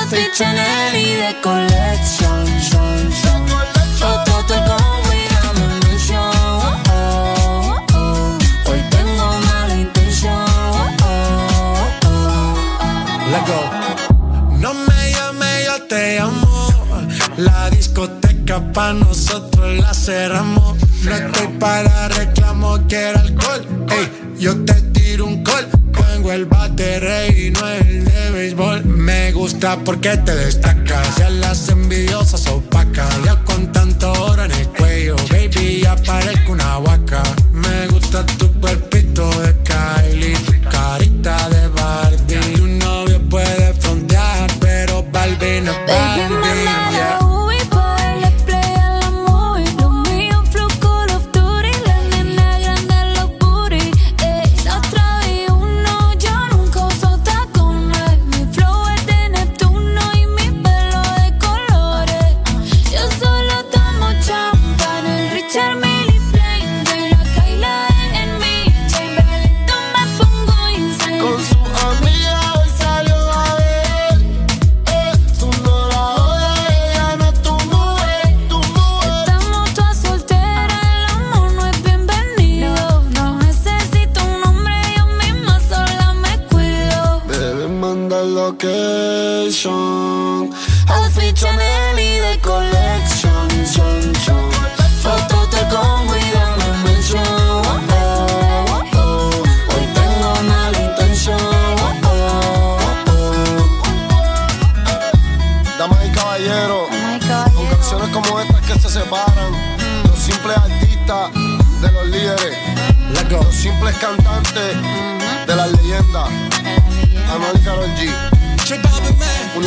outfit Chanel y de collection. Foto con cuidado mención. Hoy tengo mala intención. Let go. No me llame, yo te amo. La discoteca pa' nosotros la cerramos. No estoy para reclamo, quiero alcohol. Ey, yo te un call. Tengo el bate y no el de béisbol. Me gusta porque te destacas. Ya las envidiosas opacas. Ya con tanto oro en el cuello, baby, ya parezco una vaca. Me gusta tu cuerpito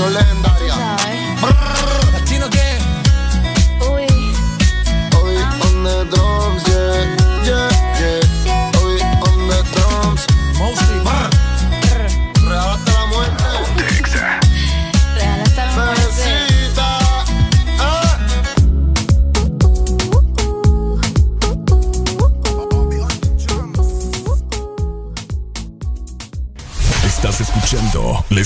Unión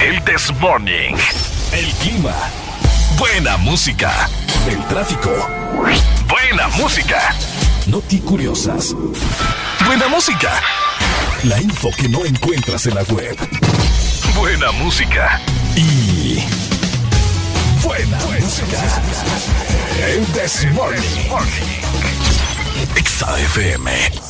El Desmorning. El clima. Buena música. El tráfico. Buena música. Noti curiosas. Buena música. La info que no encuentras en la web. Buena música. Y. Buena, música. El Desmorning. Exa FM.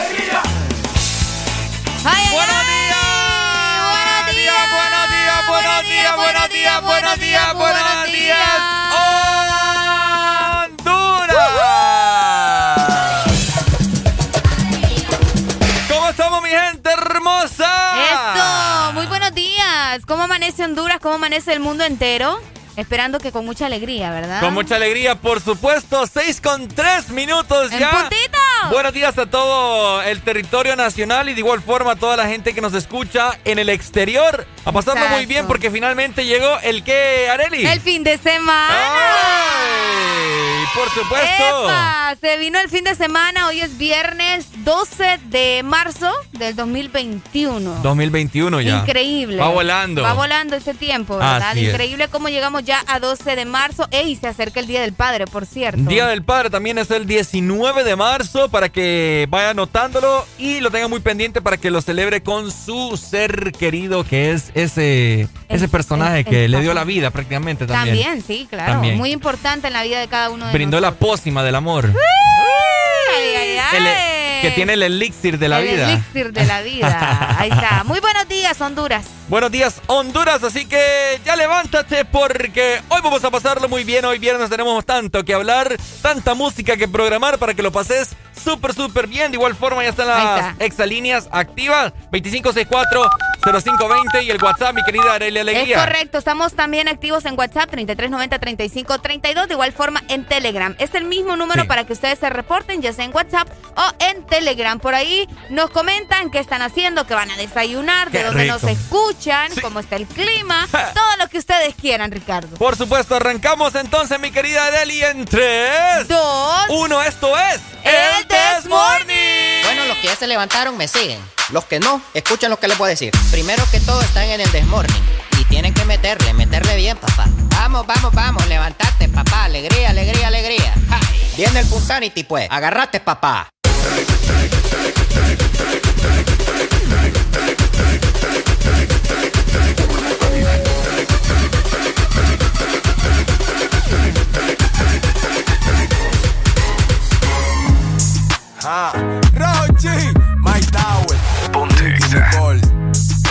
¿Cómo amanece el mundo entero? Esperando que con mucha alegría, ¿verdad? Con mucha alegría, por supuesto. Seis con tres minutos ¡En ya. puntito! Buenos días a todo el territorio nacional y de igual forma a toda la gente que nos escucha en el exterior. A pasarlo muy bien porque finalmente llegó el que, Areli. El fin de semana. ¡Ay! por supuesto. ¡Epa! Se vino el fin de semana, hoy es viernes 12 de marzo del 2021. 2021 ya. Increíble. Va volando. Va volando ese tiempo, ¿verdad? Así es. Increíble cómo llegamos ya a 12 de marzo. Ey, se acerca el Día del Padre, por cierto. Día del Padre también es el 19 de marzo para que vaya anotándolo y lo tenga muy pendiente para que lo celebre con su ser querido que es ese, ese personaje el- que le dio la vida prácticamente también. También, sí, claro. También. Muy importante en la vida de cada uno de Brindó la pócima del amor. Ay, ay, ay. El- que tiene el elixir de la el vida. elixir de la vida. Ahí está. Muy buenos días, Honduras. Buenos días, Honduras. Así que ya levántate porque hoy vamos a pasarlo muy bien. Hoy viernes tenemos tanto que hablar, tanta música que programar para que lo pases súper, súper bien. De igual forma, ya están las está. exalíneas activas: 2564-0520 y el WhatsApp, mi querida Arelia Alegría. Es correcto, estamos también activos en WhatsApp 3390-3532, de igual forma en Telegram. Es el mismo número Sí. para que ustedes se reporten, ya sea en WhatsApp o en Telegram. Por ahí nos comentan qué están haciendo, que van a desayunar, de Qué dónde rico. nos escuchan, Sí. cómo está el clima, todo lo que ustedes quieran, Ricardo. Por supuesto, arrancamos entonces, mi querida Areli, en 3, Dos, 1. Esto es El This Morning. Bueno, los que ya se levantaron me siguen. Los que no, escuchen lo que les voy a decir. Primero que todo están en el desmorning. Y tienen que meterle, meterle bien, papá. Vamos, vamos, vamos, levantate, papá. Alegría, alegría, alegría. Viene el Punsanity, pues. Agarrate, papá.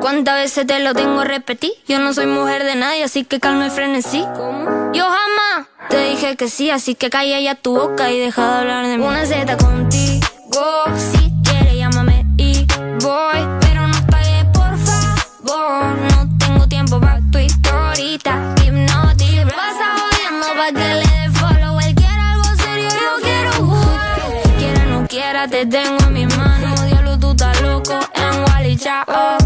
¿Cuántas veces te lo tengo a repetir? Yo no soy mujer de nadie, así que calma el frenesí. Yo jamás te dije que sí, así que calla ya tu boca y deja de hablar de mí. Una Z contigo, si quieres llámame y voy, pero no pagues por favor. No tengo tiempo para tu historita, hipnotic. Pasa jodiendo pa' que le dé follow. Él quiere algo serio, yo quiero jugar. Quiera no quiera, te tengo en mis manos. Diablo, tú estás loco en Wally Chao.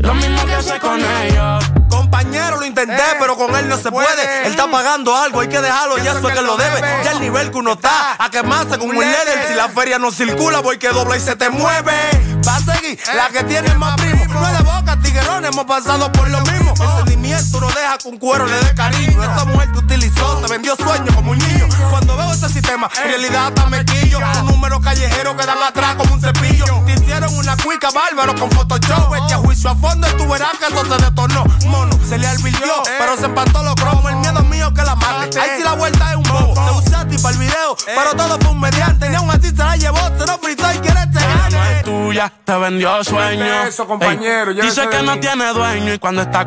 Lo mismo que hace con ellos. Compañero, lo intenté, pero con él no se puede. Él está pagando algo, hay que dejarlo, ya eso es que lo debe. Ya el nivel que uno está, a quemarse con un líder. Si la feria no circula, voy que dobla y se te mueve. Va a seguir la que tiene más primo. No es de boca, tiguerón, hemos pasado por lo mismo. El sentimiento no deja que un cuero le dé cariño. Esa mujer te utilizó, te vendió sueños como un niño. Cuando veo ese sistema, en realidad hasta me quillo. Un número callejero que dan atrás como un cepillo. Te hicieron una cuica bárbaro con Photoshop. Echa juicio a fondo y tú verás que eso se detornó. Mono, se le advirtió, pero se empató los cromos. El miedo mío que la mate. Ahí sí la vuelta es un bobo. Te ti para el video, pero todo fue un mediante. Ni aún así se la llevó, se lo frizó y quiere este Ella no es gane. tuya, te vendió sueño. Eso, compañero, dice que no tiene dueño y cuando está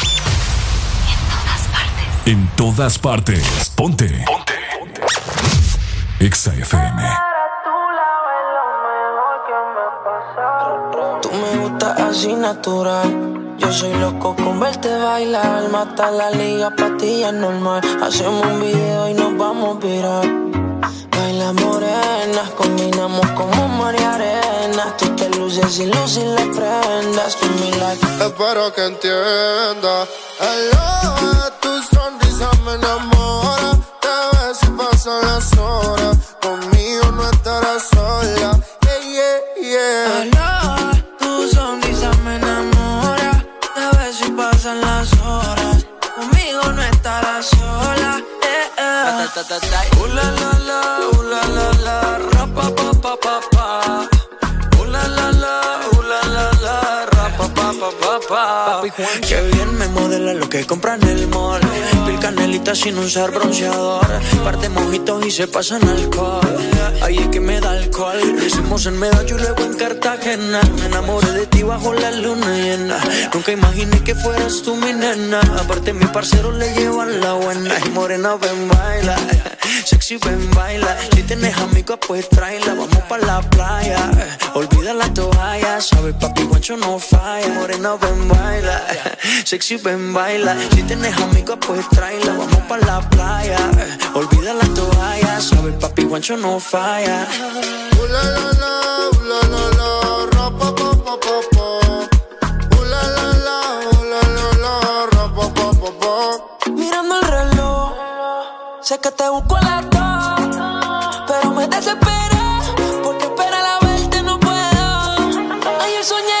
En todas partes. Partes. Ponte. Ponte. Exa FM. Tú me gustas así natural. Yo soy loco con verte bailar. Mata la liga, patilla normal. Hacemos un video y nos vamos a virar. Baila morenas, combinamos como mar y arena. Tú te luces y luces las prendas. Tú mi like. Espero que entienda. Hello, tu sonrisa me enamora. Te ves y pasan las horas. Conmigo no estarás sola. Yeah, yeah, yeah. Aló, eh. Uh, la, la, la, la, la, la, ra, pa, pa, pa, pa, la, la, la, la, la, la, ra, pa, pa, pa, pa, pa. Qué bien me modela lo que compra en el mall. Pil canelita sin usar bronceador. Parte mojitos y se pasan alcohol. Ahí es que me da alcohol. Lo hicimos en Medallo y luego en Cartagena. Me enamoré de ti bajo la luna llena. Nunca imaginé que fueras tú mi nena. Aparte, mi parcero le llevan la buena. Y morena, ven, baila. Sexy, ven, baila. Si tienes amigos, pues tráela. Vamos pa' la playa. Olvida la toalla. Sabes, papi, guancho no falla. Morena, ven, baila. Sexy, ven, baila. Si tienes amigos, pues tráela. Vamos pa' la playa. Olvida la toalla. Sabes, papi, guancho no falla. Uh, la, la, la, uh, la, la, la, ra, pa, pa, pa, pa, pa. Uh, la, la, la, uh, la, la, la, ra, pa, pa, pa, pa. Mirando el reloj. Sé que te busco a las dos. Pero me desesperé. Porque esperar a verte no puedo. Ayer soñé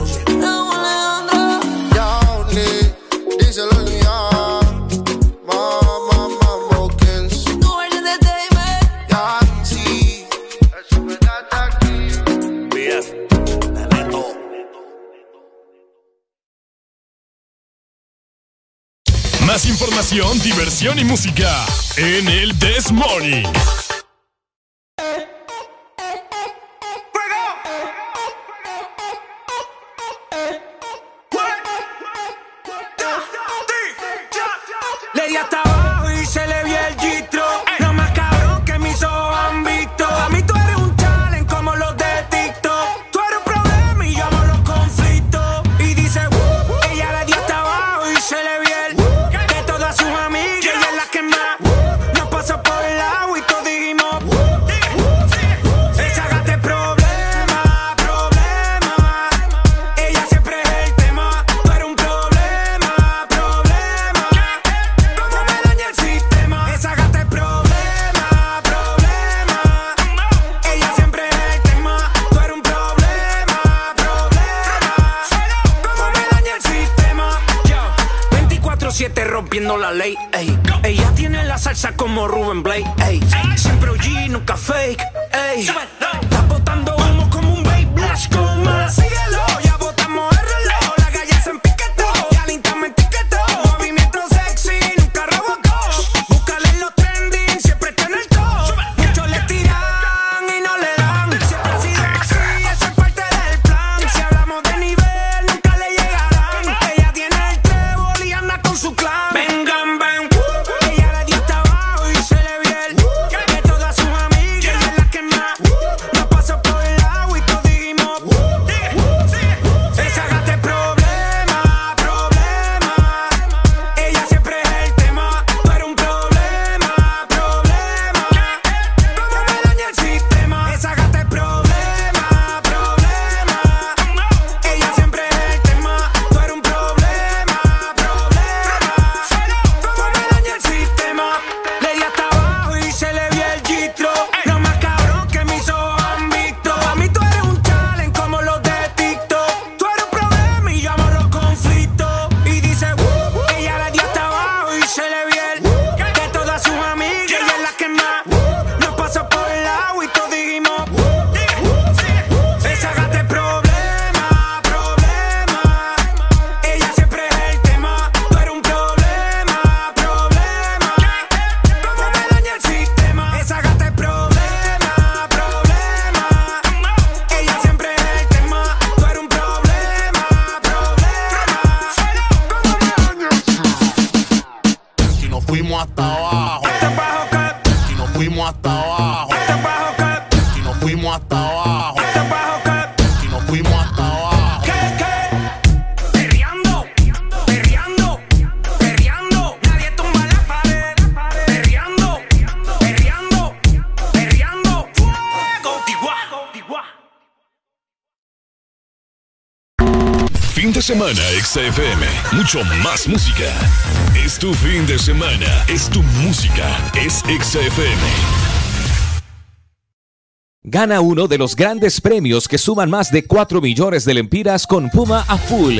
Más información, diversión y música en el This Morning. XFM. Mucho más música. Es tu fin de semana. Es tu música. Es XFM. Gana uno de los grandes premios que suman más de 4 millones de lempiras con Puma a full.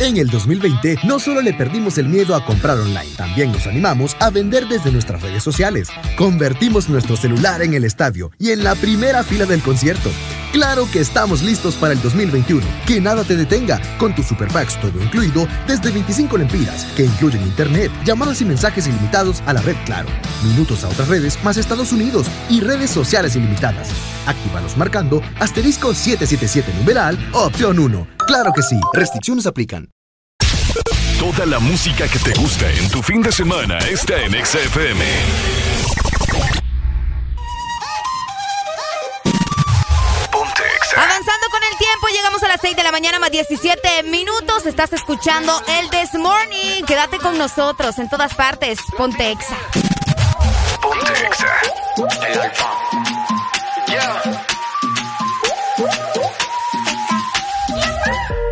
En el 2020 no solo le perdimos el miedo a comprar online, también nos animamos a vender desde nuestras redes sociales. Convertimos nuestro celular en el estadio y en la primera fila del concierto. Claro que estamos listos para el 2021. Que nada te detenga con tus super packs todo incluido desde 25 lempiras, que incluyen internet, llamadas y mensajes ilimitados a la red Claro, minutos a otras redes más Estados Unidos y redes sociales ilimitadas. Actívalos marcando asterisco 777 numeral opción 1. Claro que sí, restricciones aplican. Toda la música que te gusta en tu fin de semana está en XFM. 6 de la mañana más 17 minutos. Estás escuchando el This Morning. Quédate con nosotros en todas partes. Ponte Exa. Ponte Exa. El alfa.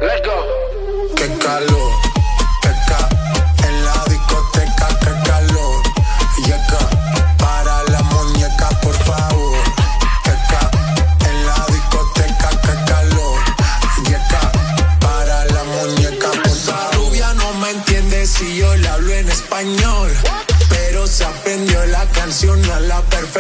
Let's go. Qué calor.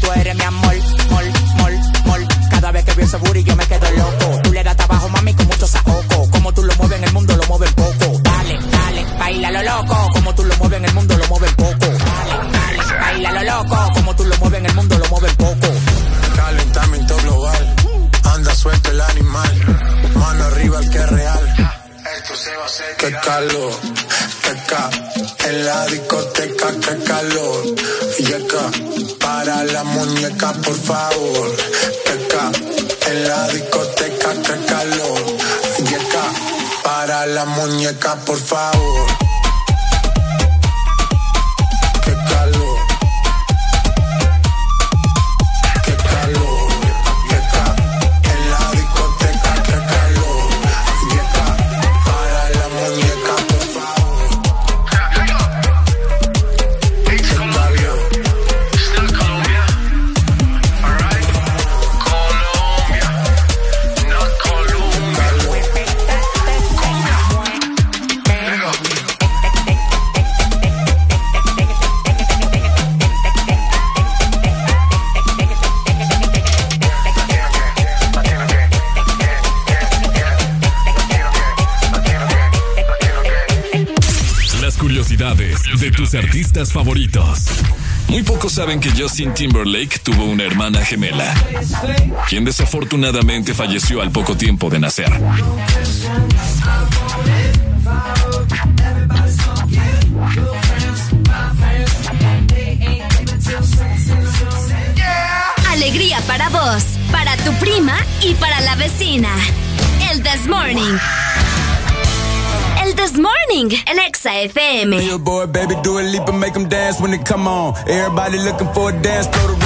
Tú eres mi amor, mol, mol, mol. Cada vez que veo ese booty yo me quedo loco. Tú le das trabajo, mami, con mucho saoco. Como tú lo mueves en el mundo, lo mueves poco. Dale, dale, baila lo loco. Como tú lo mueves en el mundo, lo mueves poco. Dale, dale, baila lo loco. Como tú lo mueves en el mundo, lo mueves poco. Calentamiento global. Anda suelto el animal Qué calor, qué ca. En la discoteca, qué calor. Y acá, para la muñeca, por favor. Qué ca. En la discoteca, qué calor. Y acá, para la muñeca, por favor. De tus artistas favoritos. Muy pocos saben que Justin Timberlake tuvo una hermana gemela, quien desafortunadamente falleció al poco tiempo de nacer. Alegría para vos, para tu prima y para la vecina. El This Morning. This Morning, Alexa FM. Billboard, baby, do a leap and make them dance when they come on. Everybody looking for a dance floor to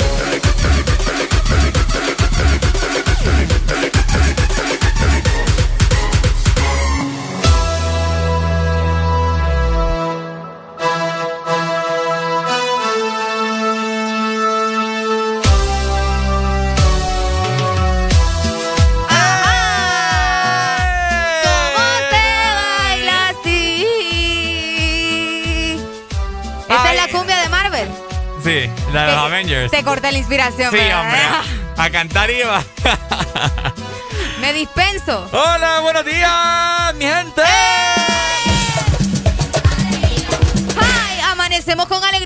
Sí, la de los Avengers. Te corté la inspiración. Sí, ¿verdad? hombre. A cantar iba. Me dispenso. Hola, buenos días, mi gente. Ay, amanecemos con alegría.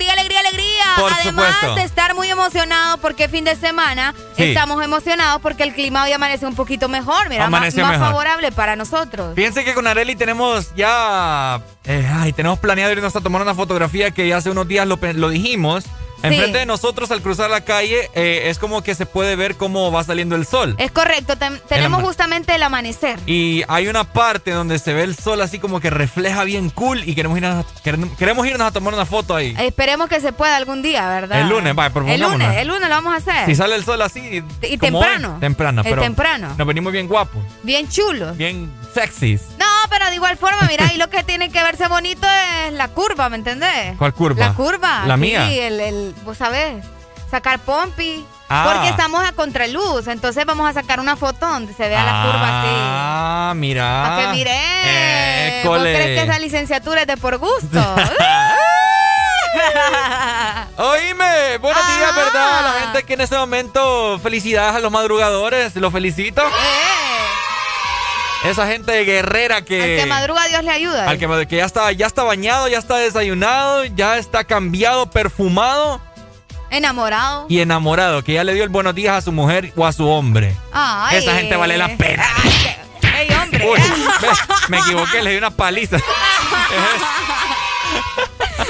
Por Además supuesto. de estar muy emocionados porque fin de semana, Sí. estamos emocionados porque el clima hoy amanece un poquito mejor, mira, más, Amaneció más mejor. favorable para nosotros. Fíjense que con Areli tenemos ya. eh, ay, tenemos planeado irnos a tomar una fotografía que ya hace unos días lo dijimos. Enfrente de nosotros, al cruzar la calle, eh, es como que se puede ver cómo va saliendo el sol. Es correcto, tenemos justamente el amanecer. Y hay una parte donde se ve el sol así como que refleja bien cool y queremos irnos a, queremos- irnos a tomar una foto ahí. Esperemos que se pueda algún día, ¿verdad? El lunes, vaya, El propongámonos. lunes, el lunes lo vamos a hacer. Si sale el sol así. Y temprano. hoy, temprano, El pero temprano. Nos venimos bien guapos, Bien chulo. bien sexys. No, pero de igual forma, mira, y lo que tiene que verse bonito es la curva, ¿me entendés? ¿Cuál curva? La curva. La sí, mía. el, el, vos sabés, sacar pompi. Ah. Porque estamos a contraluz, entonces vamos a sacar una foto donde se vea la curva así. Ah, mira. Para que mire. ¿Vos École. crees que esa licenciatura es de por gusto? Oíme, buenos días, ¿verdad? La gente que en este momento, felicidades a los madrugadores, los felicito. Esa gente guerrera que... Al que madruga Dios le ayuda. al que, que ya, está, ya está bañado, ya está desayunado, ya está cambiado, perfumado Enamorado. y enamorado, que ya le dio el buenos días a su mujer o a su hombre. Ay. Esa gente vale la pena. ¡Ey, hombre! Uy, me equivoqué, le di una paliza.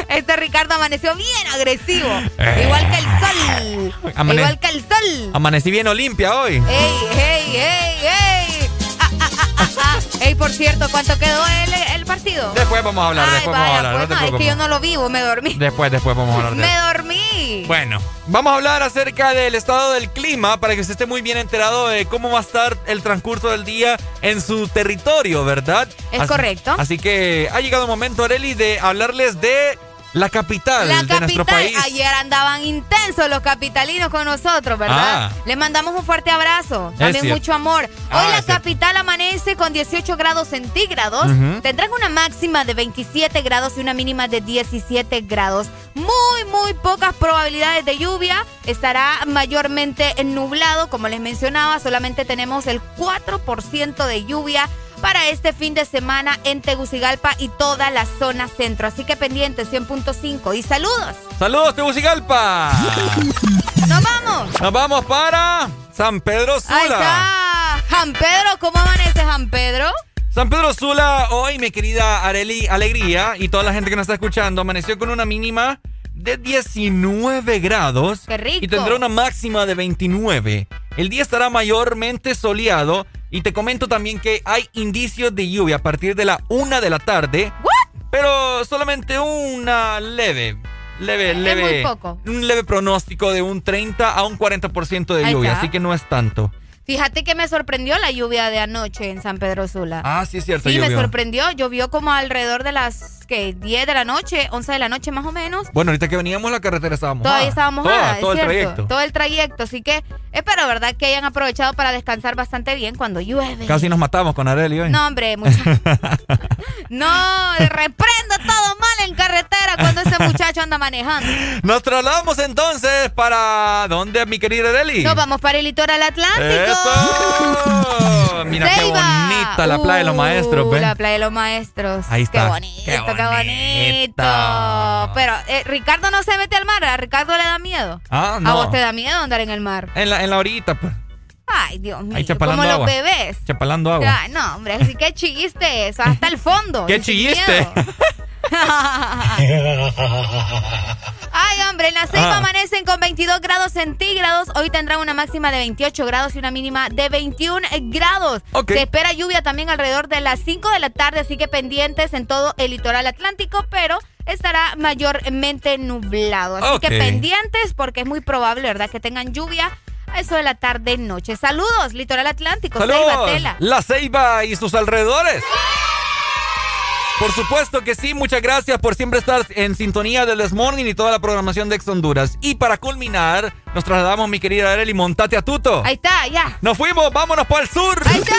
Este Ricardo amaneció bien agresivo. Eh. Igual que el sol. Amane- Igual que el sol. Amanecí bien Olimpia hoy. ¡Ey, ey, ey, ey! Ey, por cierto, ¿cuánto quedó el, el partido? Después vamos a hablar, Ay, después vamos a hablar. pues no no, es que yo no lo vivo, me dormí. Después, después vamos a hablar de Me dormí. Bueno, vamos a hablar acerca del estado del clima para que usted esté muy bien enterado de cómo va a estar el transcurso del día en su territorio, ¿verdad? Es Así- correcto. Así que ha llegado el momento, Areli, de hablarles de la capital La de nuestro capital, país. ayer andaban intensos los capitalinos con nosotros, ¿verdad? Ah. Les mandamos un fuerte abrazo, también mucho amor. Hoy Ah, la es cierto. capital amanece con 18 grados centígrados, Ujú. tendrán una máxima de 27 grados y una mínima de 17 grados. Muy, muy pocas probabilidades de lluvia, estará mayormente nublado, como les mencionaba, solamente tenemos el 4% de lluvia para este fin de semana en Tegucigalpa y toda la zona centro. Así que pendientes 100.5 y saludos. Saludos, Tegucigalpa. ¡Nos vamos! Nos vamos para San Pedro Sula. Ahí está. San Pedro, ¿cómo amanece San Pedro? San Pedro Sula, hoy mi querida Areli Alegría y toda la gente que nos está escuchando, amaneció con una mínima de 19 grados. ¡Qué rico! Y tendrá una máxima de 29. El día estará mayormente soleado y te comento también que hay indicios de lluvia a partir de la una de la tarde. Pero solamente una leve, leve, Es leve. muy poco. Un leve pronóstico de un 30 a un 40% de lluvia, así que no es tanto. Fíjate que me sorprendió la lluvia de anoche en San Pedro Sula. Ah, sí es cierto, Sí, me llovió. sorprendió. Llovió como alrededor de las ¿qué? 10 de la noche, 11 de la noche más o menos. Bueno, ahorita que veníamos la carretera estábamos. Todavía estábamos mojada, todo es el trayecto. Todo el trayecto. Así que espero, ¿verdad? Que hayan aprovechado para descansar bastante bien cuando llueve. Casi nos matamos con Areli hoy. No, hombre, mucha... No, reprendo todo mal en carretera cuando ese muchacho anda manejando. Nos trasladamos entonces para ¿dónde, mi querida Areli? Nos vamos para el litoral atlántico. ¡Eso! Mira qué bonita la playa de los maestros, Uh, ¿ves? La playa de los maestros. Ahí está. Qué bonito, Qué qué bonito. Pero eh, Ricardo no se mete al mar, a Ricardo le da miedo. Ah, A no. vos te da miedo andar en el mar. En la, en la orilla, pues. Ay, Dios mío. Ahí Como agua. los bebés. Chapalando agua. No, hombre, así que chiste eso, hasta el fondo. ¿Qué chilliste? Ay, hombre, en la ceiba amanecen con 22 grados centígrados. Hoy tendrán una máxima de 28 grados y una mínima de 21 grados. Se espera lluvia también alrededor de las 5 de la tarde, así que pendientes en todo el litoral atlántico, pero estará mayormente nublado. Así que pendientes porque es muy probable, ¿verdad?, que tengan lluvia a eso de la tarde noche. Saludos, Litoral Atlántico, Ceiba Tela. La Ceiba y sus alrededores. Por supuesto que sí, muchas gracias por siempre estar en sintonía del This Morning y toda la programación de Ex Honduras. Y para culminar, nos trasladamos, mi querida Arely, montate a Tuto. Ahí está, ya. Nos fuimos, vámonos para el sur. Ahí está,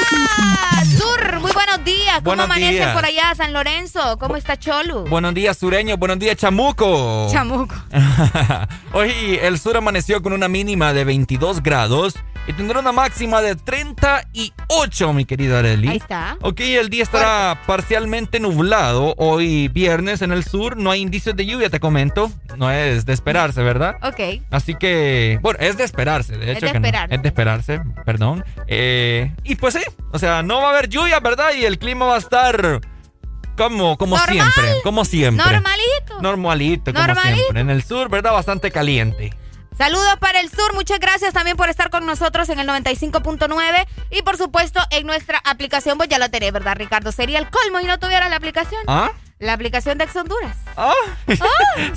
sur, muy buenos días. ¿Cómo amanecen por allá, San Lorenzo? ¿Cómo está Cholu? Buenos días, sureño, buenos días, Chamuco. Chamuco. Hoy el sur amaneció con una mínima de 22 grados y tendrá una máxima de 38, mi querida Arely. Ahí está. Ok, el día estará parcialmente nublado. Hoy viernes en el sur no hay indicios de lluvia, te comento. No es de esperarse, ¿verdad? Ok. Así que, bueno, es de esperarse, de hecho. Es de esperar. Es de esperarse, perdón. Eh, y pues sí, o sea, no va a haber lluvia, ¿verdad? Y el clima va a estar... Como, como siempre, como siempre. Normalito. Normalito, como siempre. En el sur, ¿verdad? Bastante caliente. Saludos para el sur, muchas gracias también por estar con nosotros en el 95.9 y por supuesto en nuestra aplicación, pues ya la tenés, ¿verdad, Ricardo? Sería el colmo y no tuviera la aplicación. ¿Ah? La aplicación de Ex Honduras. ¿Ah?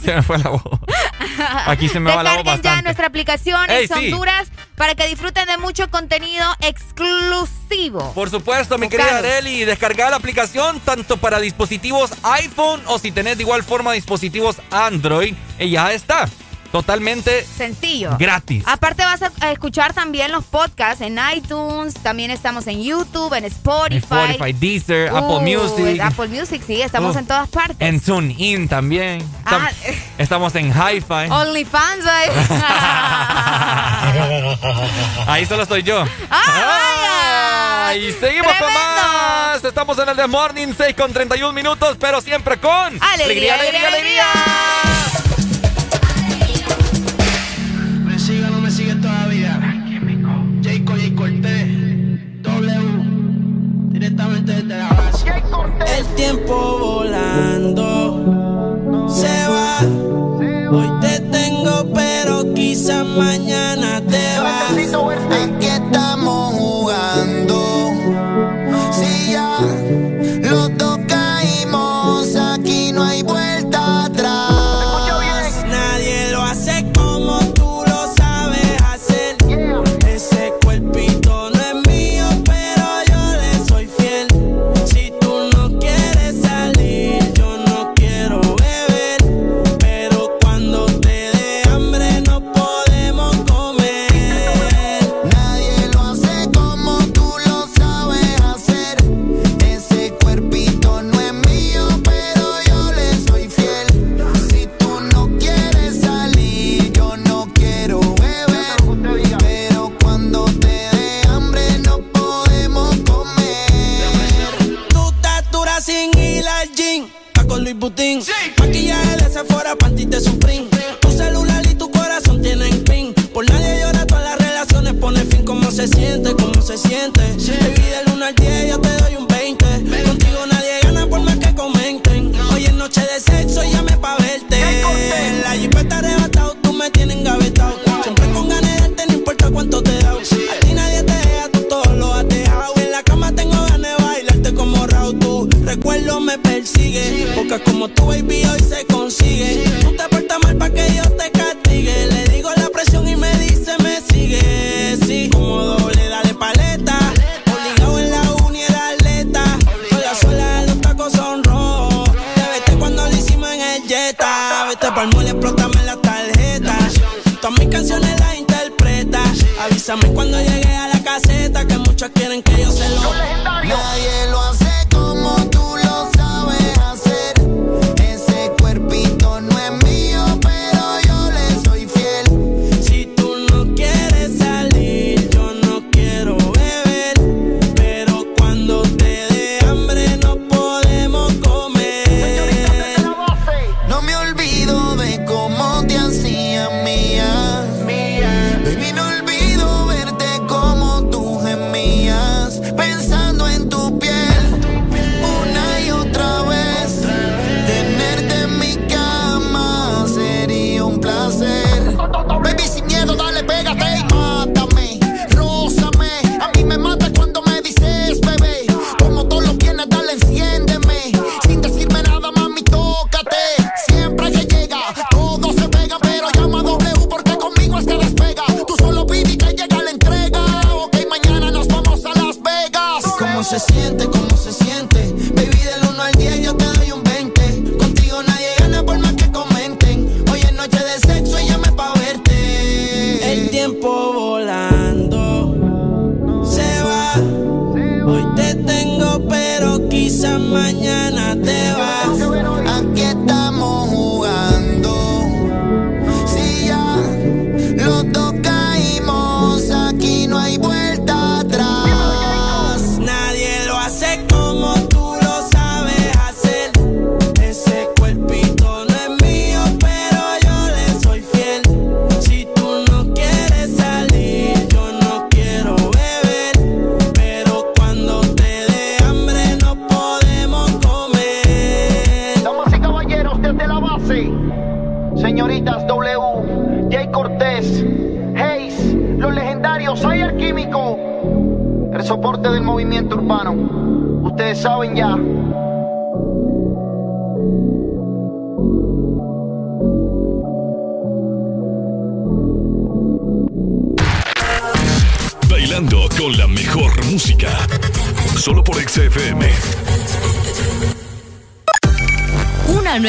se me fue la voz. Aquí se me va la voz bastante. ya nuestra aplicación Ex Honduras para que disfruten de mucho contenido exclusivo. Por supuesto, mi querida Areli, descargar la aplicación tanto para dispositivos iPhone o si tenés de igual forma dispositivos Android, y ya está. Totalmente sencillo. Gratis. Aparte vas a escuchar también los podcasts en iTunes, también estamos en YouTube, en Spotify. Spotify, Deezer, Apple Music. Apple Music, sí, estamos en todas partes. En TuneIn también. Ah. Estamos en Hi-Fi. OnlyFans, Ahí solo estoy yo. ¡Ah, Y seguimos con más. Estamos en el The Morning 6 con 31 minutos, pero siempre con alegría. alegría. alegría. El tiempo volando se va. Hoy te tengo, pero quizás mañana te vas. ¿En qué estamos con Luis Butín. Maquillaje de Sephora, panty de Supreme. Tu celular y tu corazón tienen pin. Por nadie llora, todas las relaciones pone fin. ¿Cómo se siente? ¿Cómo se siente? Baby, del 1 al 10 yo te recuerdo me persigue. Porque como tu baby hoy se consigue. Tú te portas mal pa' que yo te castigue. Le digo la presión y me dice me sigue. Sí, como doble, dale paleta. Obligado en la uni era atleta. Con la suela de los tacos son rojos. Te vete cuando lo hicimos en el Jetta. Vete pa'l mole, explótame la tarjeta. Todas mis canciones las interpreta. Avísame cuando llegue a la caseta. Que muchos quieren que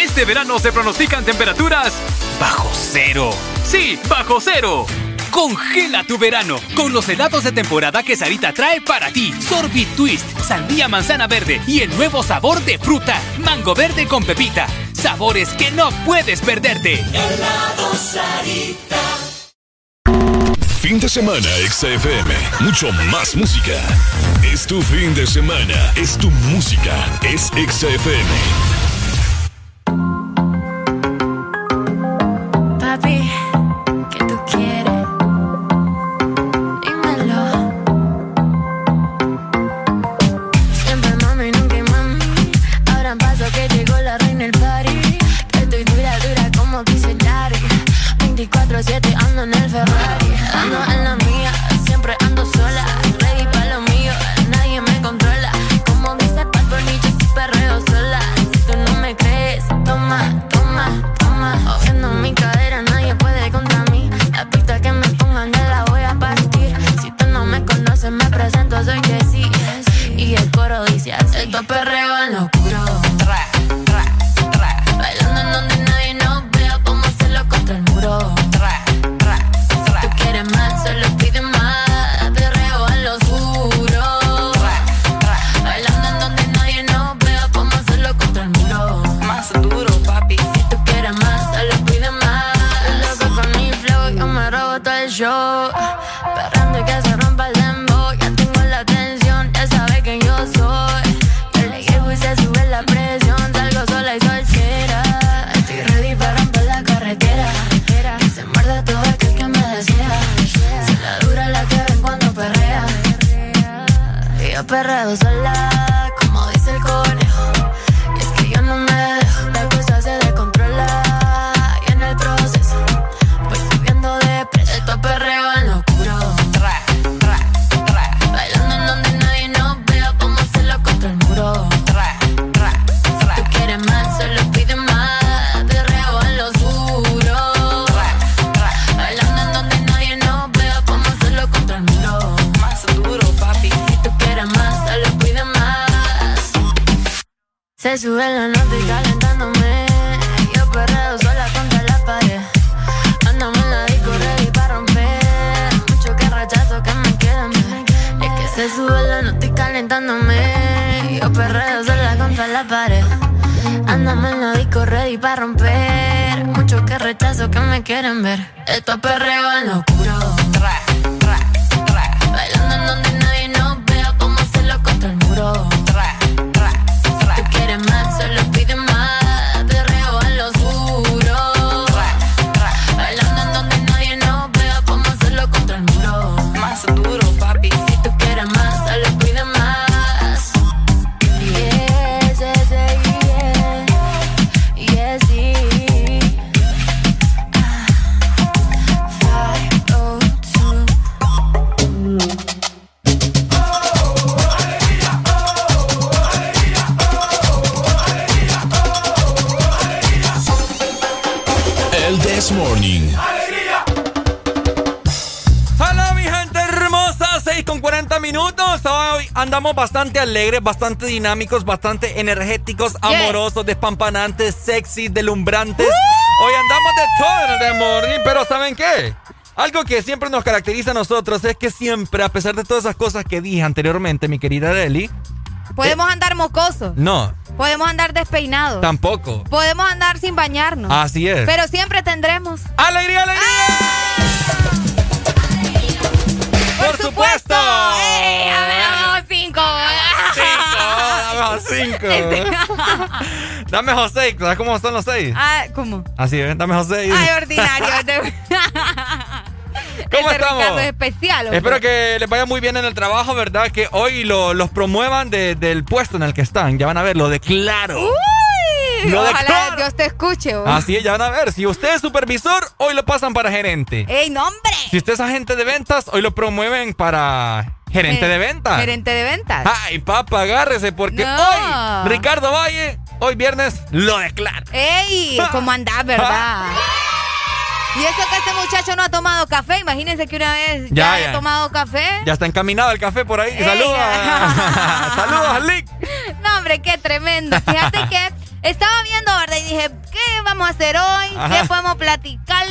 Este verano se pronostican temperaturas bajo cero. Sí, bajo cero. Congela tu verano con los helados de temporada que Sarita trae para ti. Sorbit Twist, sandía manzana verde y el nuevo sabor de fruta, mango verde con pepita. Sabores que no puedes perderte. Helado Sarita. Fin de semana XFM, mucho más música. Es tu fin de semana, es tu música, es XFM. en el ferro. quieren ver. Esto es perreo en lo oscuro. Andamos bastante alegres, bastante dinámicos, bastante energéticos, amorosos, despampanantes, sexy, delumbrantes. Hoy andamos de todo en el The Morning, pero ¿saben qué? Algo que siempre nos caracteriza a nosotros es que siempre, a pesar de todas esas cosas que dije anteriormente, mi querida Deli, Podemos andar mocosos. no, Podemos andar despeinados. tampoco. Podemos andar sin bañarnos. Así es. Pero siempre tendremos. ¡Alegría, alegría! ¡Por supuesto! ¡Ey! A ver, vamos, cinco. Dame cinco. Dame José. ¿Sabes cómo son los seis? Ah, ¿Cómo? Así es, dame José. Ay, ordinario. ¿Cómo Este estamos? Es especial. hombre. Espero que les vaya muy bien en el trabajo, ¿verdad? Que hoy lo- los promuevan de- del puesto en el que están. Ya van a ver, lo declaro. Uy, Lo ojalá declaro. Dios te escuche. vos. Así es, ya van a ver. Si usted es supervisor, hoy lo pasan para gerente. ¡Ey, no, hombre! Si usted es agente de ventas, hoy lo promueven para gerente de ventas. Gerente de ventas. Ay, papá, agárrese porque No. hoy, Ricardo Valle, hoy viernes, lo declara. ¡Ey! ¿Cómo andás, verdad? Y eso que este muchacho no ha tomado café. Imagínense que una vez ya, Ya, haya ya. tomado café. Ya está encaminado el café por ahí. Saludos. Saludos, Lick. No, hombre, qué tremendo. Fíjate que estaba viendo, ¿verdad? Y dije, ¿qué vamos a hacer hoy? Ajá. ¿Qué podemos platicar?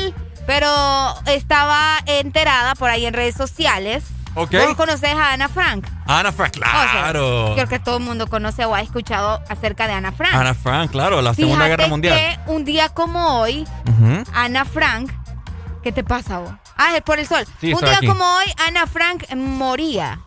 Pero estaba enterada por ahí en redes sociales. Ok. ¿Vos conocés a Ana Frank? Ana Frank, O sea, claro. creo que todo el mundo conoce o ha escuchado acerca de Ana Frank. Ana Frank, claro, la Segunda Fíjate Guerra Mundial. que un día como hoy. Ana Frank, ¿qué te pasa vos? Ah, es por el sol. Sí, un día aquí. como hoy, Ana Frank moría.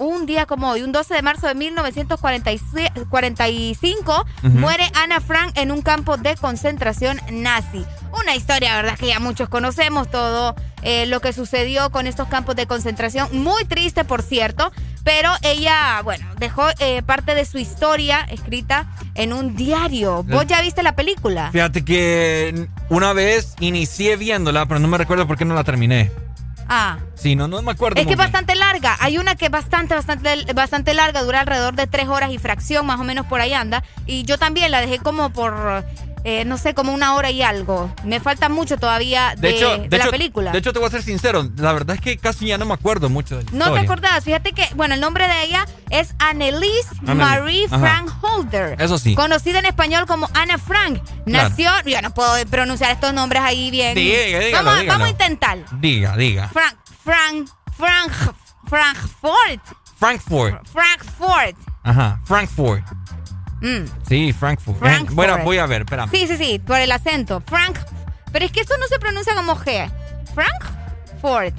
Un día como hoy, un 12 de marzo de 1945, Ujú. muere Ana Frank en un campo de concentración nazi. Una historia, ¿verdad? Que ya muchos conocemos todo eh, lo que sucedió con estos campos de concentración. Muy triste, por cierto, pero ella, bueno, dejó eh, parte de su historia escrita en un diario. ¿Vos Eh. ya viste la película? Fíjate que una vez inicié viéndola, pero no me recuerdo por qué no la terminé. Ah. Sí, no, no me acuerdo. Es que es bastante larga. Hay una que es bastante, bastante, bastante larga, dura alrededor de tres horas y fracción, más o menos por ahí anda. Y yo también la dejé como por, eh, no sé, como una hora y algo. Me falta mucho todavía de, De hecho, de de la película. De hecho, te voy a ser sincero. La verdad es que casi ya no me acuerdo mucho de la no te historia. acordás, fíjate que, bueno, el nombre de ella es Annelise Marie ajá. Frank Holder. Eso sí. Conocida en español como Anna Frank. Claro. Nació, yo no puedo pronunciar estos nombres ahí bien. Diga, dígalo, vamos, dígalo. vamos a intentar. Diga, diga. Frank, Frank, Frank, Frankfurt. Frankfurt. Frankfurt. Ajá, Frankfurt. Mm. Sí, Frankfurt. Frankfurt. Bueno, voy a ver, espérame. Sí, sí, sí, por el acento. Frank. Pero es que eso no se pronuncia como G. Frankfurt.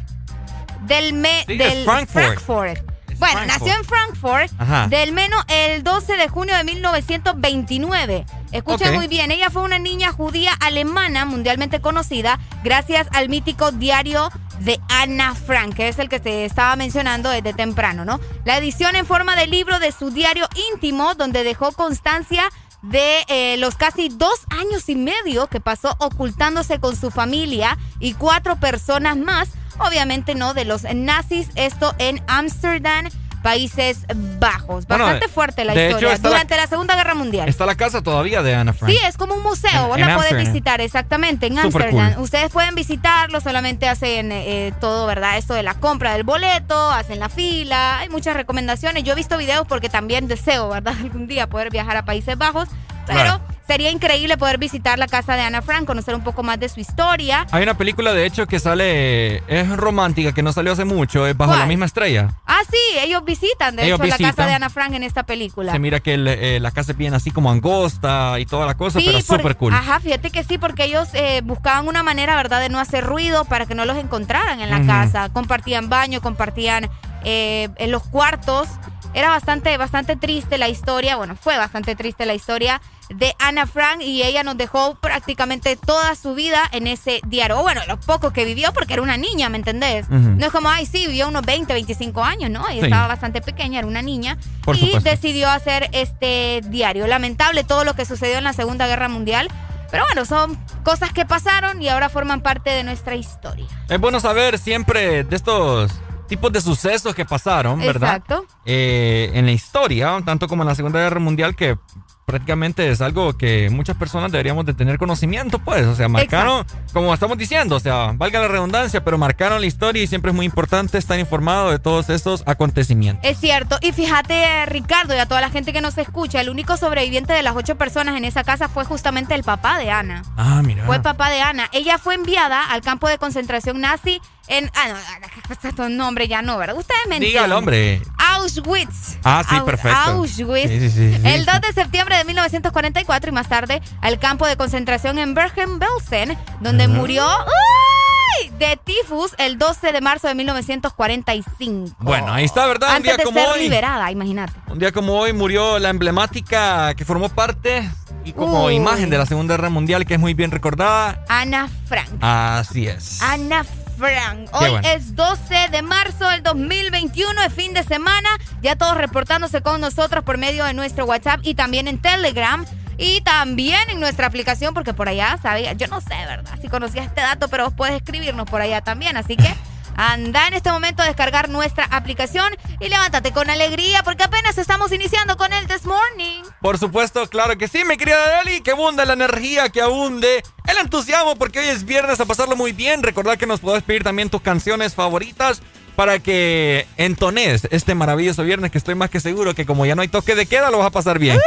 Del me, Sí, del Frankfurt. Frankfurt. Bueno, Frankfurt. nació en Frankfurt Ajá. del menos el 12 de junio de 1929. Escuchen muy bien, ella fue una niña judía alemana mundialmente conocida gracias al mítico diario de Anna Frank, que es el que te estaba mencionando desde temprano, ¿no? La edición en forma de libro de su diario íntimo, donde dejó constancia de eh, los casi dos años y medio que pasó ocultándose con su familia y cuatro personas más, obviamente no de los nazis, esto en Ámsterdam, Países Bajos. Bueno, Bastante fuerte la hecho, historia, la- durante la Segunda Guerra Mundial. Está la casa todavía de Ana Frank. Sí, es como un museo, En- vos en la podés Amsterdam. visitar exactamente en Súper Ámsterdam. cool. Ustedes pueden visitarlo, solamente hacen eh, todo, ¿verdad? Esto de la compra del boleto, hacen la fila, hay muchas recomendaciones. Yo he visto videos porque también deseo, ¿verdad? Algún día poder viajar a Países Bajos, pero Claro. sería increíble poder visitar la casa de Ana Frank, conocer un poco más de su historia. Hay una película, de hecho, que sale. Es romántica, que no salió hace mucho. Es Bajo ¿Cuál? la misma estrella. Ah, sí, ellos visitan, de Ellos hecho, la casa de Ana Frank en esta película. Se mira que el, eh, la casa es bien así como angosta y toda la cosa, pero por- súper cool. Ajá, fíjate que sí, porque ellos eh, buscaban una manera, ¿verdad?, de no hacer ruido para que no los encontraran en la casa. Compartían baño, compartían eh, en los cuartos. Era bastante, bastante triste la historia, bueno, fue bastante triste la historia de Ana Frank y ella nos dejó prácticamente toda su vida en ese diario. O bueno, lo poco que vivió porque era una niña, ¿me entendés? No es como, ay, sí, vivió unos 20, 25 años, ¿no? Ella Sí. estaba bastante pequeña, era una niña. Por y supuesto. decidió hacer este diario. Lamentable todo lo que sucedió en la Segunda Guerra Mundial. Pero bueno, son cosas que pasaron y ahora forman parte de nuestra historia. Es bueno saber siempre de estos tipos de sucesos que pasaron, ¿verdad? Exacto. Eh, en la historia, tanto como en la Segunda Guerra Mundial, que prácticamente es algo que muchas personas deberíamos de tener conocimiento, pues. O sea, marcaron, como estamos diciendo, o sea, valga la redundancia, pero marcaron la historia y siempre es muy importante estar informado de todos estos acontecimientos. Es cierto. Y fíjate, Ricardo, y a toda la gente que nos escucha, el único sobreviviente de las ocho personas en esa casa fue justamente el papá de Ana. Ah, mira. Fue papá de Ana. Ella fue enviada al campo de concentración nazi en. Ah, no, no, nombre ya no, ¿verdad? Ustedes me Diga el hombre. Auschwitz. Ah, sí, perfecto. Auschwitz. Sí, sí, sí. El 2 de septiembre de 1944 y más tarde al campo de concentración en Bergen-Belsen, donde Ajá. murió ¡ay! de tifus el 12 de marzo de 1945. Bueno, ahí está, ¿verdad? Un Antes día de como ser hoy. liberada, imagínate. Un día como hoy murió la emblemática que formó parte y como Uy. imagen de la Segunda Guerra Mundial, que es muy bien recordada. Ana Frank. Así es. Ana Frank. Qué Hoy bueno. es 12 de marzo del 2021, es fin de semana. Ya todos reportándose con nosotros por medio de nuestro WhatsApp y también en Telegram. Y también en nuestra aplicación, porque por allá sabía, yo no sé, ¿verdad? Si conocías este dato, pero vos puedes escribirnos por allá también. Así que anda en este momento a descargar nuestra aplicación y levántate con alegría, porque apenas estamos iniciando con el This Morning. Por supuesto, claro que sí, mi querida Dali, que abunda la energía, que abunde el entusiasmo, porque hoy es viernes a pasarlo muy bien. Recordad que nos podés pedir también tus canciones favoritas para que entones este maravilloso viernes, que estoy más que seguro que como ya no hay toque de queda, lo vas a pasar bien.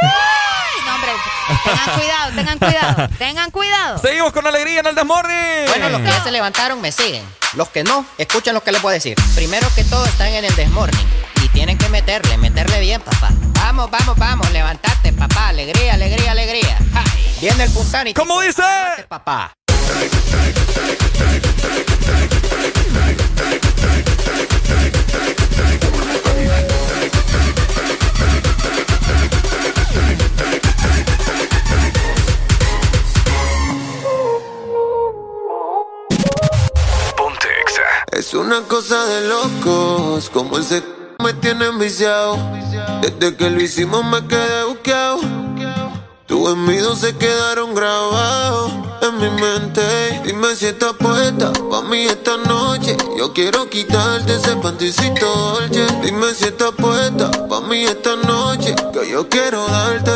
Hombre, tengan cuidado, tengan cuidado, tengan cuidado. Seguimos con alegría en el Desmorning. Bueno, los que ya se levantaron me siguen. Los que no, escuchen lo que les voy a decir. Primero que todo están en el Desmorning. Y tienen que meterle, meterle bien, papá. Vamos, vamos, vamos, levantate, papá. Alegría, alegría, alegría. Ja, Viene el punzani. ¿Cómo dice? Papá. Es una cosa de locos, como ese me tiene enviciado. Desde que lo hicimos me quedé buqueado. Tus envidios se quedaron grabados en mi mente. Dime si estás puesta pa' mí esta noche. Yo quiero quitarte ese panticito dolce. Dime si estás puesta pa' mí esta noche. Que yo quiero darte.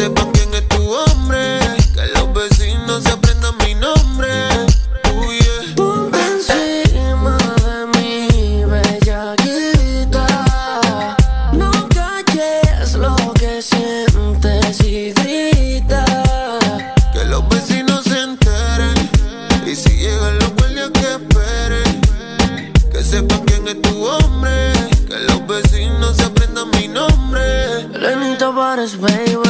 Sepan quién es tu hombre. Que los vecinos se aprendan mi nombre. Uh, yeah. Encima de mí, bellaquita. No calles lo que sientes y grita. Que los vecinos se enteren. Y si llegan los guardias que esperen. Que sepan quién es tu hombre. Que los vecinos se aprendan mi nombre. Lenita pares, baby.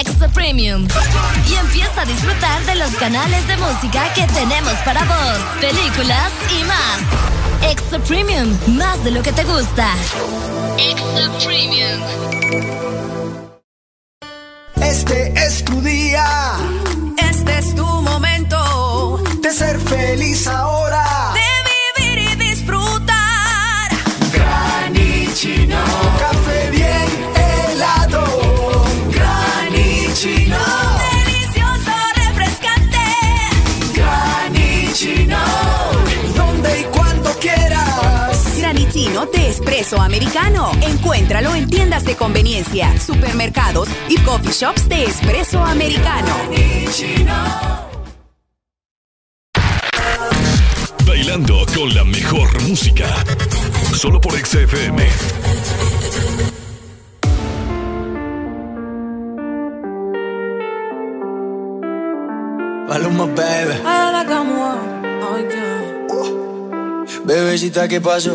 Extra Premium. Y empieza a disfrutar de los canales de música que tenemos para vos, películas y más. Extra Premium, más de lo que te gusta. Extra Premium. Este es tu día. Este es tu momento de ser feliz ahora. Espresso americano. Encuéntralo en tiendas de conveniencia, supermercados y coffee shops de espresso americano. Bailando con la mejor música. Solo por XFM. Maluma, baby. Bebecita, ¿qué pasó?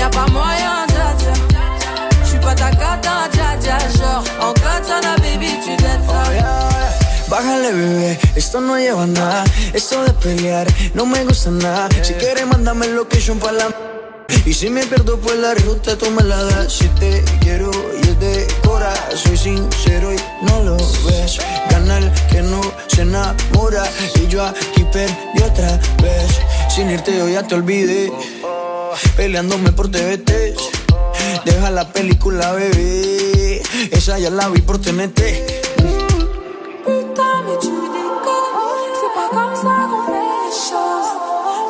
Y'a pas moyen, dja dja J'suis pas ta cata, dja dja Genre, en katana, baby, tu dettes ça Bájale, bebé, esto no lleva nada. Esto de pelear no me gusta nada. Si quieres, mándame location para la. Y si me pierdo por la ruta, tú me la das. Si te quiero y es de cora, soy sincero y no lo ves. Gana el que no se enamora. Y yo aquí perdí otra vez. Sin irte, yo ya te olvidé. Peleándome por TVT. Deja la película, bebé. Esa ya la vi por TNT. Putain, mais tu déconnes C'est pas comme ça qu'on fait les choses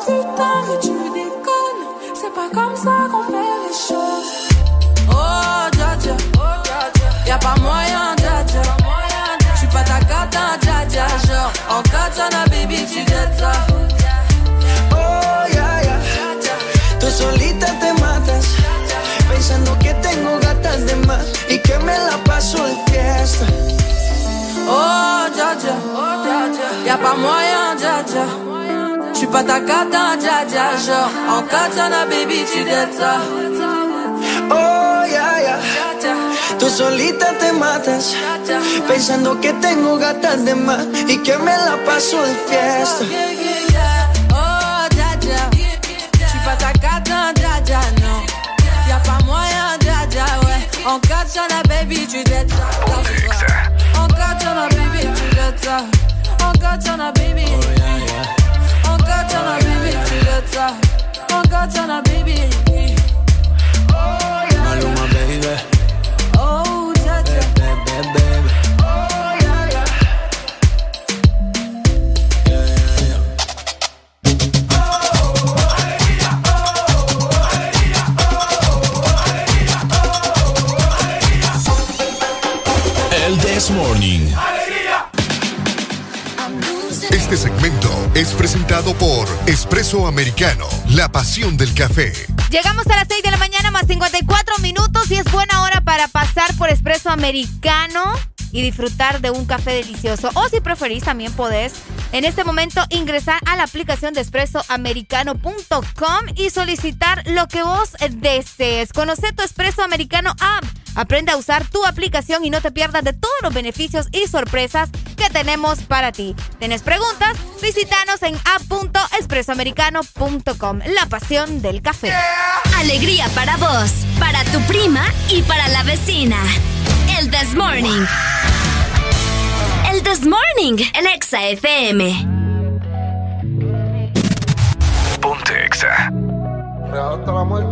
Putain, mais tu déconnes C'est pas comme ça qu'on fait les choses Oh, dja Y'a pas moyen, Pensando que tengo gatas de más y que me la paso de fiesta. Oh, dja dja Y'a pas moyen, dja dja J'suis pas ta cata, dja Genre, en katana, baby, tu ça Oh, ya, ya. Tú solita te matas. Pensando que tengo gatas de más y que me la paso de fiesta. Ouais En katana, baby, tu dettes ça. En katana, baby, tu dettes ça. En katana, baby. En katana, baby, tu dettes ça. En katana, baby This Morning. Este segmento es presentado por Espresso Americano, la pasión del café. Llegamos a las 6 de la mañana más 54 minutos y es buena hora para pasar por Espresso Americano y disfrutar de un café delicioso. O si preferís, también podés en este momento ingresar a la aplicación de espressoamericano.com y solicitar lo que vos desees. Conoce tu Espresso Americano app. Aprende a usar tu aplicación y no te pierdas de todos los beneficios y sorpresas que tenemos para ti. ¿Tienes preguntas? Visítanos en app.expresoamericano.com. La pasión del café. Alegría para vos, para tu prima y para la vecina. El This Morning. This Morning en Exa FM. Ponte Exa. Hasta la muerte.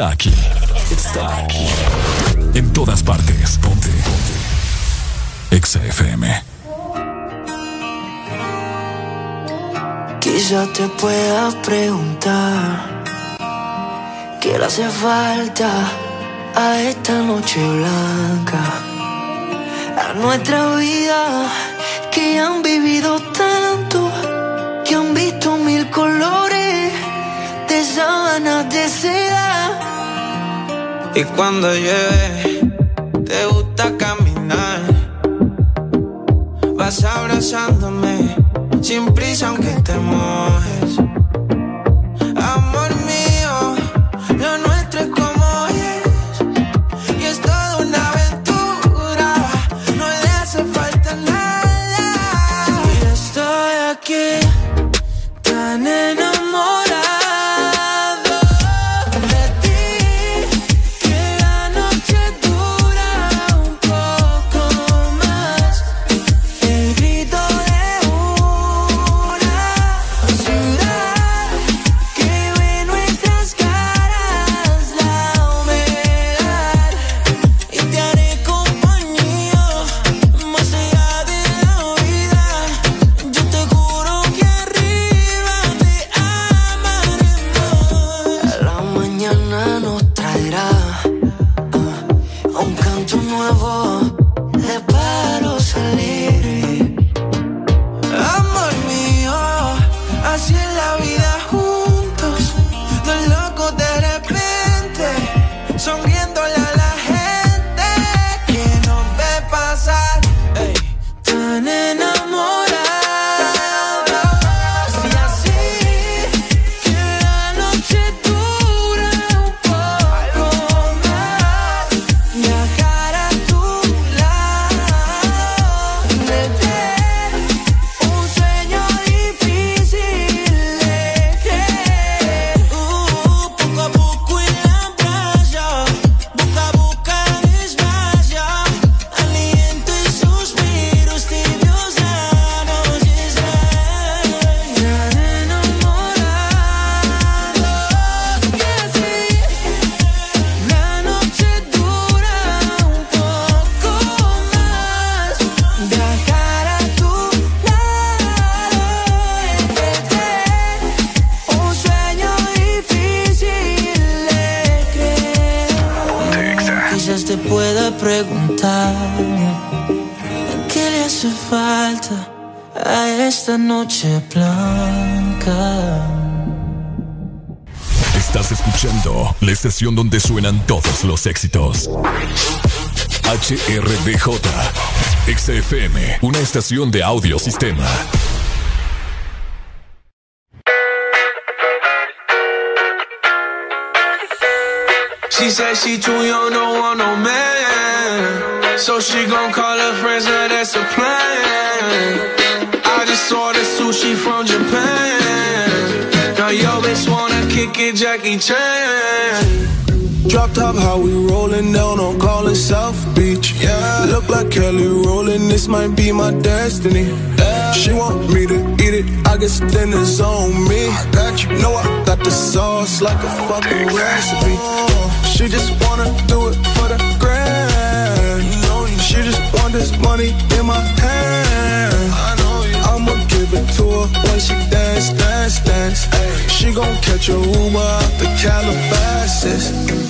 Samstag. HRDJ, XFM, una estación de audio sistema. She said she too young, don't want no man. So she gon' call her friends, now that's a plan. I just ordered sushi from Japan. Now yo bitch wanna kick it, Jackie Chan. Drop top, how we rollin' down on callin' South Beach. Yeah, look like Kelly rollin'. This might be my destiny. She want me to eat it, I guess then it's on me. I got you, know I got the sauce like a fucking recipe. She just wanna do it for the grand. She just want this money in my hand. I'ma give it to her when she dance, dance, dance. She gon' catch a Uber out the Calabasas.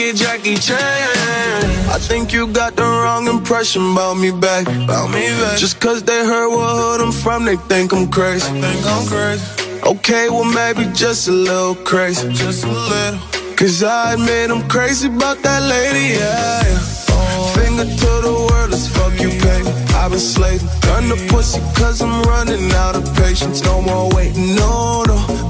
It, Jackie Chan. I think you got the wrong impression about me back. About me back. Just cause they heard what hood I'm from, they think I'm crazy. think I'm crazy. Okay, well maybe just a little crazy. Just a little. Cause I admit I'm crazy about that lady, yeah. Finger to the world, let's fuck you, baby. I've been slaving. Gun the pussy cause I'm running out of patience. No more waiting, no, no.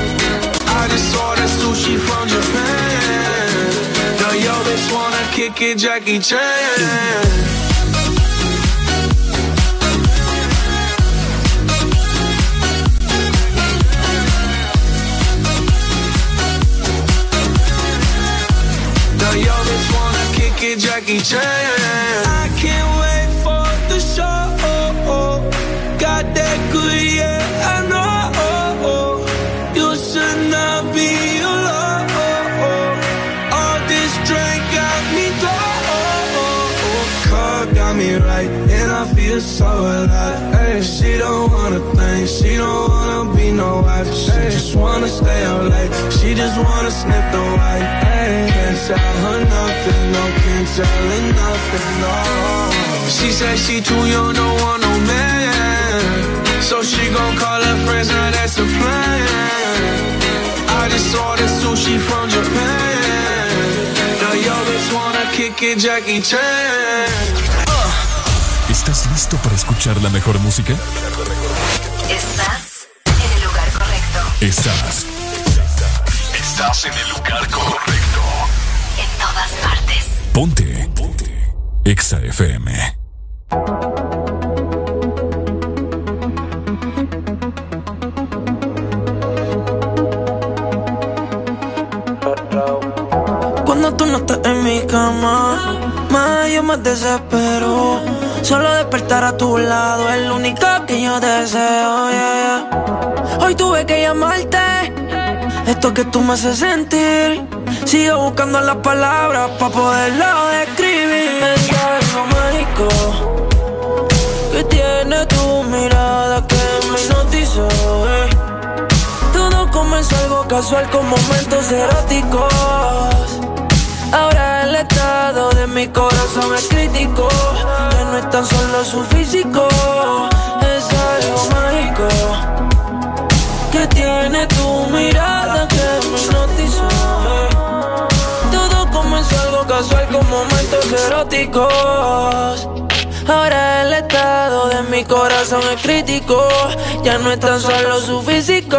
Just ordered sushi from Japan. Now yo bitch wanna kick it, Jackie Chan. Jackie Chan. I can't wait for the show. Got that good, yeah, So alive. She don't wanna think, she don't wanna be no wife. She just wanna stay out late, she just wanna sniff the white. Hey, can't tell her nothing, no, can't tell her nothing, no. She said she too young, don't want no man. So she gon' call her friends, now that's a plan. I just ordered sushi from Japan. Now yo, just wanna kick it, Jackie Chan. ¿Estás listo para escuchar la mejor música? Estás en el lugar correcto. Estás. Estás en el lugar correcto. En todas partes. Ponte. Ponte. Exa FM. Cuando tú no estás en mi cama, más yo me desespero. Solo despertar a tu lado es lo único que yo deseo. yeah, yeah. Hoy tuve que llamarte, esto que tú me haces sentir. Sigo buscando las palabras para poderlo describir. Es algo mágico que tiene tu mirada que me hipnotizó. eh. Todo comenzó algo casual con momentos eróticos. El estado de mi corazón es crítico. Ya no es tan solo su físico, es algo mágico. Que tiene tu mirada que me hipnotizó. Todo comenzó algo casual con momentos eróticos. Ahora el estado de mi corazón es crítico. Ya no es tan solo su físico.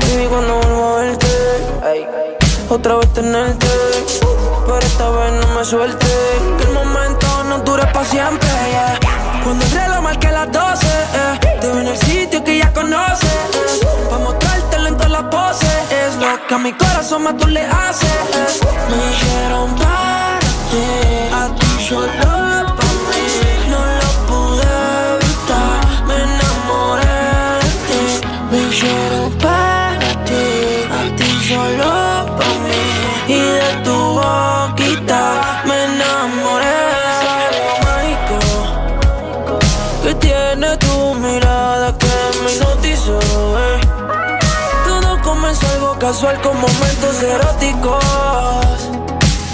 Baby, cuando vuelvo a verte, otra vez tenerte. Pero esta vez no me suelte. Que el momento no dure para siempre. yeah. Cuando el reloj marque las 12, eh, te veo en el sitio que ya conoces. eh, Pa' mostrártelo en todas las poses. Es lo que a mi corazón más tú le haces. eh. Me dijeron para a ti solo. No lo me enamoré. Mágico que tiene tu mirada que me hipnotizó. eh. Todo comenzó algo casual con momentos eróticos.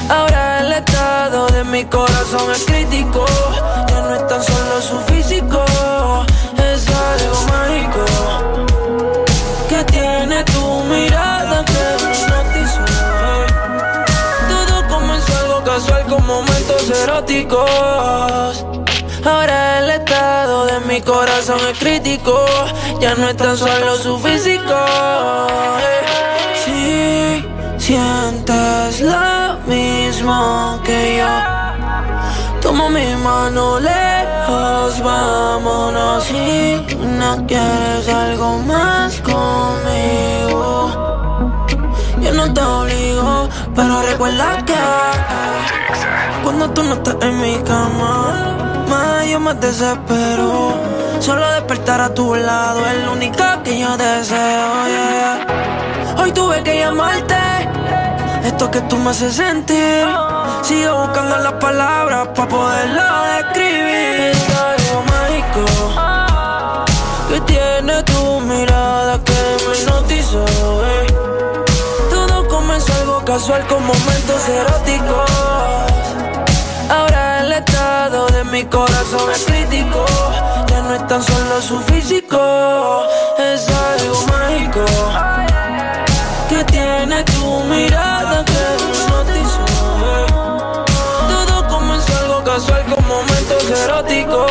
Ahora el estado de mi corazón es crítico. Ya no es tan solo su físico, Ahora el estado de mi corazón es crítico. Ya no es tan solo su físico. eh. Si sientes lo mismo que yo, toma mi mano lejos, vámonos. Si no quieres algo más conmigo. No te obligo, pero recuerda que cuando tú no estás en mi cama, más yo me desespero. Solo despertar a tu lado es lo único que yo deseo. Hoy tuve que llamarte, esto que tú me haces sentir. Sigo buscando las palabras para poderlo describir. Es algo mágico que tiene tu mirada que me hipnotizó. Casual con momentos eróticos. Ahora el estado de mi corazón es crítico. Ya no es tan solo su físico, es algo mágico. Que tiene tu mirada que hipnotizó. eh. Todo comenzó algo casual con momentos eróticos.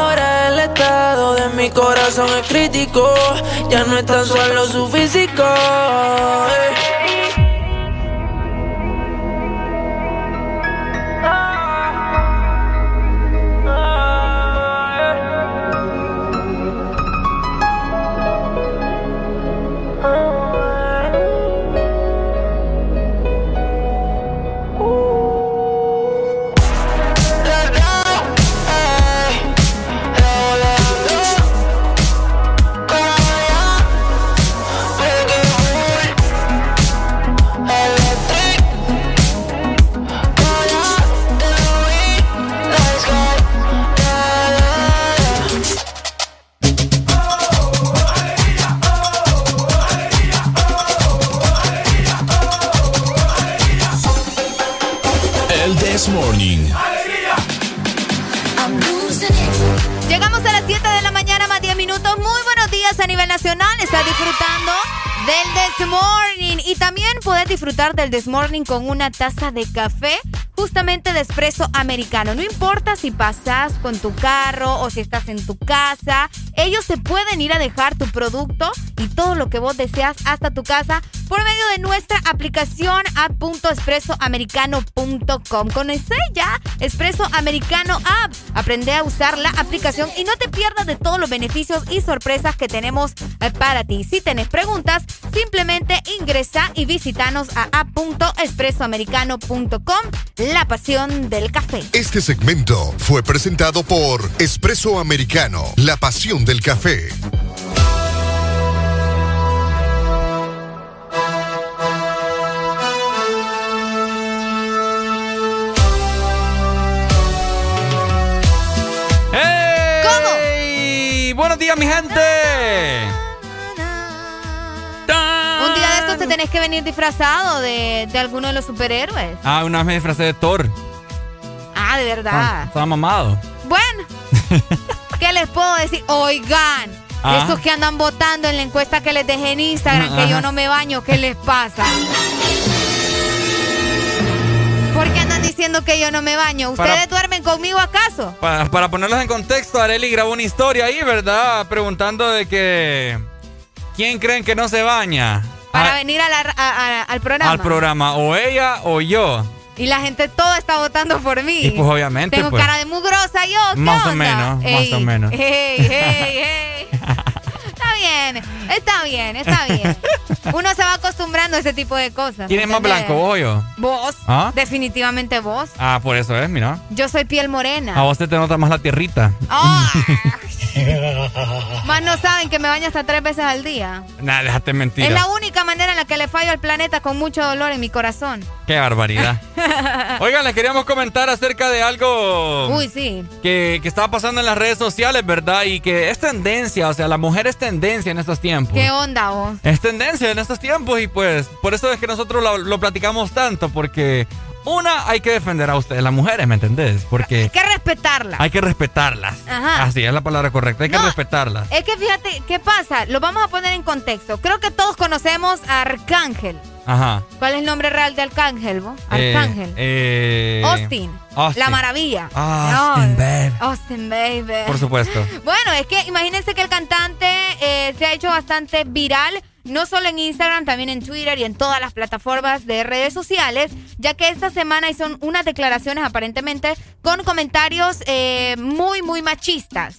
Ahora el estado de mi corazón es crítico. Ya no es tan solo su físico. Morning. Llegamos a las 7 de la mañana más 10 minutos. Muy buenos días a nivel nacional. Está disfrutando del This Morning. y también puedes disfrutar del This Morning con una taza de café justamente de espresso americano. No importa si pasas con tu carro o si estás en tu casa, ellos te pueden ir a dejar tu producto y todo lo que vos deseas hasta tu casa por medio de nuestra aplicación app.espressoamericano.com. Conoce ya Espresso Americano App. Aprende a usar la aplicación y no te pierdas de todos los beneficios y sorpresas que tenemos eh, para ti. Si tenés preguntas, simplemente ingresa y visitanos a app.espressoamericano.com la pasión del café. Este segmento fue presentado por Espresso Americano, la pasión del café. ¡Hey! Buenos días, mi gente. Tenés que venir disfrazado de, de alguno de los superhéroes. Ah, una vez me disfracé de Thor. Ah, de verdad. Estaba mamado. Bueno, ¿qué les puedo decir? Oigan, Ah. esos que andan votando en la encuesta que les dejé en Instagram, que yo no me baño, ¿qué les pasa? ¿Por qué andan diciendo que yo no me baño? ¿Ustedes Para- duermen conmigo acaso? Para, para ponerlos en contexto, Areli grabó una historia ahí, ¿verdad? Preguntando de que... ¿Quién creen que no se baña? Para Ah, venir a la- a- a- al programa. al programa. O ella o yo. Y la gente toda está votando por mí. Y pues, obviamente, Tengo pues. cara de mugrosa yo. ¿qué Más o menos, más o menos. ey, ey. Está bien, está bien, está bien. Uno se va acostumbrando a ese tipo de cosas. ¿Quién es más blanco, vos o yo? Vos. ¿Ah? Definitivamente vos. Ah, por eso es, mira. Yo soy piel A morena. vos te, te nota más la tierrita. Ah. Más no saben que me baño hasta tres veces al día. Nah, déjate mentir. Es la única manera en la que le fallo al planeta con mucho dolor en mi corazón. Qué barbaridad. Oigan, les queríamos comentar acerca de algo Uy, sí. que, que estaba pasando en las redes sociales, ¿verdad? Y que es tendencia, o sea, la mujer es tendencia en estos tiempos. ¿Qué onda vos? Es tendencia en estos tiempos y pues por eso es que nosotros lo, lo platicamos tanto, porque una, hay que defender a ustedes, las mujeres, ¿me entendés? Porque Hay que respetarla. hay que respetarlas. Ajá. Así es la palabra correcta, hay que respetarlas. Es que fíjate, ¿qué pasa? Lo vamos a poner en contexto. Creo que todos conocemos a Arcángel. Ajá. ¿Cuál es el nombre real de Arcángel, vos? Eh, Arcángel. eh, Austin. Austin. La maravilla. Austin, No, babe. Austin, baby. Por supuesto. Bueno, es que imagínense que el cantante eh, se ha hecho bastante viral, no solo en Instagram, también en Twitter y en todas las plataformas de redes sociales, ya que esta semana hizo unas declaraciones aparentemente con comentarios eh, muy, muy machistas.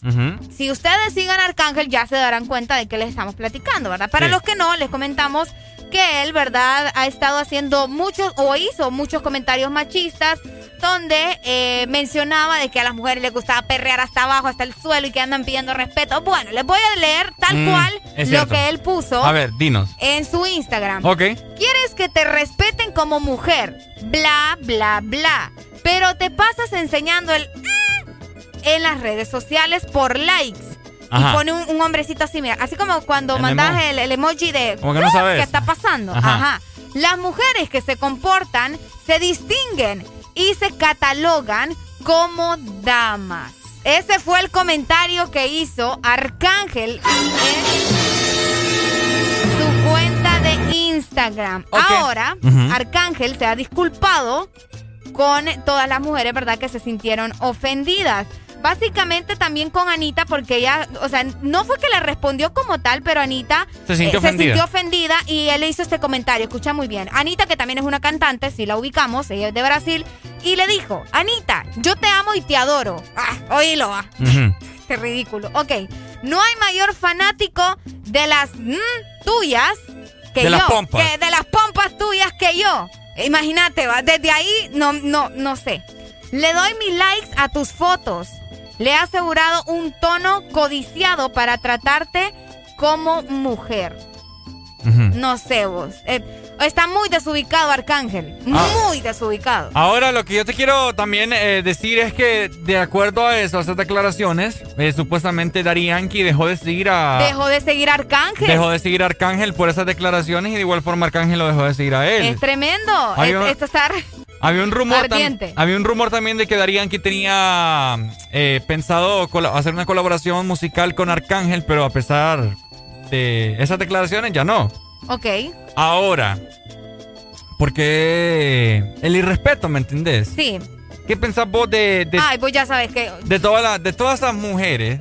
Si ustedes sigan a Arcángel ya se darán cuenta de que les estamos platicando, ¿verdad? Para Sí. los que no, les comentamos que él, ¿verdad? Ha estado haciendo muchos o hizo muchos comentarios machistas donde eh, mencionaba de que a las mujeres les gustaba perrear hasta abajo, hasta el suelo y que andan pidiendo respeto. Bueno, les voy a leer tal Mm, cual lo que él puso A ver, dinos. en su Instagram. Ok. ¿Quieres que te respeten como mujer? Bla, bla, bla. Pero te pasas enseñando el "mm" en las redes sociales por likes. Ajá. Y pone un, un hombrecito así, mira, así como cuando El mandas el, el emoji de Como que no "Ah, sabes". ¿qué está pasando? Ajá. Ajá. Las mujeres que se comportan se distinguen y se catalogan como damas. Ese fue el comentario que hizo Arcángel en su cuenta de Instagram. Ahora. Arcángel se ha disculpado con todas las mujeres, ¿verdad? Que se sintieron ofendidas. Básicamente también con Anita, porque ella, o sea, no fue que le respondió como tal, pero Anita Se sintió se ofendida. sintió ofendida y él le hizo este comentario. Escucha muy bien. Anita, que también es una cantante, si la ubicamos, ella es de Brasil, y le dijo, Anita, yo te amo y te adoro. Ah, oílo, ah. Qué ridículo. Ok, no hay mayor fanático de las mm, tuyas que De yo. las pompas. Que de las pompas tuyas que yo. Imagínate, va. Desde ahí, no, no, no sé. Le doy mis likes a tus fotos. Le he asegurado un tono codiciado para tratarte como mujer. No sé vos. Eh, está muy desubicado, Arcángel. Ah. Muy desubicado. Ahora, lo que yo te quiero también eh, decir es que, de acuerdo a eso, a esas declaraciones, eh, supuestamente Dari Yankee dejó de seguir a. Dejó de seguir a Arcángel. dejó de seguir a Arcángel por esas declaraciones y de igual forma Arcángel lo dejó de seguir a él. Es tremendo. Hay Es- un- Esto está... Había un rumor tam- había un rumor también de que Dari Yankee tenía eh, pensado hacer una colaboración musical con Arcángel, pero a pesar de esas declaraciones ya no. Ok. Ahora, porque el irrespeto, ¿me entendés? Sí. ¿Qué pensás vos de, de, Ay, pues ya sabes que... de, todas las- de todas esas mujeres,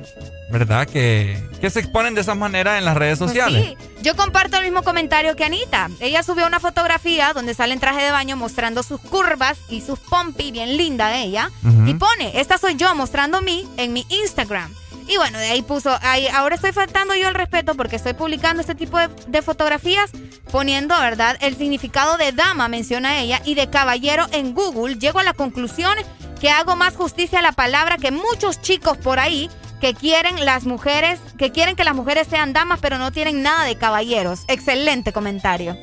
verdad, que, que se exponen de esa manera en las redes Pues sociales? sí, yo comparto el mismo comentario que Anita. Ella subió una fotografía donde sale en traje de baño mostrando sus curvas y sus pompi, bien linda de ella. Y pone, esta soy yo mostrando mí en mi Instagram. Y bueno, de ahí puso, ahí, ahora estoy faltando yo el respeto porque estoy publicando este tipo de, de fotografías poniendo, ¿verdad? El significado de dama, menciona ella, y de caballero en Google. Llego a la conclusión que hago más justicia a la palabra que muchos chicos por ahí que quieren las mujeres, que quieren que las mujeres sean damas, pero no tienen nada de caballeros. Excelente comentario.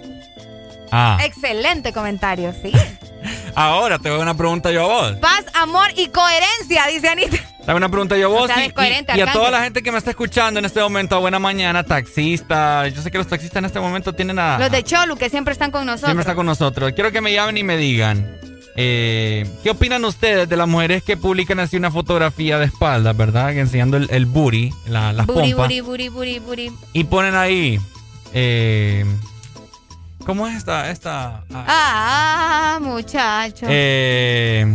Ah, Excelente comentario, sí. ahora te hago una pregunta yo a vos. Paz, amor y coherencia, dice Anita. Te hago una pregunta yo a vos sea, y- y, a toda la gente que me está escuchando en este momento, buena mañana, taxista. Yo sé que los taxistas en este momento tienen a... Los de Cholu, que siempre están con nosotros. Siempre está con nosotros. Quiero que me llamen y me digan. Eh, ¿Qué opinan ustedes de las mujeres que publican así una fotografía de espalda, verdad? Enseñando el, el booty, la- las Buri, pompas. buri, buri, buri, buri. Y ponen ahí. eh, ¿Cómo es esta? esta ah, Ah, muchacho. eh,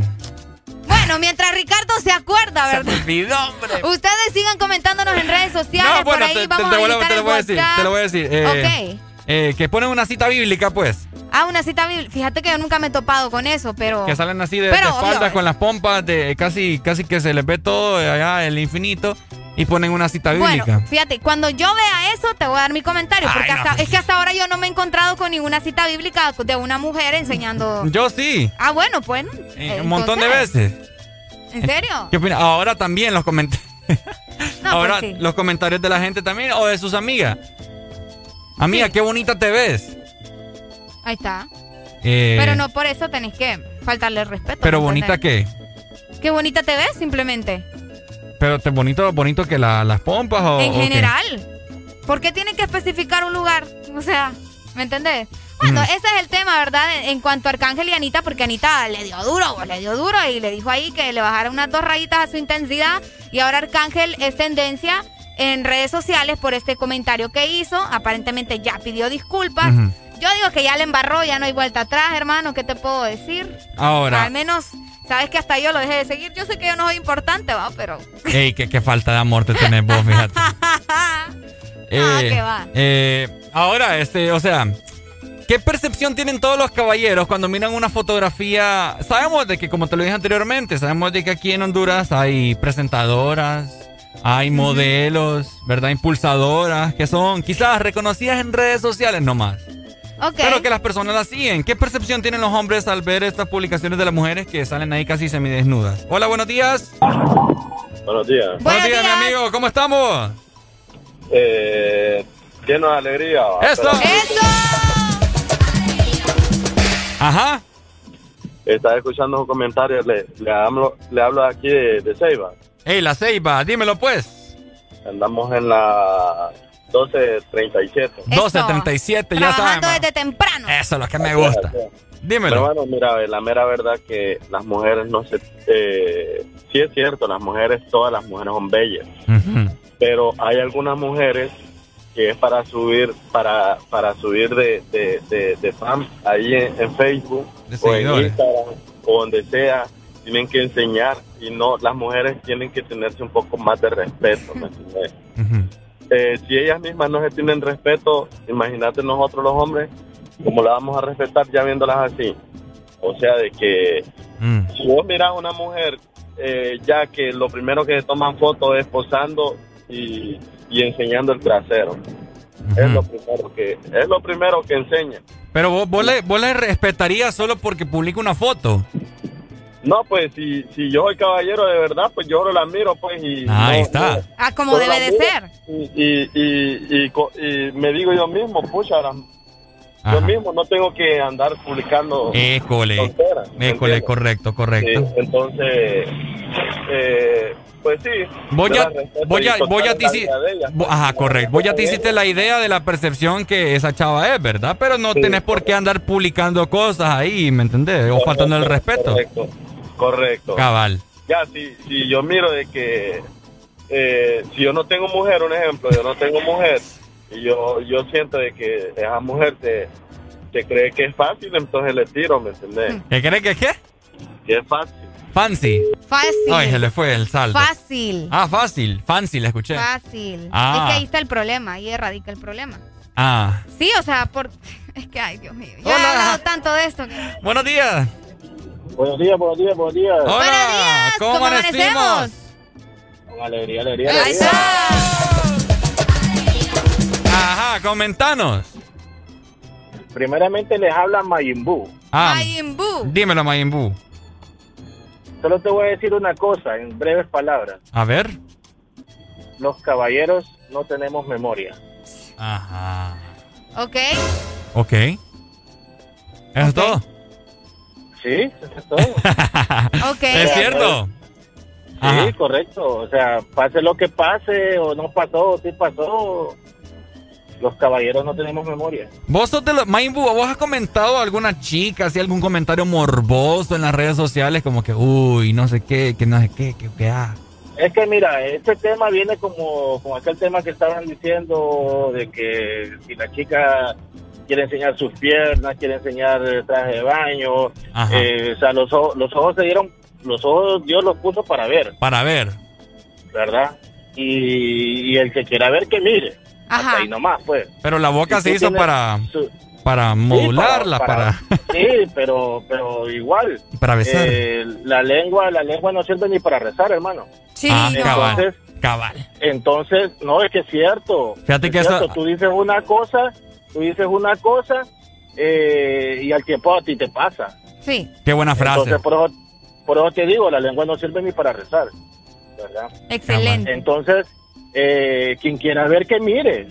Bueno, mientras Ricardo se acuerda, se ¿verdad? me olvidó, hombre. Ustedes sigan comentándonos en redes sociales. No, bueno, por ahí te, te- vamos te a voy a- te voy a decir. Te lo voy a decir. eh, Ok. eh, que ponen una cita bíblica, pues. Ah, una cita bíblica. Fíjate que yo nunca me he topado con eso, pero. Que salen así de, espaldas obvio, con las pompas, de casi, casi que se les ve todo de allá, el infinito, y ponen una cita bíblica. Bueno, fíjate, cuando yo vea eso, te voy a dar mi comentario. Porque no. hasta- es que hasta ahora yo no me he encontrado con ninguna cita bíblica de una mujer enseñando. Yo sí, Ah, bueno, pues. eh, un montón de veces. ¿En serio? ¿Qué opinas? Ahora también los comentarios. No, Ahora pues sí. los comentarios de la gente también o de sus amigas. Amiga, qué bonita te ves. Ahí está. Eh, Pero no por eso tenés que faltarle respeto. Pero ¿me bonita qué? Qué bonita te ves, simplemente. Pero te bonito, bonito que la- las pompas o. en o qué? general. ¿Por qué tiene que especificar un lugar? O sea, ¿me entendés? Bueno, Ujú. ese es el tema, ¿verdad? En, en cuanto a Arcángel y Anita, porque Anita le dio duro, pues, le dio duro y le dijo ahí que le bajara unas dos rayitas a su intensidad. Y ahora Arcángel es tendencia en redes sociales por este comentario que hizo. Aparentemente ya pidió disculpas. Yo digo que ya le embarró, ya no hay vuelta atrás, hermano. ¿Qué te puedo decir? Ahora. Al menos, sabes que hasta yo lo dejé de seguir. Yo sé que yo no soy importante, va, pero. Ey, qué, qué falta de amor te tenés vos, fíjate. Ah, qué va. eh, ahora, este, o sea, ¿qué percepción tienen todos los caballeros cuando miran una fotografía? Sabemos de que, como te lo dije anteriormente, sabemos de que aquí en Honduras hay presentadoras, hay modelos, ¿verdad? Impulsadoras, que son quizás reconocidas en redes sociales nomás. Ok. Pero que las personas las siguen. ¿Qué percepción tienen los hombres al ver estas publicaciones de las mujeres que salen ahí casi semidesnudas? Hola, buenos días. Buenos días. Buenos días, mi amigo. ¿Cómo estamos? Eh, lleno de alegría. ¡Eso! pero- Ajá. Estaba escuchando un comentario, le, le, hablo, le hablo aquí de, de Ceiba. Ey, la ceiba, dímelo pues. Andamos en la 1237. 1237, ya Trabajando saben. desde temprano. Eso es lo que me gusta. Dímelo. Pero bueno, mira, la mera verdad que las mujeres no se... Eh, sí es cierto, las mujeres, todas las mujeres son bellas. Pero hay algunas mujeres que es para subir para para subir de, de, de, de fans ahí en, en Facebook o en. Instagram o donde sea tienen que enseñar y no las mujeres tienen que tenerse un poco más de respeto ¿me entiendes? Eh, si ellas mismas no se tienen respeto imagínate nosotros los hombres cómo la vamos a respetar ya viéndolas así o sea de que si vos mirás a una mujer eh, ya que lo primero que se toman fotos es posando y, y enseñando el trasero. Es lo primero que es lo primero que enseña. Pero vos, vos le, vos le respetarías solo porque publica una foto. No pues si, si yo soy caballero de verdad pues yo la miro pues y Ah, Ahí no- está. Ah, como debe de ser. y, y, y, y co- y me digo yo mismo pucha la- yo mismo no tengo que andar publicando École. correcto, correcto. Sí, entonces eh, pues sí Vos yo ya, la respeto vos y ya, vos ya total te la hici- vida de ella. vos- Ajá, correcto. Vos ya te hiciste la idea de la percepción que esa chava es, ¿verdad? Pero no tenés por qué andar publicando cosas ahí, ¿me entendés? O faltando el respeto. Correcto, correcto. Cabal. Ya, si, si yo miro de que eh, si yo no tengo mujer, un ejemplo, yo no tengo mujer Y yo, yo siento de que esa mujer te, te cree que es fácil, entonces le tiro, ¿me entendés? ¿Qué cree que es qué? Que es fácil. Fancy. Fácil. Ay, se le fue el saldo. Fácil. Ah, fácil. Fancy, le escuché. Fácil. Ah. Es que ahí está el problema, ahí radica el problema. Ah. Sí, o sea, por... Es que, ay, Dios mío. Ya Hola. he hablado tanto de esto. que- Buenos días. Buenos días, buenos días, buenos días. Hola. Buenos días. ¿Cómo, ¿Cómo amanecemos? Con alegría, alegría, Ahí alegría. Ajá, comentanos. Primeramente les habla Mayimbu. Ah, Mayimbu. dímelo, Mayimbu. Solo te voy a decir una cosa en breves palabras. A ver. Los caballeros no tenemos memoria. Ajá. Ok. Ok. ¿Eso es todo? Sí, eso es todo. Ok. ¿Es cierto? Sí, Ajá. correcto. O sea, pase lo que pase, o no pasó, o sí pasó. Los caballeros no tenemos memoria. Vos sos de los... Mayimbu, ¿vos has comentado a alguna chica, así algún comentario morboso en las redes sociales? Como que, uy, no sé qué, que no sé qué, que, que ah. Es que mira, este tema viene como, como aquel tema que estaban diciendo de que si la chica quiere enseñar sus piernas, quiere enseñar el traje de baño, eh, o sea, los, ojos- los ojos se dieron, los ojos Dios los puso para ver, Para ver. ¿verdad? Y, y el que quiera ver, que mire. Hasta ahí nomás, pues. Pero la boca Si se hizo para... su- Para modularla, para... Sí, pero, pero igual. Para besar. eh, la lengua, la lengua no sirve ni para rezar, hermano. Sí, Ah, cabal. Entonces, Cabal. entonces, no, es que es cierto. Fíjate Es que cierto, Tú dices una cosa, tú dices una cosa, eh, y al tiempo a ti te pasa. Sí. Qué buena frase. Entonces, por eso, por eso te digo, la lengua no sirve ni para rezar. ¿Verdad? Excelente. Entonces, eh, quien quiera ver, que mire.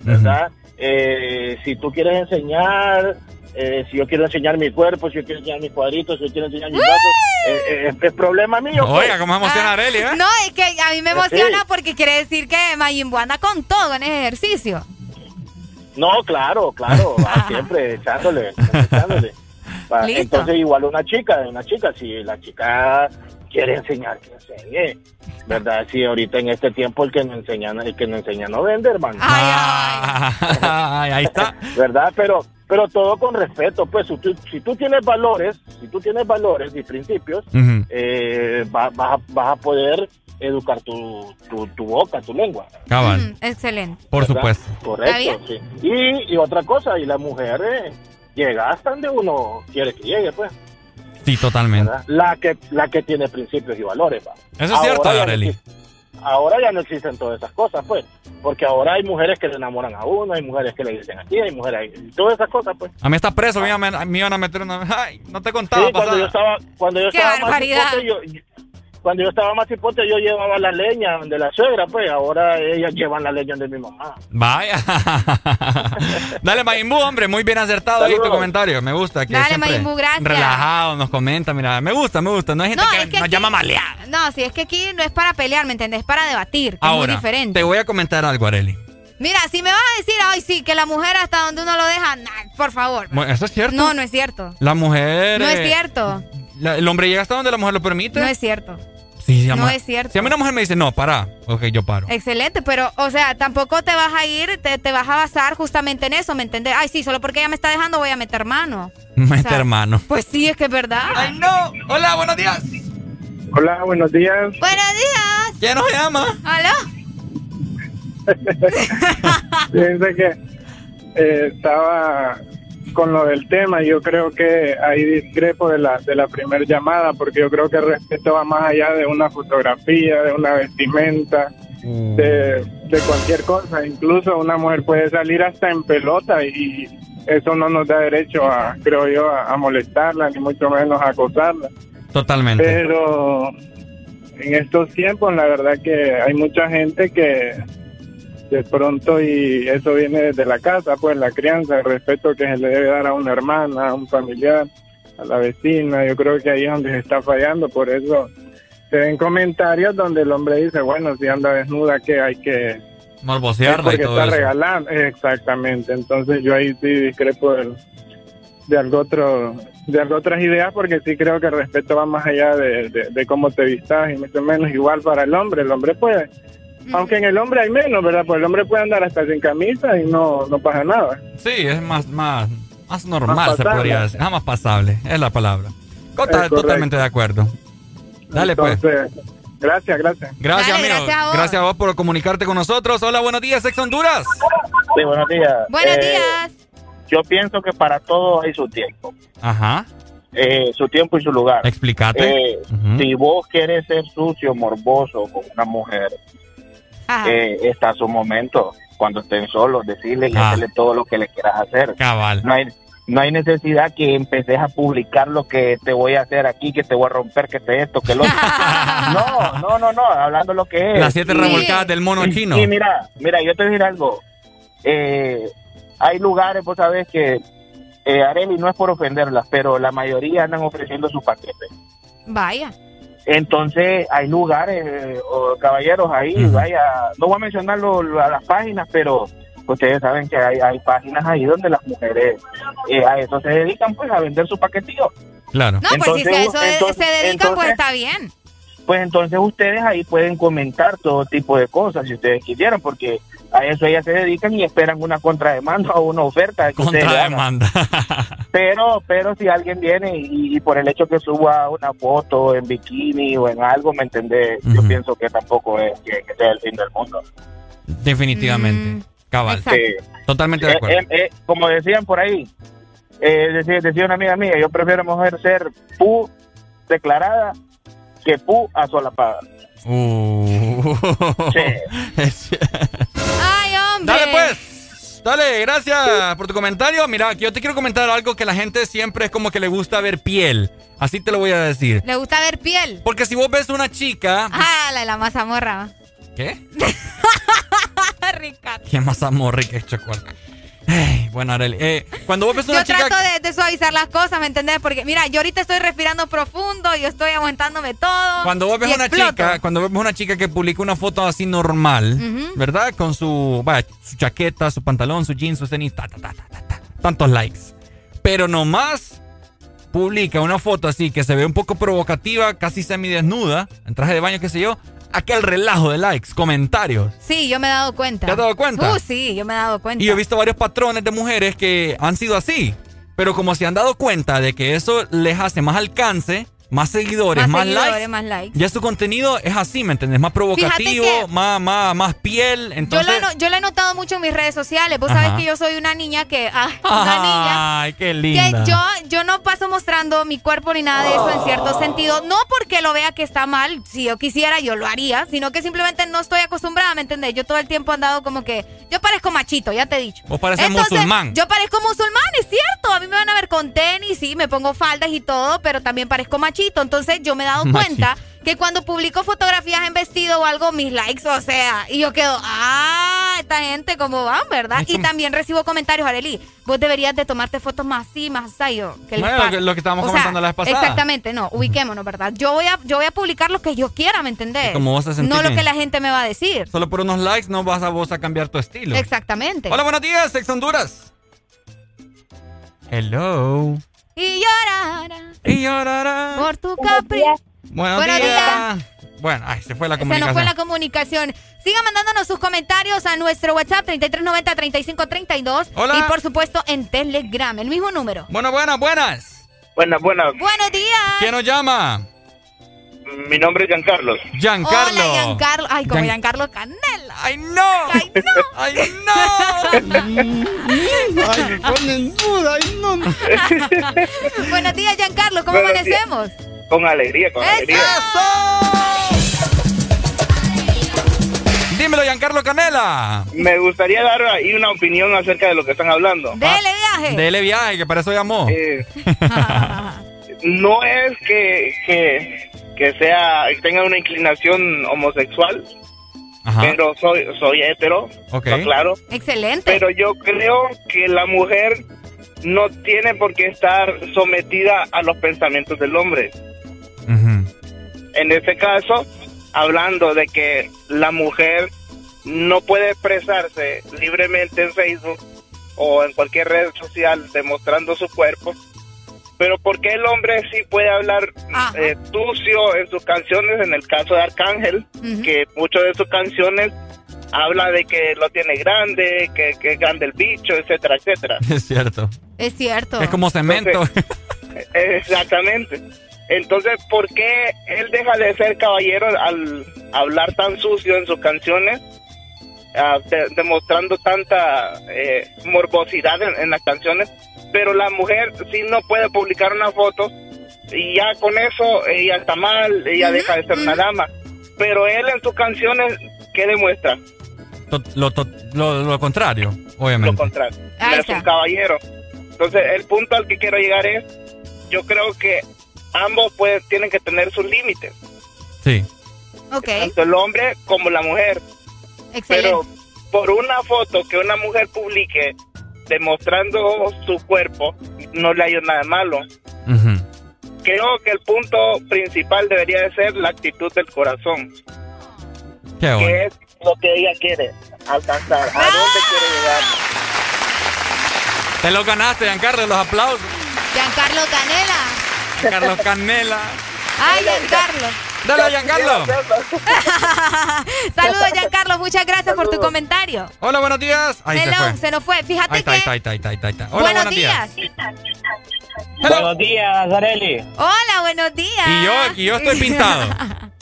¿Verdad? Eh, si tú quieres enseñar, eh, si yo quiero enseñar mi cuerpo, si yo quiero enseñar mis cuadritos, si yo quiero enseñar mis brazos, eh, eh, es, es problema mío. pues. Oiga, cómo se emociona Arely, ¿eh? No, es que a mí me Sí. emociona porque quiere decir que Mayimbu anda con todo en ese ejercicio. No, claro, claro, va siempre echándole, echándole. Entonces igual una chica, una chica, si la chica quiere enseñar, que enseñe, ¿verdad? Si ahorita en este tiempo el que no enseña, el que no enseña no vende, hermano. Ay, ahí está. ¿Verdad? Pero, pero todo con respeto, pues si tú, si tú tienes valores, si tú tienes valores y principios, eh, va- vas, a, vas a poder educar tu, tu, tu boca, tu lengua. Cabal. Mm, excelente. Por ¿verdad? supuesto. Correcto, sí. Y, y otra cosa, y la mujer eh, llega hasta donde uno quiere que llegue, pues. Sí, totalmente. ¿verdad? La que, la que tiene principios y valores, va. Eso es cierto, no Arely. existe- ahora ya no existen todas esas cosas, pues. Porque ahora hay mujeres que le enamoran a uno, hay mujeres que le dicen aquí, hay mujeres, todas esas cosas, pues. A mí está preso, me iban a, me iban a meter una... Ay, no te contaba, Sí, cuando yo estaba, cuando yo ¡Qué estaba más barbaridad! hipote, yo, yo- cuando yo estaba más hipote, yo llevaba la leña de la suegra, pues. Ahora ellas llevan la leña de mi mamá. Vaya. Dale, Mayimbu, hombre, muy bien acertado ahí tu Saludos. comentario. Me gusta que Dale, Mayimbu, gracias. relajado nos comenta, mira, me gusta, me gusta. No hay gente No, que, es que nos aquí- llama malear. No, si es que aquí no es para pelear, ¿me entendés? Es para debatir, que es muy Ahora, diferente. te voy a comentar algo, Areli. Mira, si me vas a decir, ay, sí, que la mujer hasta donde uno lo deja, nah, por favor. Bueno, ¿Eso es cierto? No, no es cierto. La mujer... No es eh, cierto. la- el hombre llega hasta donde la mujer lo permite. No es cierto. Sí, no es cierto. Si a mí una mujer me dice, no, para, ok, yo paro. Excelente, pero, o sea, tampoco te vas a ir, te, te vas a basar justamente en eso, ¿me entiendes? Ay, sí, solo porque ella me está dejando voy a meter mano. Mete sea, hermano. Pues sí, es que es verdad. ¡Ay, no! Hola, buenos días. Hola, buenos días. Buenos días. ¿Quién nos llama? ¿Aló? Fíjense que eh, estaba con lo del tema, yo creo que ahí discrepo de la, de la primera llamada, porque yo creo que el respeto va más allá de una fotografía, de una vestimenta, de, de cualquier cosa. Incluso una mujer puede salir hasta en pelota y eso no nos da derecho a, creo yo, a, a molestarla, ni mucho menos a acosarla. Totalmente. Pero en estos tiempos, la verdad que hay mucha gente que de pronto, y eso viene desde la casa, pues la crianza, el respeto que se le debe dar a una hermana, a un familiar, a la vecina, yo creo que ahí es donde se está fallando, por eso se ven comentarios donde el hombre dice, bueno, si anda desnuda, que hay que... y porque todo está eso. regalando, exactamente, entonces yo ahí sí discrepo de algo otro de algo otras ideas porque sí creo que el respeto va más allá de, de- de cómo te vistas y mucho menos igual para el hombre. El hombre puede Aunque en el hombre hay menos, ¿verdad? Pues el hombre puede andar hasta sin camisa y no, no pasa nada. Sí, es más, más, más normal, Más se podría decir. Ah, más pasable, es la palabra. Cota- Es correcto. totalmente de acuerdo. Dale, pues. Gracias, gracias. Gracias, Dale, amigo. gracias a vos. Gracias a vos por comunicarte con nosotros. Hola, buenos días, Ex Honduras. Sí, buenos días. Buenos Eh, días. Yo pienso que para todo hay su tiempo. Ajá. Eh, su tiempo y su lugar. Explícate. Eh, Si vos quieres ser sucio, morboso con una mujer, eh, está su momento. Cuando estén solos, decirle y Ah. hacerle todo lo que le quieras hacer. Cabal. No hay, no hay necesidad que empeces a publicar lo que te voy a hacer aquí, que te voy a romper, que te esto, que lo otro. no, no, no, no, hablando lo que es. Las siete revolcadas del mono chino. Y mira, mira, yo te voy a decir algo. Eh, hay lugares, vos sabés que, eh, Areli, no es por ofenderlas, pero la mayoría andan ofreciendo sus paquetes. Vaya. Entonces, hay lugares, eh, o caballeros, ahí, vaya, no voy a mencionar lo- lo- a las páginas, pero ustedes saben que hay, hay páginas ahí donde las mujeres eh, a eso se dedican, pues, a vender su paquetillo. Claro. No, pues si se, eso entonces- se dedican, pues está bien. Pues entonces ustedes ahí pueden comentar todo tipo de cosas si ustedes quisieran, porque a eso ellas se dedican y esperan una contrademanda o una oferta. Contrademanda. Pero, pero si alguien viene y, y por el hecho que suba una foto en bikini o en algo, ¿me entendés? Yo pienso que tampoco es que, que sea el fin del mundo. Definitivamente. Cabal. Sí. Totalmente de Eh, acuerdo. eh, eh, como decían por ahí, eh, decía, decía una amiga mía, yo prefiero mujer ser pu declarada que pu asolapada. Uh. Ay, hombre. Dale pues. Dale, gracias por tu comentario. Mira, yo te quiero comentar algo que la gente siempre es como que le gusta ver piel. Así te lo voy a decir. Le gusta ver piel. Porque si vos ves una chica... Ah, la de la mazamorra. ¿Qué? Ricardo. ¿Qué amor que es chocolate? Ay, bueno, Arely, eh, cuando vos ves una Yo chica... trato de, de suavizar las cosas, ¿me entendés? Porque, mira, yo ahorita estoy respirando profundo, yo estoy aguantándome todo. Cuando vos ves una exploto. chica, cuando vos ves una chica que publica una foto así normal, Ujú. ¿verdad? Con su, vaya, su chaqueta, su pantalón, su jeans, su tenis, ta, ta, ta, ta, ta, tantos likes. Pero nomás publica una foto así que se ve un poco provocativa, casi semidesnuda, en traje de baño, qué sé yo, aquel relajo de likes, comentarios. Sí, yo me he dado cuenta. ¿Te has dado cuenta? Uh, sí, yo me he dado cuenta. Y yo he visto varios patrones de mujeres que han sido así. Pero como se han dado cuenta de que eso les hace más alcance, más seguidores, más, seguidores, likes, más likes. ya su contenido es así, ¿me entiendes? Más provocativo, más, más, más piel. Yo Entonces. lo, he no- yo lo he notado mucho en mis redes sociales. Vos Ajá. sabés que yo soy una niña que. Ah, una niña. Ay, qué Que linda. yo, yo no paso mostrando mi cuerpo ni nada de eso en cierto sentido. No porque lo vea que está mal, si yo quisiera yo lo haría, sino que simplemente no estoy acostumbrada, ¿me entendés? Yo todo el tiempo he andado como que, yo parezco machito, ya te he dicho. Vos pareces Entonces, musulmán. Yo parezco musulmán, es cierto. A mí me van a ver con tenis, sí, me pongo faldas y todo, pero también parezco machito. Entonces yo me he dado cuenta que cuando publico fotografías en vestido o algo, mis likes, o sea, y yo quedo, ah, esta gente como van, ¿verdad? Y también recibo comentarios, Arely, vos deberías de tomarte fotos más así, más así, yo, ¿qué les Bueno, lo que- lo que estábamos O sea, comentando la vez pasada. Exactamente, no, ubiquémonos, ¿verdad? Yo voy a, yo voy a publicar lo que yo quiera, ¿me entendés? Como vos te No lo que la gente me va a decir. Solo por unos likes no vas a vos a cambiar tu estilo. Exactamente. Hola, buenos días, Ex Honduras. Hello. Y llorará Y llorará. por tu capri. Buenos, Buenos días. Bueno, ay, se fue la Se nos comunicación. fue la comunicación. Sigan mandándonos sus comentarios a nuestro WhatsApp 3390-3532. Hola. Y por supuesto en Telegram, el mismo número. Bueno, buenas, buenas. Buenas, buenas. Buenos días. ¿Quién nos llama? Mi nombre es Giancarlos. Giancarlo. Hola, Giancarlo. Ay, como Gian- Giancarlo Canela. ¡Ay, no! ¡Ay, no! ¡Ay, no! Ay, me ponen duda, ay, no. Buenos días, Giancarlo. ¿Cómo Buenos días. amanecemos? Con alegría, con alegría. Dímelo, Giancarlo Canela. Me gustaría dar ahí una opinión acerca de lo que están hablando. Dele viaje. Dele viaje, que para eso llamó. Eh, no es que, que, que sea tenga una inclinación homosexual, Ajá. pero soy soy hetero, claro. Excelente. Pero yo creo que la mujer no tiene por qué estar sometida a los pensamientos del hombre. En este caso, hablando de que la mujer no puede expresarse libremente en Facebook o en cualquier red social demostrando su cuerpo, Pero ¿por qué el hombre sí puede hablar eh, sucio en sus canciones? En el caso de Arcángel, que muchas de sus canciones habla de que lo tiene grande, que, que es grande el bicho, etcétera, etcétera. Es cierto. Es cierto. Es como cemento. Exactamente. Entonces, ¿por qué él deja de ser caballero al hablar tan sucio en sus canciones, ah, demostrando tanta eh, morbosidad en, las canciones? Pero la mujer sí no puede publicar una foto y ya con eso ella está mal, ella deja de ser una dama. Pero él en sus canciones, ¿qué demuestra? Lo, lo, contrario, obviamente. Lo contrario. es un caballero. Entonces, el punto al que quiero llegar es, yo creo que ambos pues, tienen que tener sus límites. Sí. Ok. Tanto el hombre como la mujer. Excelente. Pero por una foto que una mujer publique demostrando su cuerpo, no le hay nada malo. Creo que el punto principal debería de ser la actitud del corazón. Qué bueno. Que es lo que ella quiere alcanzar, a dónde quiere llegar. Te lo ganaste, Giancarlo, los aplausos. Giancarlo Canela. Carlos Canela. Ay, Giancarlo. Dale, Giancarlo. Saludos, Giancarlo. Muchas gracias por tu comentario. Hola, buenos días. Ahí se, fue. se nos fue. Fíjate ahí que. Ahí está, ahí está, ahí está, ahí está. Hola, buenos, días. Buenos días, Areli. Hola, buenos días. Y yo, y yo estoy pintado.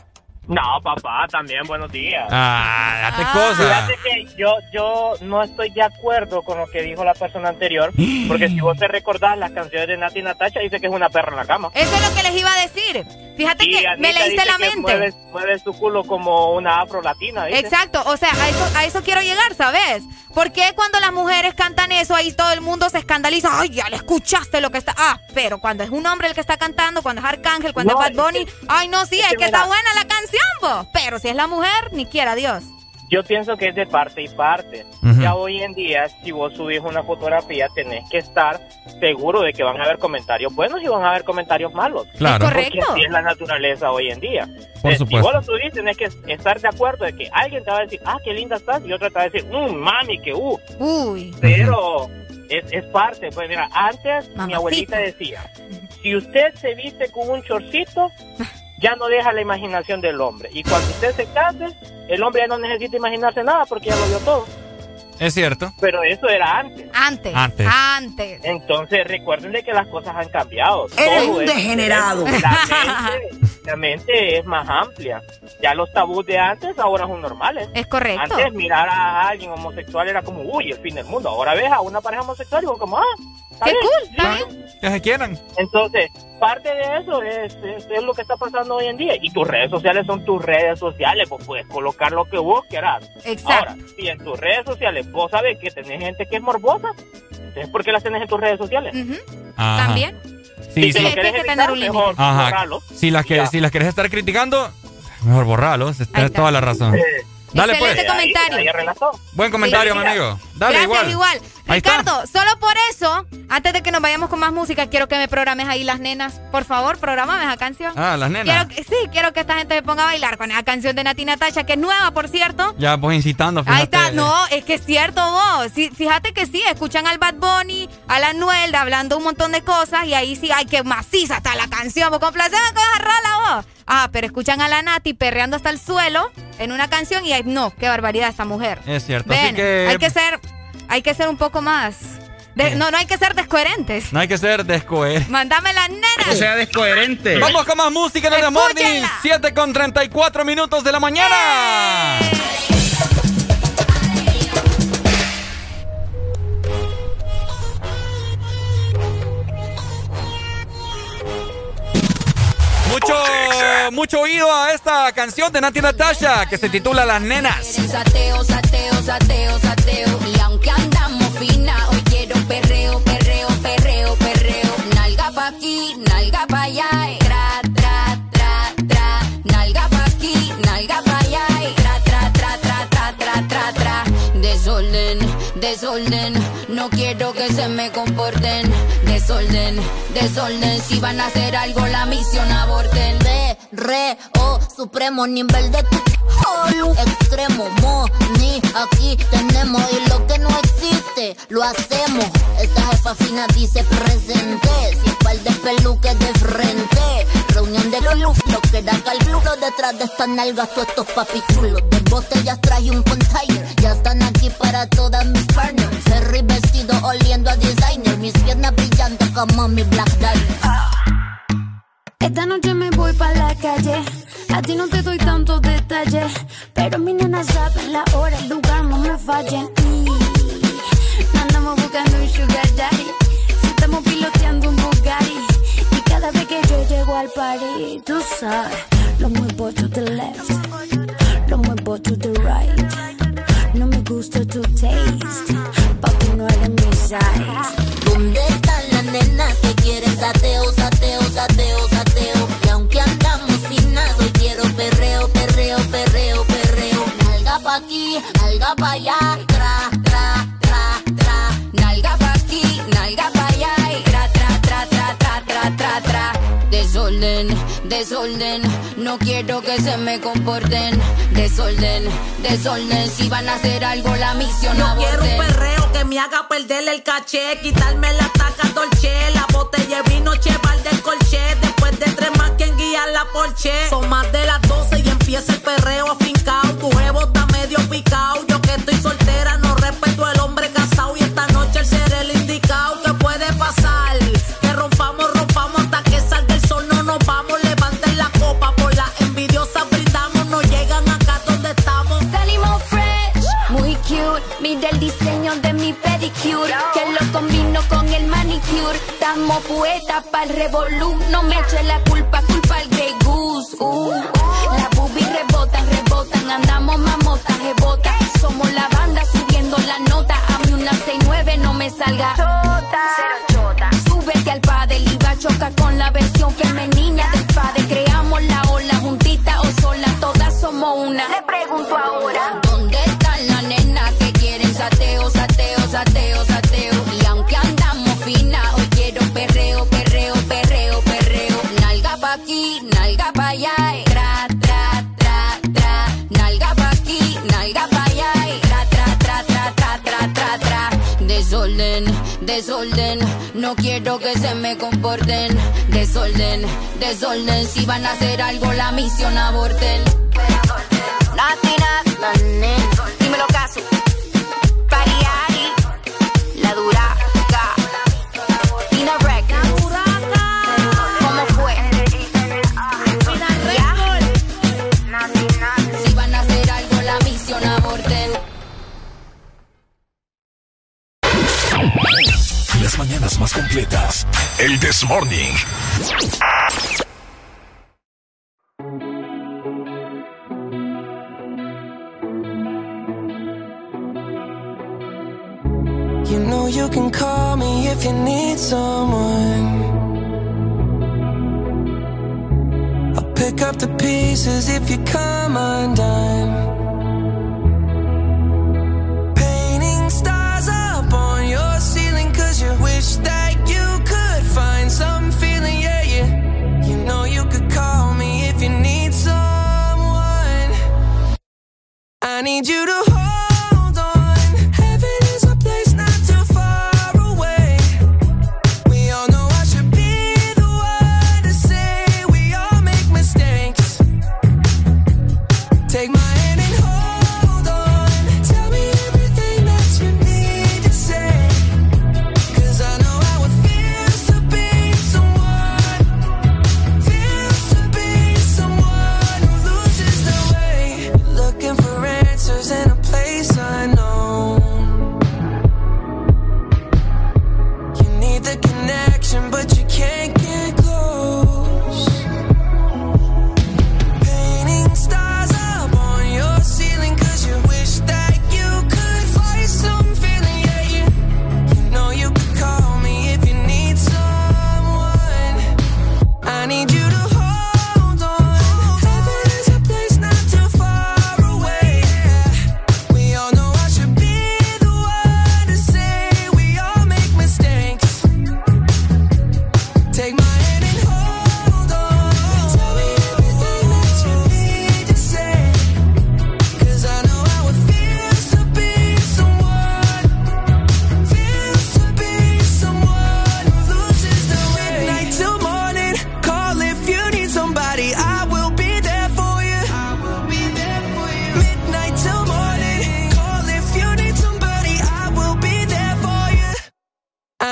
No, papá, también buenos días. Ah, date Ah. cosas. Fíjate que yo, yo no estoy de acuerdo con lo que dijo la persona anterior, porque si vos te recordás las canciones de Nati Natacha, dice que es una perra en la cama. Eso es lo que les iba a decir. Fíjate Y que me leíste la mente. Mueve, mueve su culo como una afro latina, dice. Exacto, o sea, a eso, a eso quiero llegar, ¿sabes? Porque cuando las mujeres cantan eso, ahí todo el mundo se escandaliza? Ay, ya le escuchaste lo que está. Ah, pero cuando es un hombre el que está cantando, cuando es Arcángel, cuando No, es Bad Bunny, ay, no, sí, es, que que está buena la canción, Pero si es la mujer, ni quiera Dios. Yo pienso que es de parte y parte. Ujú. Ya hoy en día, si vos subís una fotografía, tenés que estar seguro de que van a haber comentarios buenos y van a haber comentarios malos. Claro. Es Porque correcto. así es la naturaleza hoy en día. Por Eh, Si supuesto. vos lo subís, tenés que estar de acuerdo de que alguien te va a decir, ah, qué linda estás, y otro te va a decir, mmm, mami, que uh. Uy. Pero es, es parte. Pues mira, antes mi abuelita decía, si usted se viste con un chorcito, ya no deja la imaginación del hombre. Y cuando usted se case, el hombre ya no necesita imaginarse nada porque ya lo vio todo. Es cierto. Pero eso era antes. Antes. Antes. Antes. Entonces recuerden de que las cosas han cambiado. Eres Todo un es- degenerado. La mente, la mente es más amplia. Ya los tabús de antes ahora son normales. Es correcto. Antes mirar a alguien homosexual era como, uy, el fin del mundo. Ahora ves a una pareja homosexual y vos como, ah, Qué cool, sí. Que se quieran. Entonces, parte de eso es, es, es lo que está pasando hoy en día. Y tus redes sociales son tus redes sociales, pues puedes colocar lo que vos quieras. Exacto. Ahora, si en tus redes sociales vos sabes que tenés gente que es morbosa, entonces ¿por qué las tenés en tus redes sociales? También. Sí, Si sí. lo querés que evitar, tener un límite. mejor Ajá. borralo. Si las, que, si las querés estar criticando, mejor borralos. Tienes toda la razón. Dale, pues. Comentario. Ahí relató. Buen comentario, mi amigo. Dale, Gracias, igual. igual. Ricardo, solo por eso, antes de que nos vayamos con más música, quiero que me programes ahí las nenas. Por favor, programame esa canción. Ah, las nenas. Quiero sí, quiero que esta gente se ponga a bailar con esa canción de Nati Natasha, que es nueva, por cierto. Ya, pues incitando, fíjate. Ahí está, no, es que es cierto vos. Sí, fíjate que sí, escuchan al Bad Bunny, a la Noel, hablando un montón de cosas y ahí sí, ay, que maciza está la canción. Vos complaceme con esa rola vos. Ah, pero escuchan a la Nati perreando hasta el suelo en una canción y ay, no, qué barbaridad esta mujer. Es cierto. Ven, Así que. hay que ser, hay que ser un poco más. de- no, no hay que ser descoherentes. No hay que ser descoher. Mándame las nenas. descoherente. Vamos con más música en el Morning. Escúchenla. 7 con 34 minutos de la mañana. Mucho, mucho oído a esta canción de Nati Natasha que se titula Las Nenas. Sateo, sateo, sateo, sateo. Y aunque andamos fina, hoy quiero perreo, perreo, perreo, perreo. Nalga pa' aquí, nalga pa' allá. y Tra, tra, tra, tra. Nalga pa' aquí, nalga pa' allá. y Tra, tra, tra, tra, tra, tra, tra, tra. Desorden, desorden. No quiero que se me comporten. Desorden, desorden. Si van a hacer algo, la misión aborten. Re, re, oh, supremo nivel de tu extremo, mo, ni aquí tenemos y lo que no existe, lo hacemos. Esta jefa fina dice presente, si par de peluques de frente. Reunión de los luz, lo que da calculo detrás de estas nalgas, todos estos papichulos. De botellas traje un container, ya están aquí para todas mis partners. Vestido oliendo a designer, mis piernas brillando como mi black diamond. Esta noche me voy pa' la calle. A ti no te doy tantos detalles. Pero mi nena saben la hora, el lugar, no me fallen. Y andamos buscando un sugar daddy. Si estamos piloteando un Bugatti. Y cada vez que yo llego al party, tú sabes, lo muevo to the left. Lo muevo to the right. No me gusta tu taste. ¿Dónde están las nenas que quieren sateo, sateo, sateo, sateo? Y aunque andamos finas, hoy quiero perreo, perreo, perreo, perreo. Nalga pa' aquí, nalga pa' allá, Desorden, no quiero que se me comporten. Desorden, desorden, si van a hacer algo la misión Yo quiero un perreo que me haga perder el caché, quitarme la taca dolce, la botella de vino cheval del colché, después de tres más quien guía la porche. Son más de las 12 y empieza el perreo afincao, Mira el diseño de mi pedicure, que lo combino con el manicure. Estamos poetas para el revolú. No me eche la culpa, culpa al Grey Goose. Uh. Las boobies rebotan, rebotan. Andamos mamotas, rebotas. Somos la banda subiendo la nota. A mí una 69 no me salga. Chota. Súbete al padel y va a chocar con la versión femenina del padre. Creamos la ola juntita o sola, todas somos una. Le pregunto ahora. Desorden, desorden, no quiero que se me comporten. Desorden, desorden, si van a hacer algo la misión aborten. Latina, mañanas más completas. El This Morning. You know you can call me if you need someone. I'll pick up the pieces if you come undone. Wish that you could find some feeling, yeah, yeah. You know you could call me if you need someone. I need you to hold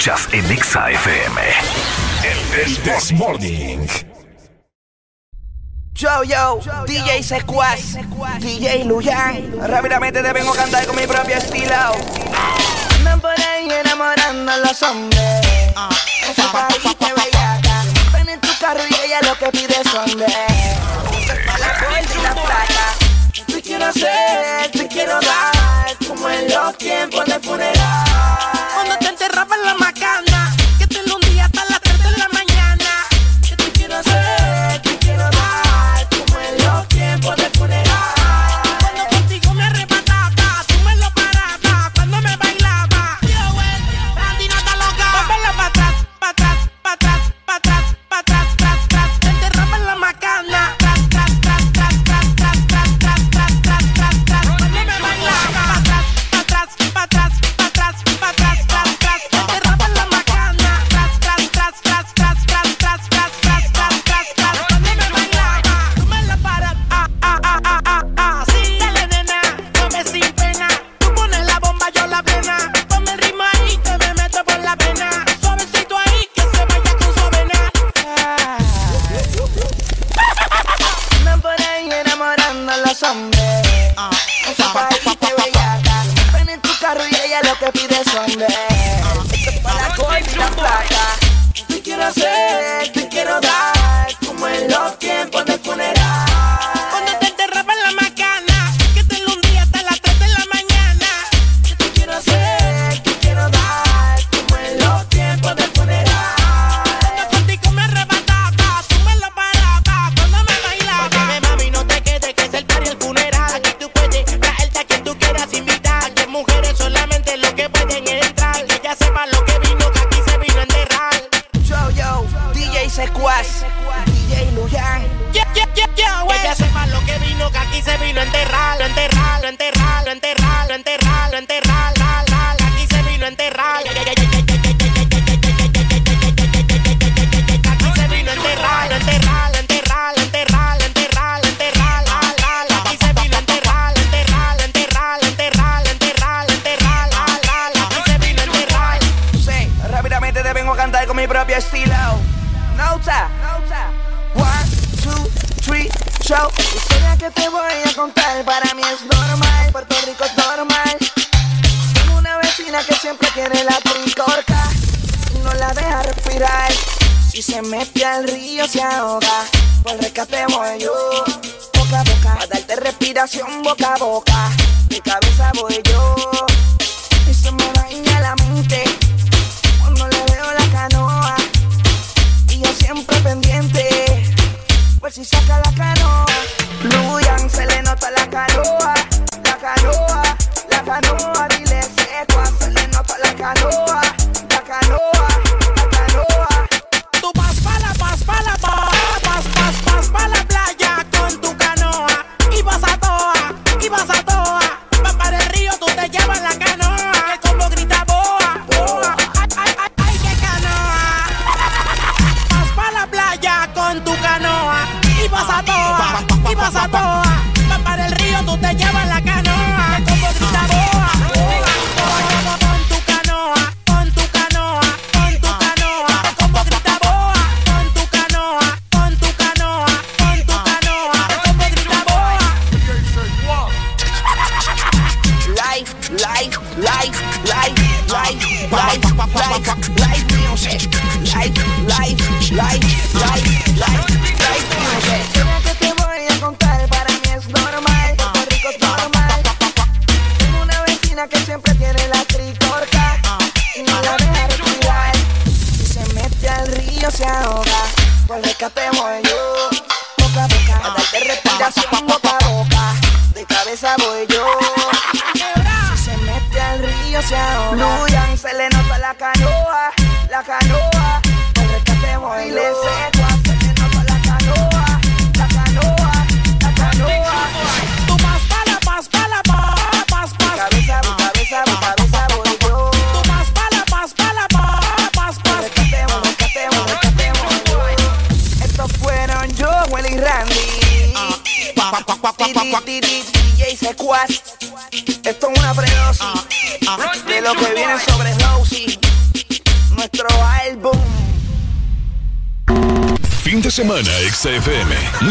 escuchas en Exa FM. El This Morning. Yo, yo, DJ Secuaz, DJ Luyan. Rápidamente te vengo a cantar con mi propio estilo. Andan por ahí enamorando a los hombres. En su país que bellaca. Ven en tu carro y ella lo que pide son de. la vuelta y la plata. Te quiero hacer, te quiero dar. Como en los tiempos de funeral macana.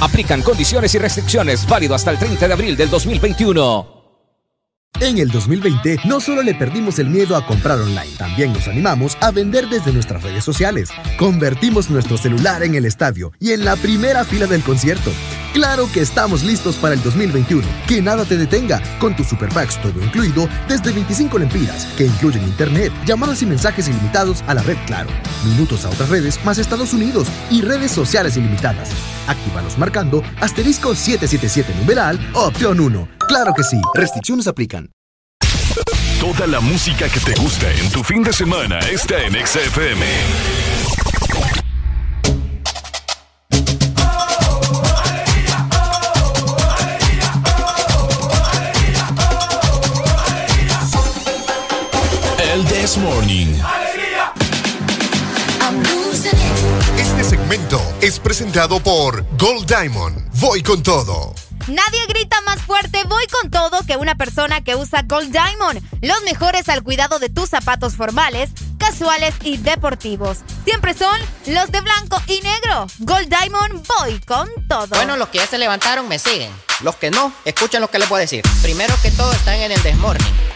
Aplican condiciones y restricciones válido hasta el 30 de abril del 2021. En el 2020 no solo le perdimos el miedo a comprar online, también nos animamos a vender desde nuestras redes sociales. Convertimos nuestro celular en el estadio y en la primera fila del concierto. Claro que estamos listos para el 2021. Que nada te detenga con tus super packs todo incluido desde 25 lempiras, que incluyen internet, llamadas y mensajes ilimitados a la red Claro, minutos a otras redes más Estados Unidos y redes sociales ilimitadas. Actívalos marcando asterisco 777 numeral opción 1. Claro que sí, restricciones aplican. Toda la música que te gusta en tu fin de semana está en XFM. El This Morning. Es presentado por Gold Diamond. Voy con todo. Nadie grita más fuerte, voy con todo, que una persona que usa Gold Diamond. Los mejores al cuidado de tus zapatos formales, casuales y deportivos. Siempre son los de blanco y negro. Gold Diamond, voy con todo. Bueno, los que ya se levantaron me siguen. Los que no, escuchen lo que les voy a decir. Primero que todo están en el desmorning.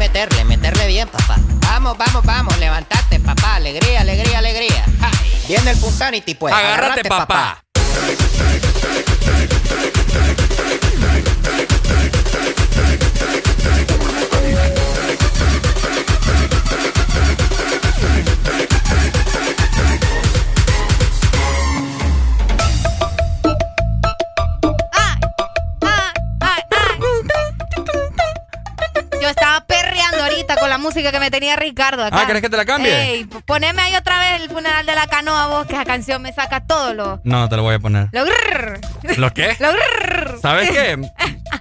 Meterle, meterle bien, papá. Vamos, vamos, vamos, levantate, papá. Alegría, alegría, alegría. Ja, Viene el Punsanity, pues. Agárrate, papá. Yo música que me tenía Ricardo acá. Ah, ¿querés que te la cambie? Ey, poneme ahí otra vez el funeral de la canoa, vos, que esa canción me saca todo lo... No, te lo voy a poner. Lo grrr. ¿Lo qué? Lo grrr. ¿Sabes qué?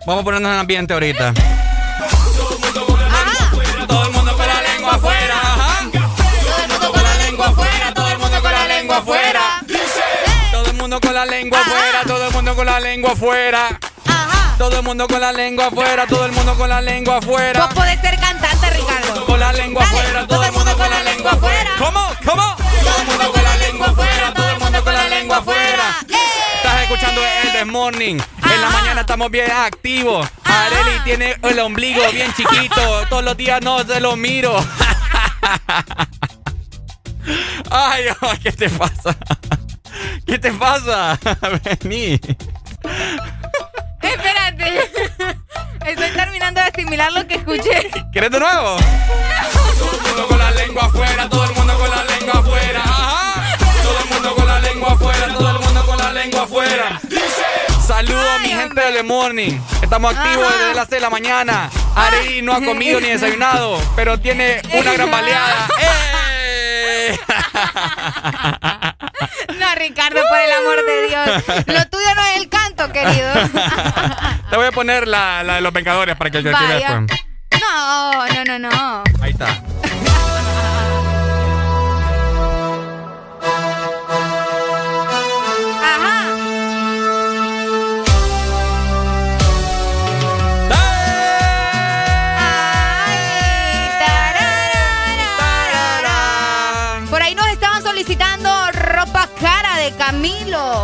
Vamos a ponernos en ambiente ahorita. Todo el mundo con la lengua afuera. Todo el mundo con la lengua afuera. Todo el mundo con la lengua afuera. Todo el mundo con la lengua afuera, todo el mundo con la lengua afuera. Todo el mundo con la lengua afuera, todo el mundo con la lengua afuera. Vos podés ser Ricardo. Con la lengua afuera, todo el mundo con la lengua afuera. ¿Cómo? ¿Cómo? Todo el mundo con la lengua afuera. Todo el mundo con la lengua afuera. Estás escuchando el Morning. En la mañana estamos bien activos. Areli tiene el ombligo bien chiquito. Todos los días no se lo miro. Ay, ¿qué te pasa? ¿Qué te pasa? Vení. Espérate. Estoy terminando de asimilar lo que escuché. ¿Quieres de nuevo? Todo el mundo con la lengua afuera. Todo el mundo con la lengua afuera. Ajá. Todo el mundo con la lengua afuera. Todo el mundo con la lengua afuera. Saludos a mi gente de The Morning. Estamos activos desde las 6 de la mañana. Ari no ha comido ni desayunado, pero tiene una gran baleada. ¡Eh! No, Ricardo, por el amor de Dios. Lo tuyo no es el canto, querido. Te voy a poner la, la de los Vengadores para que te después. No, no, no, no. Ahí está.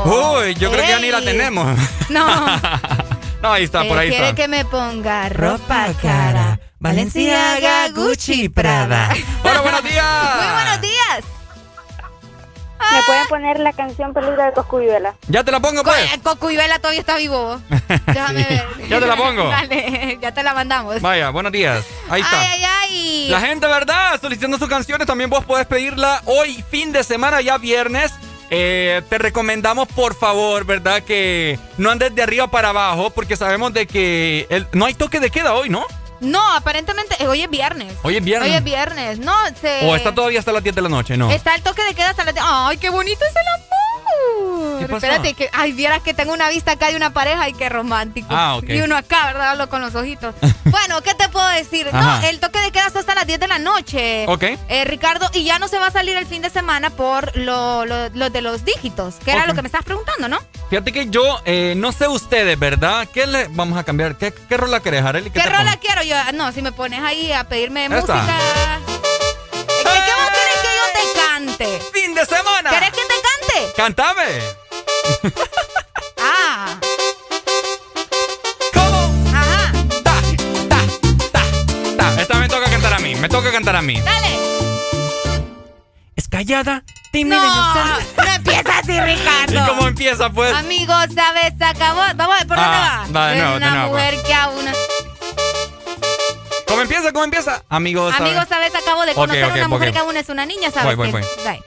No, yo creo que ya ni la tenemos. No. No, ahí está, por Ella ahí quiere está. que me ponga ropa cara. Valenciaga, Gucci, Prada. Hola, buenos días. Muy buenos días. ¿Me pueden poner la canción Peligro de Coscuyuela? Ya te la pongo, pues. Co- Cocuyuela todavía está vivo. Déjame ver. Ya te la pongo. Dale, ya te la mandamos. Vaya, buenos días. Ahí está. Ay, ay, ay. La gente, ¿verdad? Solicitando sus canciones, también vos podés pedirla hoy, fin de semana, ya viernes. Eh, te recomendamos, por favor, ¿verdad? Que no andes de arriba para abajo, porque sabemos de que el- no hay toque de queda hoy, ¿no? No, aparentemente eh, hoy es viernes. Hoy es viernes. Hoy es viernes. No, se... O está todavía hasta las 10 de la noche, ¿no? Está el toque de queda hasta la... Ay, qué bonito es el amor. ¿Qué pasó? Espérate, que... Ay, vieras que tengo una vista acá de una pareja y qué romántico. Ah. Y uno acá, ¿verdad? Hablo con los ojitos. bueno, ¿qué te puedo decir? No, el toque de queda está hasta las 10 de la noche. Ok. Eh, Ricardo, y ya no se va a salir el fin de semana por lo, lo- lo de los dígitos, que era lo que me estabas preguntando, ¿no? Fíjate que yo, eh, no sé ustedes, ¿verdad? ¿Qué le vamos a cambiar? ¿Qué, qué rola querés, Arely? ¿Qué te rola pongo? quiero yo? No, si me pones ahí a pedirme Esta. música. ¡Cántame! Ah. ¿Cómo? Ajá. Ta, esta me toca cantar a mí, me toca cantar a mí. Dale. Es callada, tímida No, y no empieza así, Ricardo. ¿Y cómo empieza, pues? Amigos, ¿sabes? Se acabó. Vamos a ver, ¿por dónde Ah, va? va de Es nuevo, de una nuevo, pues. mujer que aún... ¿Cómo empieza? ¿Cómo empieza? Amigos, ¿sabe? Amigos, ¿sabes? Acabo de conocer ok, una mujer que aún es una niña, ¿sabes? Voy, voy, voy.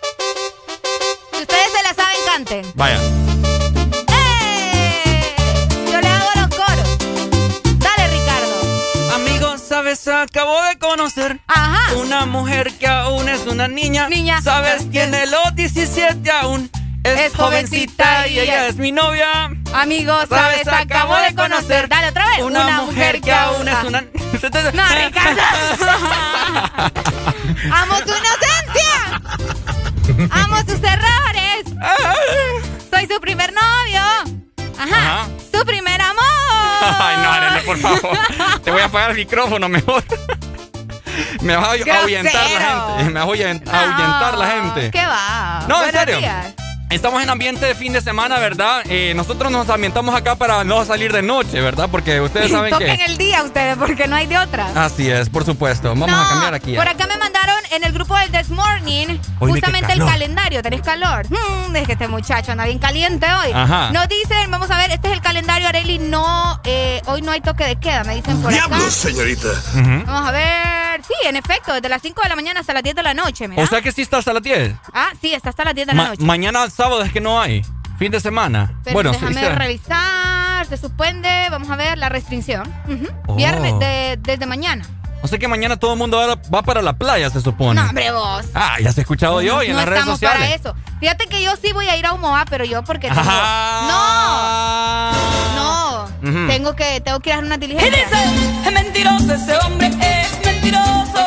Ricardo. Amigos, ¿sabes? Acabo de conocer Ajá. una mujer que aún es una niña. Niña. ¿Sabes? Tiene los 17 aún. Es, Es jovencita jovencita y y ella es- es mi novia. Amigos, ¿sabes? Acabo de conocer. Dale otra vez. Una, mujer que aún es una... No, Ricardo. Amo tu inocencia. Amo tus errores. Soy su primer novio. Ajá. Ajá. Su primer amor. Ay, no, Arely, por favor. Te voy a apagar el micrófono mejor. Me vas a ahuyentar la gente. Me vas a ahuyent- ahuyentar la gente. ¿Qué va? No, en serio. días. Estamos en ambiente de fin de semana, ¿verdad? Eh, nosotros nos ambientamos acá para no salir de noche, ¿verdad? Porque ustedes saben Toquen que... el día ustedes, porque no hay de otra. Así es, por supuesto. Vamos No, a cambiar aquí. ya. Por acá me mandaron en el grupo del This Morning Oye, justamente el calendario. ¿Tenés calor? Mm, es que este muchacho anda bien caliente hoy. Ajá. Nos dicen, vamos a ver, este es el calendario, Areli. No, eh, hoy no hay toque de queda, me dicen por acá. señorita! Vamos a ver. Sí, en efecto, desde las 5 de la mañana hasta las 10 de la noche, mira. O sea que sí está hasta las 10. ah, sí, está hasta las 10 de la Ma- noche. mañana sábado es que no hay. Fin de semana. Pero bueno, sí, déjame sí. revisar, se suspende, vamos a ver la restricción. Ujú. Oh. Viernes, de- desde mañana. O sea que mañana todo el mundo va, va para la playa, se supone. No, hombre, vos. Ah, ya se ha escuchado de hoy en no las redes estamos sociales. para eso. Fíjate que yo sí voy a ir a Humoa, pero yo porque tengo... Ah. No, no. Ujú. Tengo que tengo que ir a hacer una diligencia. Es mentiroso, ese hombre es mentiroso.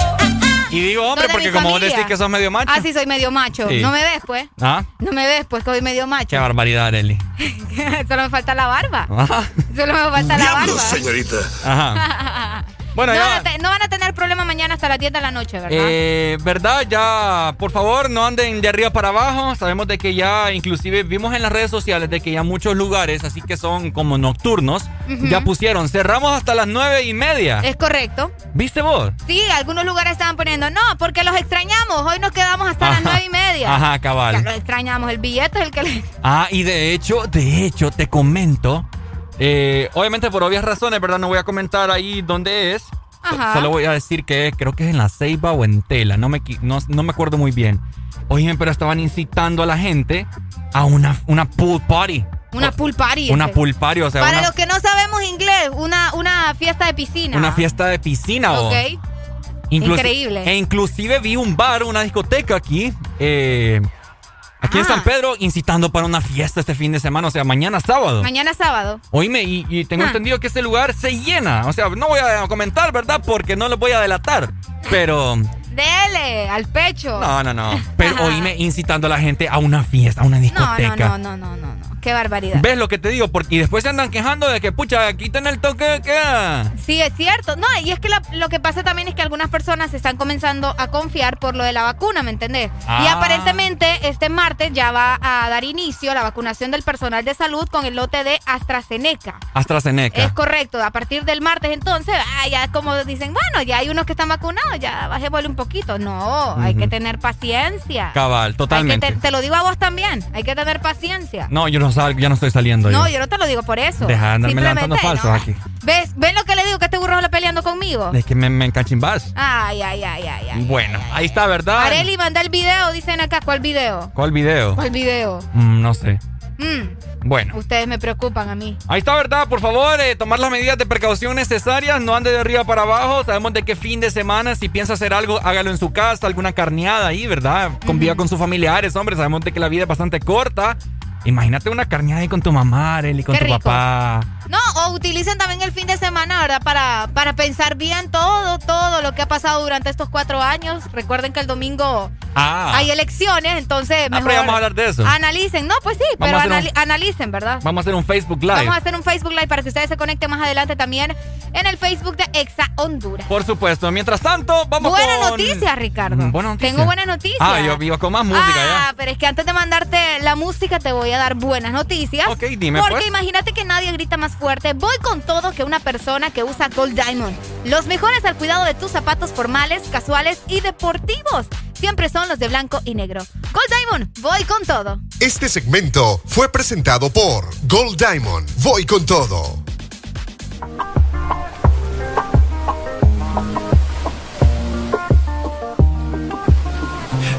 Y digo hombre ¿Dónde porque como vos decís que sos medio macho. Ah, sí, soy medio macho. Sí. No me ves, pues. Ah, No me ves, pues, que soy medio macho. qué barbaridad, Arely. Solo me falta la barba. Ajá. Solo me falta la barba. señorita! Ajá. Bueno, no, ya. van a no van a tener problema mañana hasta las 10 de la noche, ¿verdad? Eh, ¿Verdad? Ya, por favor, no anden de arriba para abajo. Sabemos de que ya, inclusive, vimos en las redes sociales de que ya muchos lugares, así que son como nocturnos, ya pusieron, cerramos hasta las nueve y media. Es correcto. ¿Viste vos? Sí, algunos lugares estaban poniendo, no, porque los extrañamos. Hoy nos quedamos hasta las Ajá. nueve y media. Ajá, Ya cabal. los extrañamos. El billete es el que le... Ah, y de hecho, de hecho, te comento, eh, obviamente por obvias razones, ¿verdad? No voy a comentar ahí dónde es. Ajá. Solo voy a decir que creo que es en la Ceiba o en Tela, no me, no, no me acuerdo muy bien. Oye, pero estaban incitando a la gente a una, una pool party. Una pool party. Una pool party, o sea, Para una, los que no sabemos inglés, una, una fiesta de piscina. una fiesta de piscina. o- Ok. Increíble. E inclusive vi un bar, una discoteca aquí, eh, aquí en. San Pedro, incitando para una fiesta este fin de semana, o sea, mañana sábado. Mañana sábado. Oíme, y, y tengo Ah. entendido que ese lugar se llena. O sea, no voy a comentar, ¿verdad? Porque no lo voy a delatar. Pero Dele, al pecho. No, no, no. Pero oíme incitando a la gente a una fiesta, a una No, discoteca. no, no, no, no, no. Qué barbaridad. ¿Ves lo que te digo? Porque y después se andan quejando de que, pucha, quiten el toque de queda. Sí, es cierto. No, y es que la- lo que pasa también es que algunas personas se están comenzando a confiar por lo de la vacuna, ¿me entendés? Y Ah. aparentemente este martes ya va a dar inicio la vacunación del personal de salud con el lote de AstraZeneca. AstraZeneca. Es correcto, a partir del martes entonces, ah, ya como dicen, bueno, ya hay unos que están vacunados, ya bajémosle un poquito. No, hay que tener paciencia. Cabal, Hay que totalmente. te, te lo digo a vos también, hay que tener paciencia. No, yo no salgo, ya no estoy saliendo. No, yo. yo no te lo digo por eso. Deja de andarme levantando falsos no. aquí. ¿Ves? ¿Ven lo que le digo que este burro está peleando conmigo? Es que me, me encachimbas. Ay, ay, ay, ay, ay. Bueno, ahí está, ¿verdad? Areli, manda el video, dicen acá. ¿Cuál video? ¿Cuál video? ¿Cuál video? Mm, no sé. Mm, Bueno. ustedes me preocupan a mí. Ahí está, ¿verdad? Por favor, eh, tomar las medidas de precaución necesarias. No ande de arriba para abajo. Sabemos de qué fin de semana, si piensa hacer algo, hágalo en su casa, alguna carneada ahí, ¿verdad? Conviva con sus familiares, hombre. Sabemos de que la vida es bastante corta. Imagínate una carneada ahí con tu mamá, Arely, con Qué tu rico. papá. No, o utilicen también el fin de semana, ¿verdad? Para, para pensar bien todo, todo lo que ha pasado durante estos cuatro años. Recuerden que el domingo Ah. hay elecciones, entonces Ah, pero mejor ya vamos a hablar de eso. Analicen, no, pues sí, Vamos pero un- analicen, ¿verdad? Vamos a hacer un Facebook Live. Vamos a hacer un Facebook Live para que ustedes se conecten más adelante también en el Facebook de Exa Honduras. Por supuesto. Mientras tanto, vamos Buena con... noticia, Ricardo. Mm, buena noticia. Tengo buenas noticias. Ah, yo vivo con más música Ah, pero es que antes de mandarte la música te voy a dar buenas noticias. Ok, dime, Porque pues. imagínate que nadie grita más fuerte. Voy con todo que una persona que usa Gold Diamond. Los mejores al cuidado de tus zapatos formales, casuales y deportivos. Siempre son los de blanco y negro. Gold Diamond, voy con todo. Este segmento fue presentado por Gold Diamond. Voy con todo.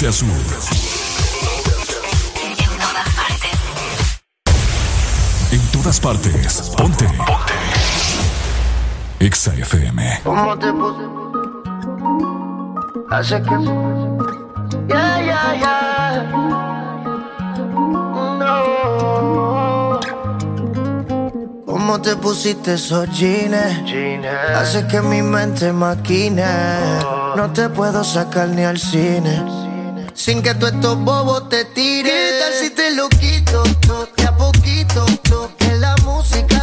En todas partes. En todas partes. Ponte. Ponte. Exa ¿Cómo te? Hace que. Pusiste esos jeans? Hace que mi mente maquine. Oh. No te puedo sacar ni al cine sin que tú estos bobos te tiren. ¿Qué tal si te lo quito? No, a poquito, no, que la música.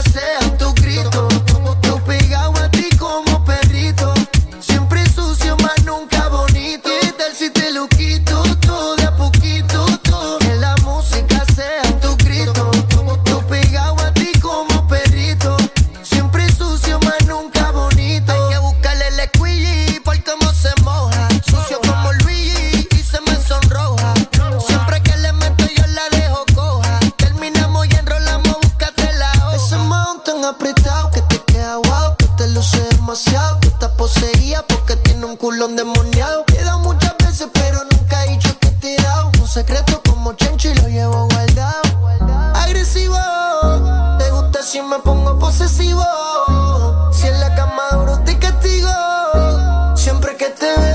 si me pongo posesivo. Si en la cama abro te castigo. Siempre que te veo.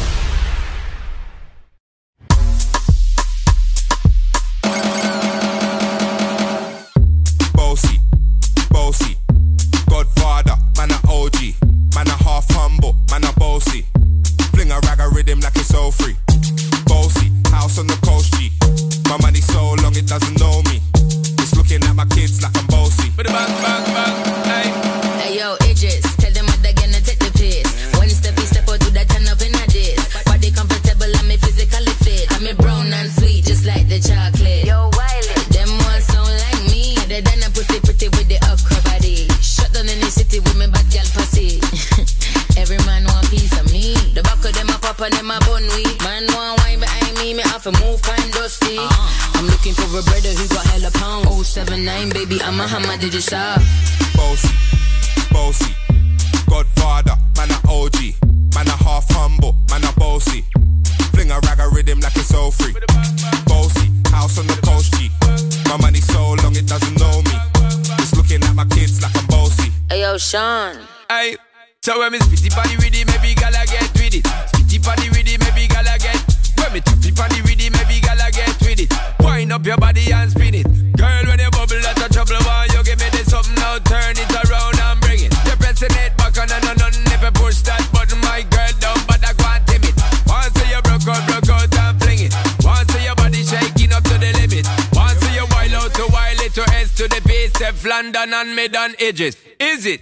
Is it?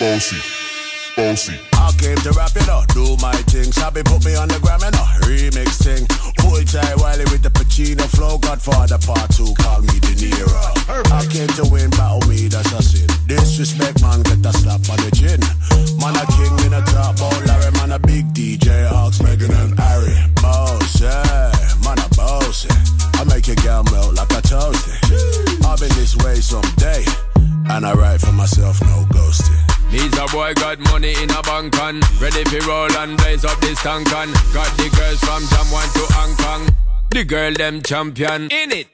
Bossy. Bossy. Ready for roll and blaze up this tank and Got the girls from Jam 1 to Hong Kong. The girl them champion. In it.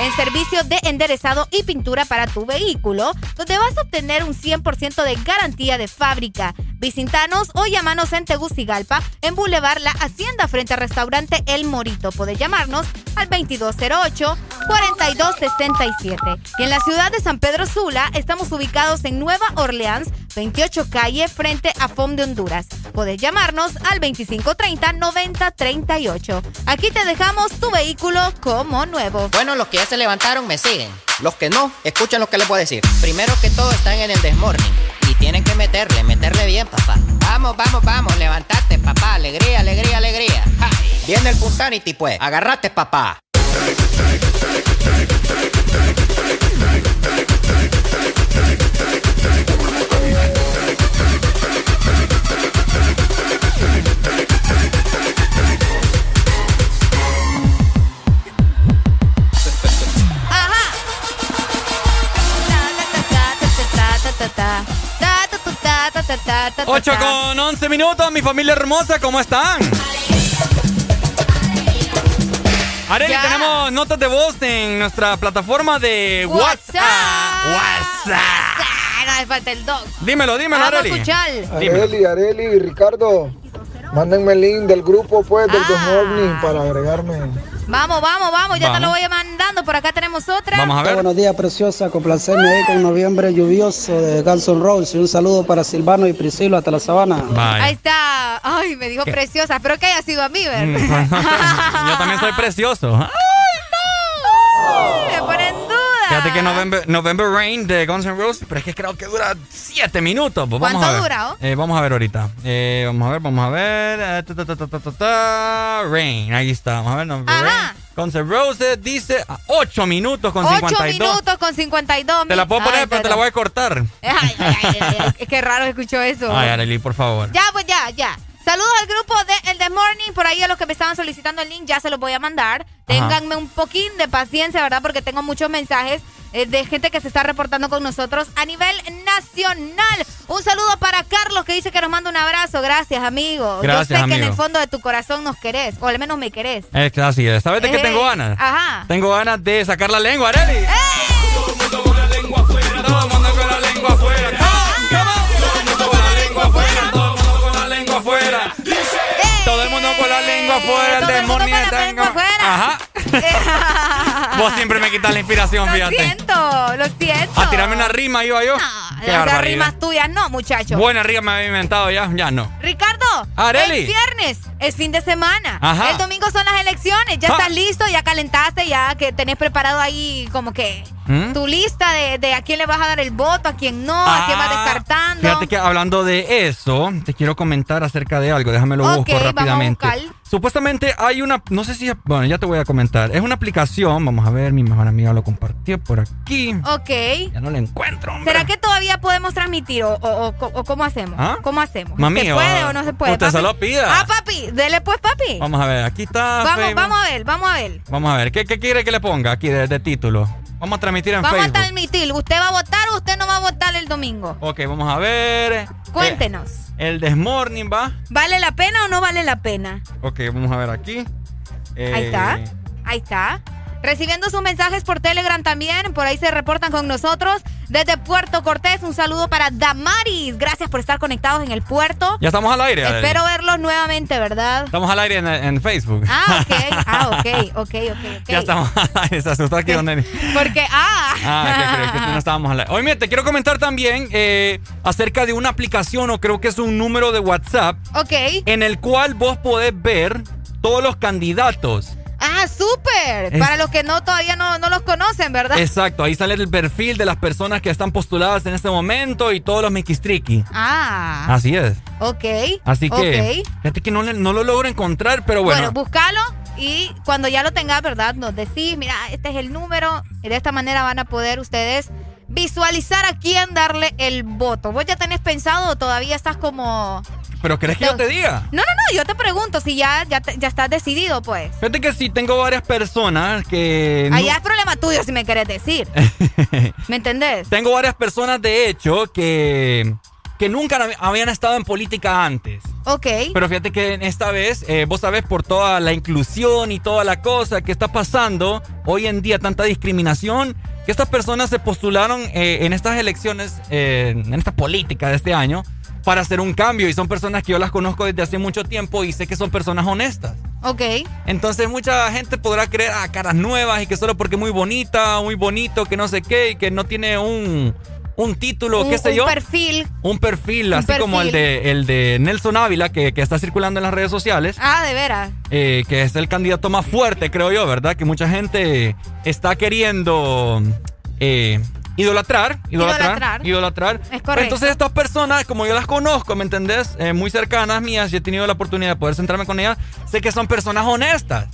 En servicio de enderezado y pintura para tu vehículo, donde vas a obtener un 100% de garantía de fábrica. Visitanos o llamanos en Tegucigalpa, en Boulevard La Hacienda, frente al restaurante El Morito. Puedes llamarnos al 2208-4267. Y en la ciudad de San Pedro Sula, estamos ubicados en Nueva Orleans, 28 calle, frente a FOM de Honduras. Puedes llamarnos al 2530-9038. Aquí te dejamos tu vehículo como nuevo. Bueno, los que ya se levantaron me siguen. Los que no, escuchen lo que les voy a decir. Primero que todo están en el desmorning. Y tienen que meterle, meterle bien, papá. Vamos, vamos, vamos, levantate, papá. Alegría, alegría, alegría. Viene el Punsanity, pues. Agarrate, papá. Ajá. 8 con 11 minutos, mi familia hermosa, ¿cómo están? Areli, tenemos notas de voz en nuestra plataforma de WhatsApp. WhatsApp. Ah, no, me falta el dog. Dímelo, dímelo, Vamos a Areli. escuchar. Areli, Areli, Ricardo, mándenme el link del grupo pues del The Morning para agregarme. Vamos, vamos, vamos. Ya te lo Vamos. voy mandando. Por acá tenemos otra. Buenos días, preciosa. Complacerme ahí con noviembre lluvioso de Guns N' Roses. Y un saludo para Silvano y Priscila hasta la sabana. Ahí está. Ay, me dijo preciosa. Espero que haya sido a mí, ¿verdad? Mm, Yo también soy precioso. duda. Fíjate que November, November Rain de Guns N' Roses, pero es que creo que dura 7 minutos. Pues vamos ¿Cuánto a ver. dura, oh? Eh, vamos a ver ahorita. Eh, vamos a ver, vamos a ver. Eh, ta, ta, ta. Rain, ahí está. Vamos a ver, November Rain. Guns N' Roses dice 8 minutos con 8 52. minutos con 52. Te la puedo poner, Ay, pero te la voy a cortar. Ay, ay, ay, ay, ay, Qué raro escuchó eso. Ay, Arely, por favor. Ya, pues ya, ya. Saludos al grupo de El The Morning. Por ahí a los que me estaban solicitando el link, ya se los voy a mandar. Ténganme un poquín de paciencia, ¿verdad? Porque tengo muchos mensajes eh, de gente que se está reportando con nosotros a nivel nacional. Un saludo para Carlos que dice que nos manda un abrazo. Gracias, amigo. Gracias, Yo sé que en el fondo de tu corazón nos querés, o al menos me querés. Es que así es. ¿Sabes de qué Eh, tengo ganas? Ajá. Tengo ganas de sacar la lengua, Arely. Todo el mundo con la lengua afuera. Todo el mundo con la lengua afuera. Afuera. El demonio tengo. Ajá. Vos siempre me quitas la inspiración, Lo fíjate. siento, lo siento. A tirarme una rima iba yo. Las rimas tuyas no, muchacho. Buena rima me había inventado ya. Ya no. Ricardo, Areli. el viernes es fin de semana. Ajá. El domingo son las elecciones. Ya Ja. estás listo, ya calentaste, ya que tenés preparado ahí como que ¿Mm? tu lista de, de a quién le vas a dar el voto, a quién no, a quién vas Ah, descartando. Fíjate que hablando de eso, te quiero comentar acerca de algo. Déjame lo Ok, busco vamos a rápidamente. Supuestamente hay una, no sé si, bueno, ya te voy a comentar. Es una aplicación, vamos a ver, mi mejor amiga lo compartió por aquí. Ok. Ya no la encuentro. hombre. ¿Será que todavía podemos transmitir o, o- o- o cómo hacemos? ¿Ah? ¿Cómo hacemos? Mami, ¿Se puede o- no se puede? usted papi? solo pida. Ah, papi, dele pues, papi. Vamos a ver, aquí está. Vamos, Facebook. vamos a ver, vamos a ver. Vamos a ver, ¿qué, qué quiere que le ponga aquí de, de título? Vamos a transmitir en Vamos Facebook. a transmitir. ¿Usted va a votar o usted no va a votar el domingo? Ok, vamos a ver. Cuéntenos. Eh, el Desmorning va. ¿Vale la pena o no vale la pena? Ok, vamos a ver aquí. Eh, Ahí está. Ahí está. Recibiendo sus mensajes por Telegram también. Por ahí se reportan con nosotros. Desde Puerto Cortés, un saludo para Damaris. Gracias por estar conectados en el puerto. Ya estamos al aire. Espero verlos nuevamente, ¿verdad? Estamos al aire en, en Facebook. Ah, ok. Ah, ok, ok, ok, ok. Ya estamos al aire. Se asustó aquí donde. Porque, ah. Ah, que creo que no estábamos al aire. Oye, mira, te quiero comentar también eh, acerca de una aplicación o creo que es un número de WhatsApp Ok. en el cual vos podés ver todos los candidatos. Ah, súper. Es- Para los que no todavía no, no los conocen, ¿verdad? Exacto, ahí sale el perfil de las personas que están postuladas en este momento y todos los miquistriqui. Ah. Así es. Ok. Así que, Ok. fíjate que no, le- no lo logro encontrar, pero bueno. Bueno, búscalo y cuando ya lo tengas, ¿verdad? Nos decís, mira, este es el número y de esta manera van a poder ustedes visualizar a quién darle el voto. ¿Vos ya tenés pensado o todavía estás como... pero ¿querés que yo te diga? No, no, no, yo te pregunto si ya, ya, te- ya estás decidido, pues. Fíjate que sí, tengo varias personas que... no- Allá es problema tuyo si me querés decir. ¿Me entendés? Tengo varias personas, de hecho, que, que nunca habían estado en política antes. Ok. Pero fíjate que esta vez, eh, vos sabés, por toda la inclusión y toda la cosa que está pasando hoy en día, tanta discriminación, que estas personas se postularon eh, en estas elecciones, eh, en esta política de este año, para hacer un cambio. Y son personas que yo las conozco desde hace mucho tiempo y sé que son personas honestas. Ok. Entonces mucha gente podrá creer a caras nuevas y que solo porque es muy bonita, muy bonito, que no sé qué, y que no tiene un, un título, qué sé yo. Un perfil. Un perfil, así como el de, el de Nelson Ávila, que, está circulando en las redes sociales. Ah, de veras. Eh, que es el candidato más fuerte, creo yo, ¿verdad? Que mucha gente está queriendo eh, idolatrar, idolatrar, idolatrar. Es correcto. Entonces estas personas, como yo las conozco, ¿me entendés? Eh, muy cercanas mías y he tenido la oportunidad de poder centrarme con ellas, sé que son personas honestas.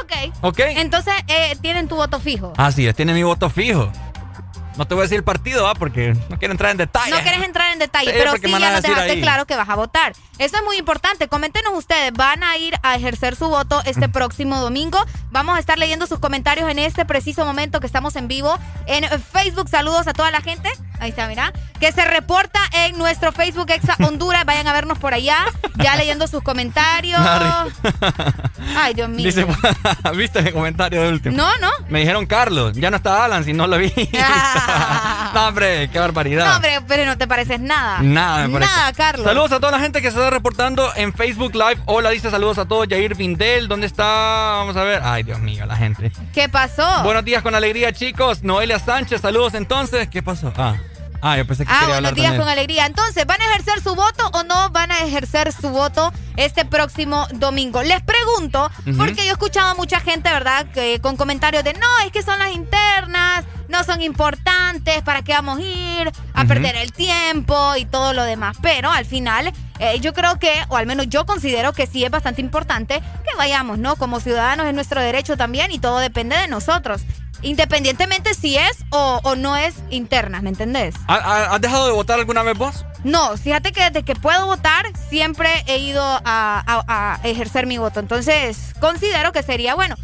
Ok. Ok. Entonces, tienen tu voto fijo. Así es, tienen mi voto fijo. No te voy a decir el partido, ¿va? Porque no quiero entrar en detalle. No quieres entrar en detalle, pero sí ya nos dejaste claro que vas a votar. Eso es muy importante. Coméntenos ustedes, ¿van a ir a ejercer su voto este próximo domingo? Vamos a estar leyendo sus comentarios en este preciso momento que estamos en vivo en Facebook. Saludos a toda la gente. Ahí está, mira. Que se reporta en nuestro Facebook Exa Honduras. Vayan a vernos por allá, ya leyendo sus comentarios. Ay, Dios mío. ¿Viste el comentario de último? No, no. Me dijeron Carlos, ya no está Alan, si no lo vi. no, hombre, qué barbaridad. No, hombre, pero no te pareces nada. Nada, me Nada, Carlos. Saludos a toda la gente que se está reportando en Facebook Live. Hola, dice saludos a todos. Jair Vindel, ¿dónde está? Vamos a ver. Ay, Dios mío, la gente. ¿Qué pasó? Buenos días con alegría, chicos. Noelia Sánchez, saludos entonces. ¿Qué pasó? Ah. Ah, yo pensé que ah, buenos días con alegría. Entonces, ¿van a ejercer su voto o no van a ejercer su voto este próximo domingo? Les pregunto, porque yo he escuchado a mucha gente, ¿verdad?, que con comentarios de no, es que son las internas, no son importantes, ¿para qué vamos a ir? A perder el tiempo y todo lo demás. Pero al final, eh, yo creo que, o al menos yo considero que sí es bastante importante que vayamos, ¿no? Como ciudadanos es nuestro derecho también y todo depende de nosotros. Independientemente si es o, no es interna, ¿me entendés? ¿Has dejado de votar alguna vez vos? No, fíjate que desde que puedo votar siempre he ido a, ejercer mi voto. Entonces, considero que sería bueno.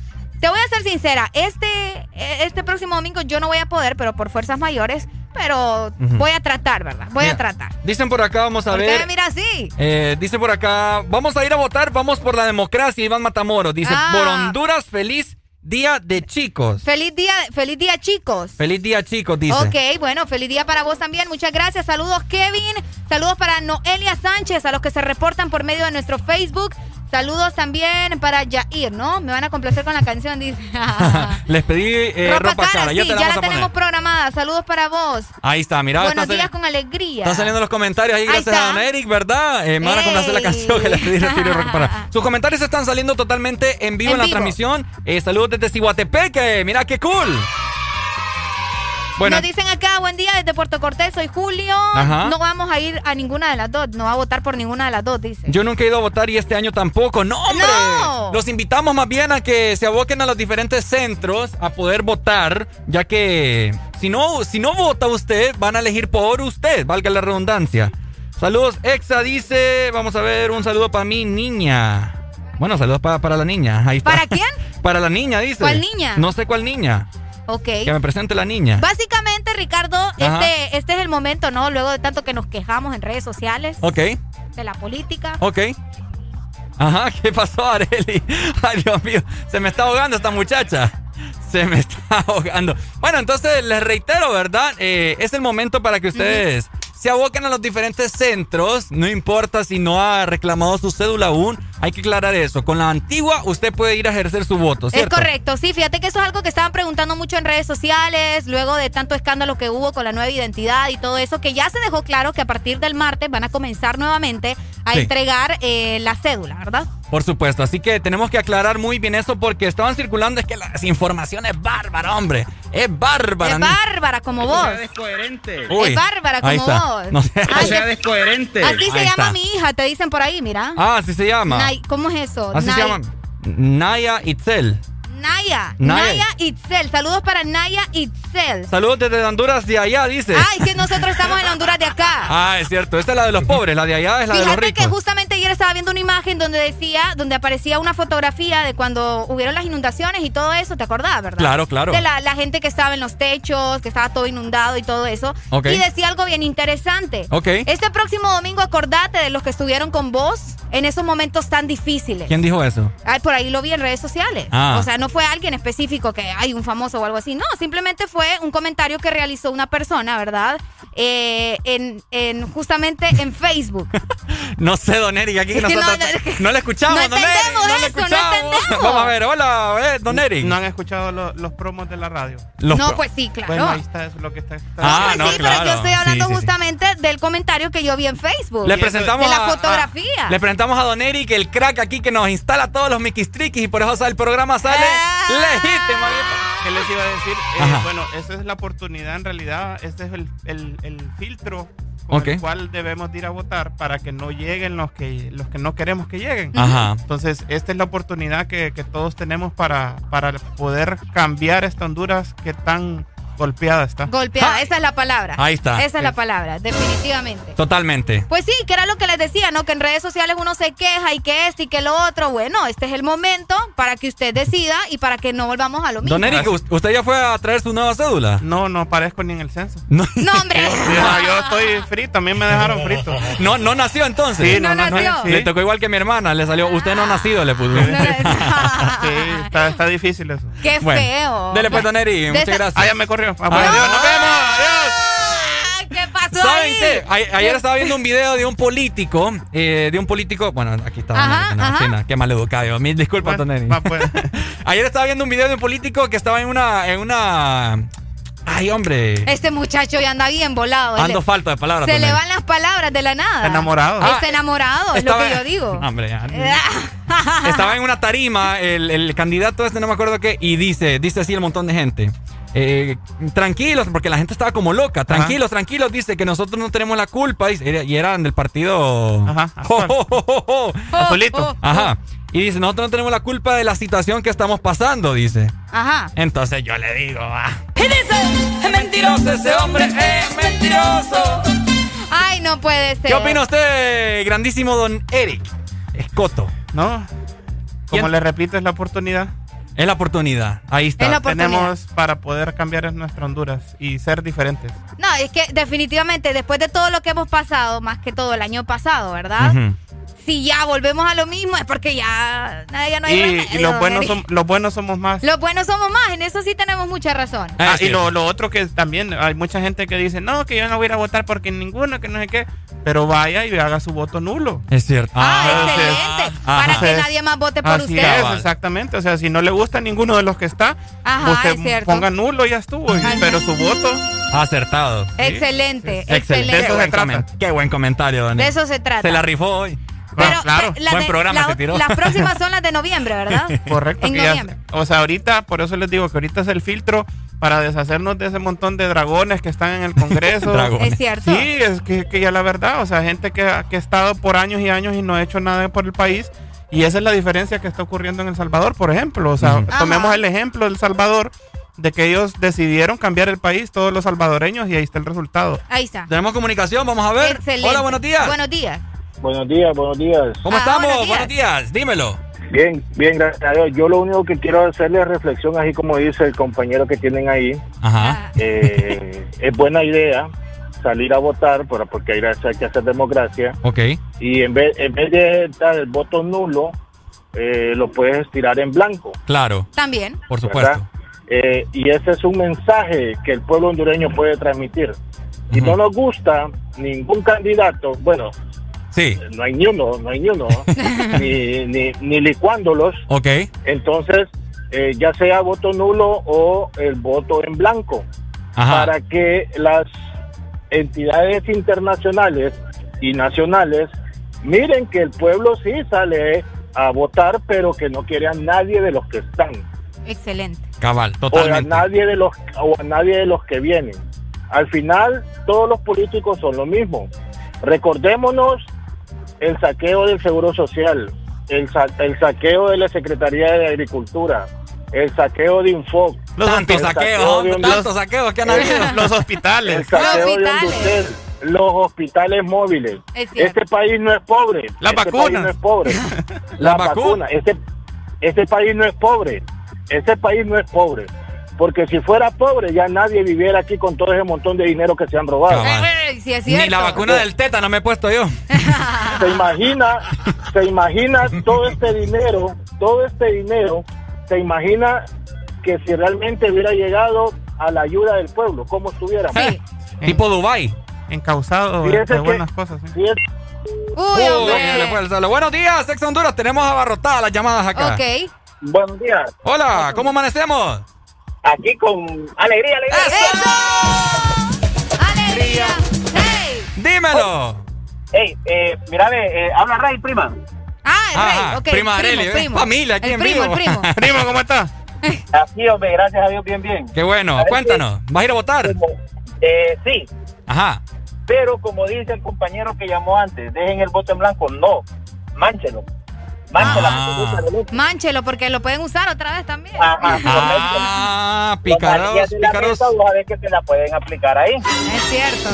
Te voy a ser sincera, este, este próximo domingo yo no voy a poder, pero por fuerzas mayores, pero voy a tratar, ¿verdad? Voy a tratar. Dicen por acá, vamos a ver. Qué mira así. Eh, dice por acá, vamos a ir a votar, vamos por la democracia, Iván Matamoros. Dice, Ah. por Honduras, feliz Día de chicos. Feliz día, feliz día, chicos. Feliz día, chicos, dice. Ok, bueno, feliz día para vos también. Muchas gracias. Saludos, Kevin. Saludos para Noelia Sánchez, a los que se reportan por medio de nuestro Facebook. Saludos también para Jair, ¿no? Me van a complacer con la canción, dice. Les pedí eh, ropa, cara, ya, te la, ya la tenemos programada. Saludos para vos. Ahí está, mira. Buenos días con alegría. Están saliendo los comentarios ahí, gracias a Don Eric, ¿verdad? Eh, me van a complacer la canción que les pedí ropa cara. Sus comentarios están saliendo totalmente en vivo en, la transmisión. Eh, saludos desde Cihuatepeque, mira qué cool. Bueno. Nos dicen acá, buen día desde Puerto Cortés, soy Julio. No vamos a ir a ninguna de las dos, no va a votar por ninguna de las dos, dice. Yo nunca he ido a votar y este año tampoco. ¡No, hombre! Los invitamos más bien a que se aboquen a los diferentes centros a poder votar, ya que si no, si no vota usted, van a elegir por usted, valga la redundancia. Saludos, Exa dice, vamos a ver, un saludo para mi niña. Bueno, saludos para, para la niña. Ahí está. ¿Para quién? para la niña, dice. ¿Cuál niña? No sé cuál niña. Ok. Que me presente la niña. Básicamente, Ricardo, este, este es el momento, ¿no? Luego de tanto que nos quejamos en redes sociales. Ok. De la política. Ok. Ajá, ¿qué pasó, Areli? Ay, Dios mío, se me está ahogando esta muchacha. Se me está ahogando. Bueno, entonces les reitero, ¿verdad? Eh, es el momento para que ustedes se aboquen a los diferentes centros. No importa si no ha reclamado su cédula aún. Hay que aclarar eso. Con la antigua, usted puede ir a ejercer su voto, ¿cierto? Es correcto, sí. Fíjate que eso es algo que estaban preguntando mucho en redes sociales, luego de tanto escándalo que hubo con la nueva identidad y todo eso, que ya se dejó claro que a partir del martes van a comenzar nuevamente a entregar eh, la cédula, ¿verdad? Por supuesto, así que tenemos que aclarar muy bien eso porque estaban circulando, es que la desinformación es bárbara, hombre. Es bárbara. Es bárbara como vos. No descoherente. es bárbara como vos. No, sea descoherente. Así se llama mi hija, te dicen por ahí, mira. Ah, así se llama. ¿Cómo es eso? Así se llama. Naya Itzel. Naya. Naya. Itzel. Saludos para Naya Itzel. Saludos desde Honduras de allá, dice. Ay, que nosotros estamos en Honduras de acá. Ah, es cierto. Esta es la de los pobres, la de allá es la de los Fíjate ricos. que justamente ayer estaba viendo una imagen donde decía, donde aparecía una fotografía de cuando hubieron las inundaciones y todo eso, ¿te acordás, verdad? Claro, claro. De la, la gente que estaba en los techos, que estaba todo inundado y todo eso. Ok. Y decía algo bien interesante. Ok. Este próximo domingo acordate de los que estuvieron con vos en esos momentos tan difíciles. ¿Quién dijo eso? Ay, por ahí lo vi en redes sociales. Ah. O sea, no fue alguien específico que hay un famoso o algo así. No, simplemente fue un comentario que realizó una persona, ¿verdad? Eh, en, en justamente en Facebook. No sé, Don Eric, aquí que Es que nosotros no, no, le escuchamos, no Don Eric. entendemos No le eso, no escuchamos. entendemos. Vamos a ver, hola, eh, Don Eric. ¿No han escuchado lo- los promos de la radio? Los no, pro- pues sí, claro. Bueno, ahí está, eso es lo que está. está- Ah, Pues no, sí, pero yo claro. estoy hablando Sí, sí, sí. justamente del comentario que yo vi en Facebook. Le presentamos de la a- fotografía. a- le presentamos a Don Eric, el crack aquí que nos instala todos los miquistriquis y por eso sale el programa sale. legítimo. ¿Qué les iba a decir? Eh, bueno, esa es la oportunidad en realidad, este es el, el- el filtro con el cual debemos de ir a votar para que no lleguen los que los que no queremos que lleguen. Ajá. Entonces, esta es la oportunidad que, que todos tenemos para, para poder cambiar esta Honduras que tan golpeada está. Golpeada, esa es la palabra. Ahí está. Esa es la palabra, definitivamente. Totalmente. Pues sí, que era lo que les decía, ¿no? Que en redes sociales uno se queja y que esto y que lo otro. Bueno, este es el momento para que usted decida y para que no volvamos a lo mismo. Don Eric, ¿us- ¿usted ya fue a traer su nueva cédula? No, no aparezco ni en el censo. No, No, hombre. Yo, yo estoy frito, también me dejaron frito. no, no nació entonces. Sí, no No nació. Le tocó igual que mi hermana, le salió, usted no ha nacido, le puso. Sí, está, está difícil eso. Qué Bueno, feo. Dele pues, Don Eric, muchas gracias. Ah, ya me corrió. Bueno, adiós, nos vemos. Adiós. ¿Qué pasó ¿Saben ahí? qué? A- ayer estaba viendo un video de un político, eh, de un político, bueno, aquí está. Ajá, sí, no, qué mal educado. Mil disculpas, Don Eric. Ayer estaba viendo un video de un político que estaba en una, en una, ay hombre, Este muchacho ya anda bien volado. Ando falta de palabras. Se le van las palabras de la nada. Enamorado. Está Ah, enamorado, es lo estaba- que yo digo. No, hombre, ya. Estaba en una tarima, el, el candidato este, no me acuerdo qué, y dice, dice así el montón de gente. Eh, tranquilos, porque la gente estaba como loca. Tranquilos, tranquilos, dice que nosotros no tenemos la culpa. dice, y eran del partido. Ajá, Jo, jo, jo, jo, jo. Azulito. Ajá. Y dice, nosotros no tenemos la culpa de la situación que estamos pasando, dice. Ajá. Entonces yo le digo, ah. Y dice, es mentiroso ese hombre, es mentiroso. Ay, no puede ser. ¿Qué opina usted, grandísimo don Eric Escoto? No, como le repito, es la oportunidad. Es la oportunidad. Ahí está. Es la oportunidad. Tenemos para poder cambiar nuestra Honduras y ser diferentes. No, es que definitivamente después de todo lo que hemos pasado, más que todo el año pasado, ¿verdad? Ujú. Si ya volvemos a lo mismo es porque ya, ya no hay Y, y los, buenos som- los buenos somos más. Los buenos somos más, en eso sí tenemos mucha razón. Ah, y lo, lo otro que también hay mucha gente que dice, no, que yo no voy a ir a votar porque ninguno, que no sé qué. Pero vaya y haga su voto nulo. Es cierto. Ah, Entonces, excelente. Para que nadie más vote por Así usted. es, exactamente. O sea, si no le gusta ninguno de los que está, Ajá, usted es cierto. ponga nulo y ya estuvo. Pero su voto. Acertado. Excelente, Excelente. excelente. Qué buen, comen- qué buen comentario, don De eso se trata. Se la rifó hoy. Pero, claro. Buen de- programa la- se tiró. Las próximas son las de noviembre, ¿verdad? Correcto. En ya- noviembre. o sea, ahorita, por eso les digo que ahorita es el filtro para deshacernos de ese montón de dragones que están en el Congreso. Es cierto. Sí, es que, que ya la verdad, o sea, gente que, ha- que ha estado por años y años y no ha hecho nada por el país. Y esa es la diferencia que está ocurriendo en El Salvador, por ejemplo. O sea, Ujú. tomemos Ajá. el ejemplo del Salvador, de que ellos decidieron cambiar el país, todos los salvadoreños, y ahí está el resultado. Ahí está. Tenemos comunicación, vamos a ver. Excelente. Hola, buenos días. Buenos días. Buenos días, buenos días. ¿Cómo Ah, estamos? buenos días. Buenos días. Dímelo. Bien, bien, gracias a Dios. Yo lo único que quiero hacerle reflexión, así como dice el compañero que tienen ahí, Ajá. eh, es buena idea salir a votar, por- porque hay, hay que hacer democracia, Ok. y en vez, en vez de dar el voto nulo, eh, lo puedes tirar en blanco. Claro. También. Por supuesto. Eh, y ese es un mensaje que el pueblo hondureño puede transmitir. Si no nos gusta ningún candidato, bueno, Sí. no hay ni uno, no hay ni uno, ni, ni, ni licuándolos, Ok. entonces eh, ya sea voto nulo o el voto en blanco, Ajá. para que las entidades internacionales y nacionales miren que el pueblo sí sale a votar, pero que no quiere a nadie de los que están Excelente. Cabal, o a totalmente. nadie de los o a nadie de los que vienen. Al final todos los políticos son lo mismo. Recordémonos el saqueo del Seguro Social, el, sa- el saqueo de la Secretaría de Agricultura, el saqueo de Infoc, Tantos el saqueos, saqueo de Hondus- tantos saqueos que han habido. Los hospitales. el saqueo de Hospitales. Honducel, los hospitales móviles. Es. Este país no es pobre. Las este vacunas. país no es pobre. Vacunas. vacunas. Este, este país no es pobre. Este país no es pobre. Porque si fuera pobre, ya nadie viviera aquí con todo ese montón de dinero que se han robado. Sí es. Ni la vacuna del teta no me he puesto yo. Se imagina, se imagina todo este dinero, todo este dinero, se imagina que si realmente hubiera llegado a la ayuda del pueblo, ¿cómo estuviera? Sí. Tipo Dubai. Encausado de, que- buenas cosas. sí. Si es- Uy, Uy, hombre. solo. Buenos días, Ex Honduras. Tenemos abarrotadas las llamadas acá. Ok. Buenos días. Hola, ¿cómo amanecemos? Aquí con alegría, alegría. ¡Eso! ¡Alegría! ¡Hey! Dímelo. Hey, eh, mírame, eh, habla Ray, prima. Ah, el Ajá, rey. Ok. prima primo, Arely, primo. Familia aquí el en primo, vivo. El primo, Primo, ¿cómo estás? Así, hombre, gracias a Dios, bien, bien. Qué bueno, ¿Sabes cuéntanos. ¿Vas a ir a votar? Eh, sí, Ajá. pero como dice el compañero que llamó antes, dejen el voto en blanco. No, mánchelo. Mánchelo. Ah. Manchelo, porque lo pueden usar otra vez también. Ajá, Ah, Los de la pícaros. mesa, vos sabés que se la pueden aplicar ahí. Es cierto.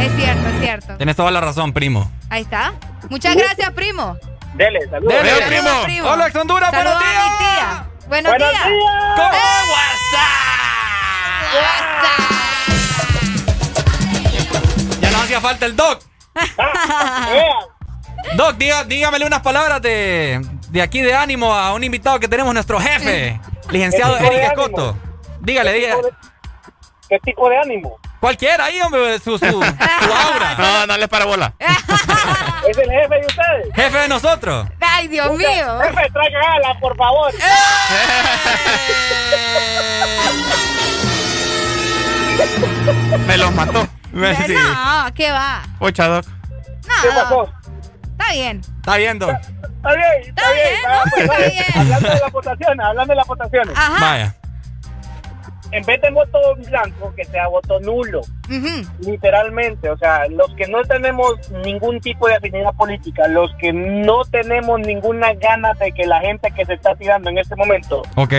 Es cierto, es cierto. Tienes toda la razón, primo. Ahí está. Muchas gracias, primo. Dele, saludos. Dele, Saludos, primo. primo. Hola, Honduras, buenos a mi días. tía. Buenos, Buenos días. días. ¿Cómo? Ya nos hacía falta el doc. Doc, diga- dígamele unas palabras de, de aquí de ánimo a un invitado que tenemos, nuestro jefe, licenciado ¿Qué tipo de Eric? Escoto. Dígale, ¿Qué diga. tipo de- ¿Qué tipo de ánimo? Cualquiera ahí, hombre, su, su, su aura. No, no les para bola. ¿Es el jefe de ustedes? Jefe de nosotros. Ay, Dios mío. Jefe, traiga ala, por favor. Me los mató. Sí. No, ¿qué va? Ocha, Doc. No. ¿Qué pasó? Está bien. Está bien, está, Está bien. bien, pues, está vale. bien. Hablando de las votaciones, hablando de las votaciones. Ajá. Vaya. En vez de voto blanco, que sea voto nulo. Literalmente, o sea, los que no tenemos ningún tipo de afinidad política, los que no tenemos ninguna gana de que la gente que se está tirando en este momento Ok.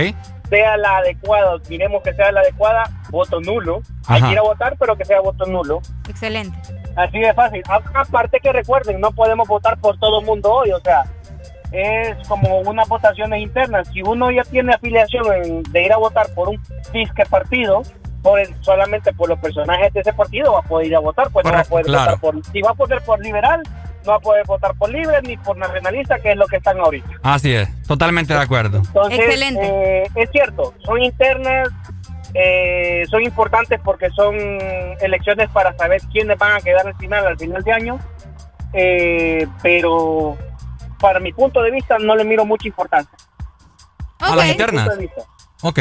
sea la adecuada, diremos que sea la adecuada, voto nulo. Hay que ir a votar, pero que sea voto nulo. Excelente. Así de fácil. Aparte que recuerden, no podemos votar por todo el mundo hoy, o sea, es como unas votaciones internas. Si uno ya tiene afiliación en- de ir a votar por un disque partido, por el- solamente por los personajes de ese partido va a poder ir a votar, pues no va a poder claro. votar por... Si va a poder por liberal, no va a poder votar por libre ni por nacionalista, que es lo que están ahorita. Así es. Totalmente de acuerdo. Entonces, Excelente. eh, es cierto, son internas, eh, son importantes porque son elecciones para saber quiénes van a quedar al final, al final de año, eh, pero para mi punto de vista no le miro mucha importancia. A las vista. Ok.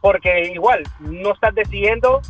Porque igual, no estás decidiendo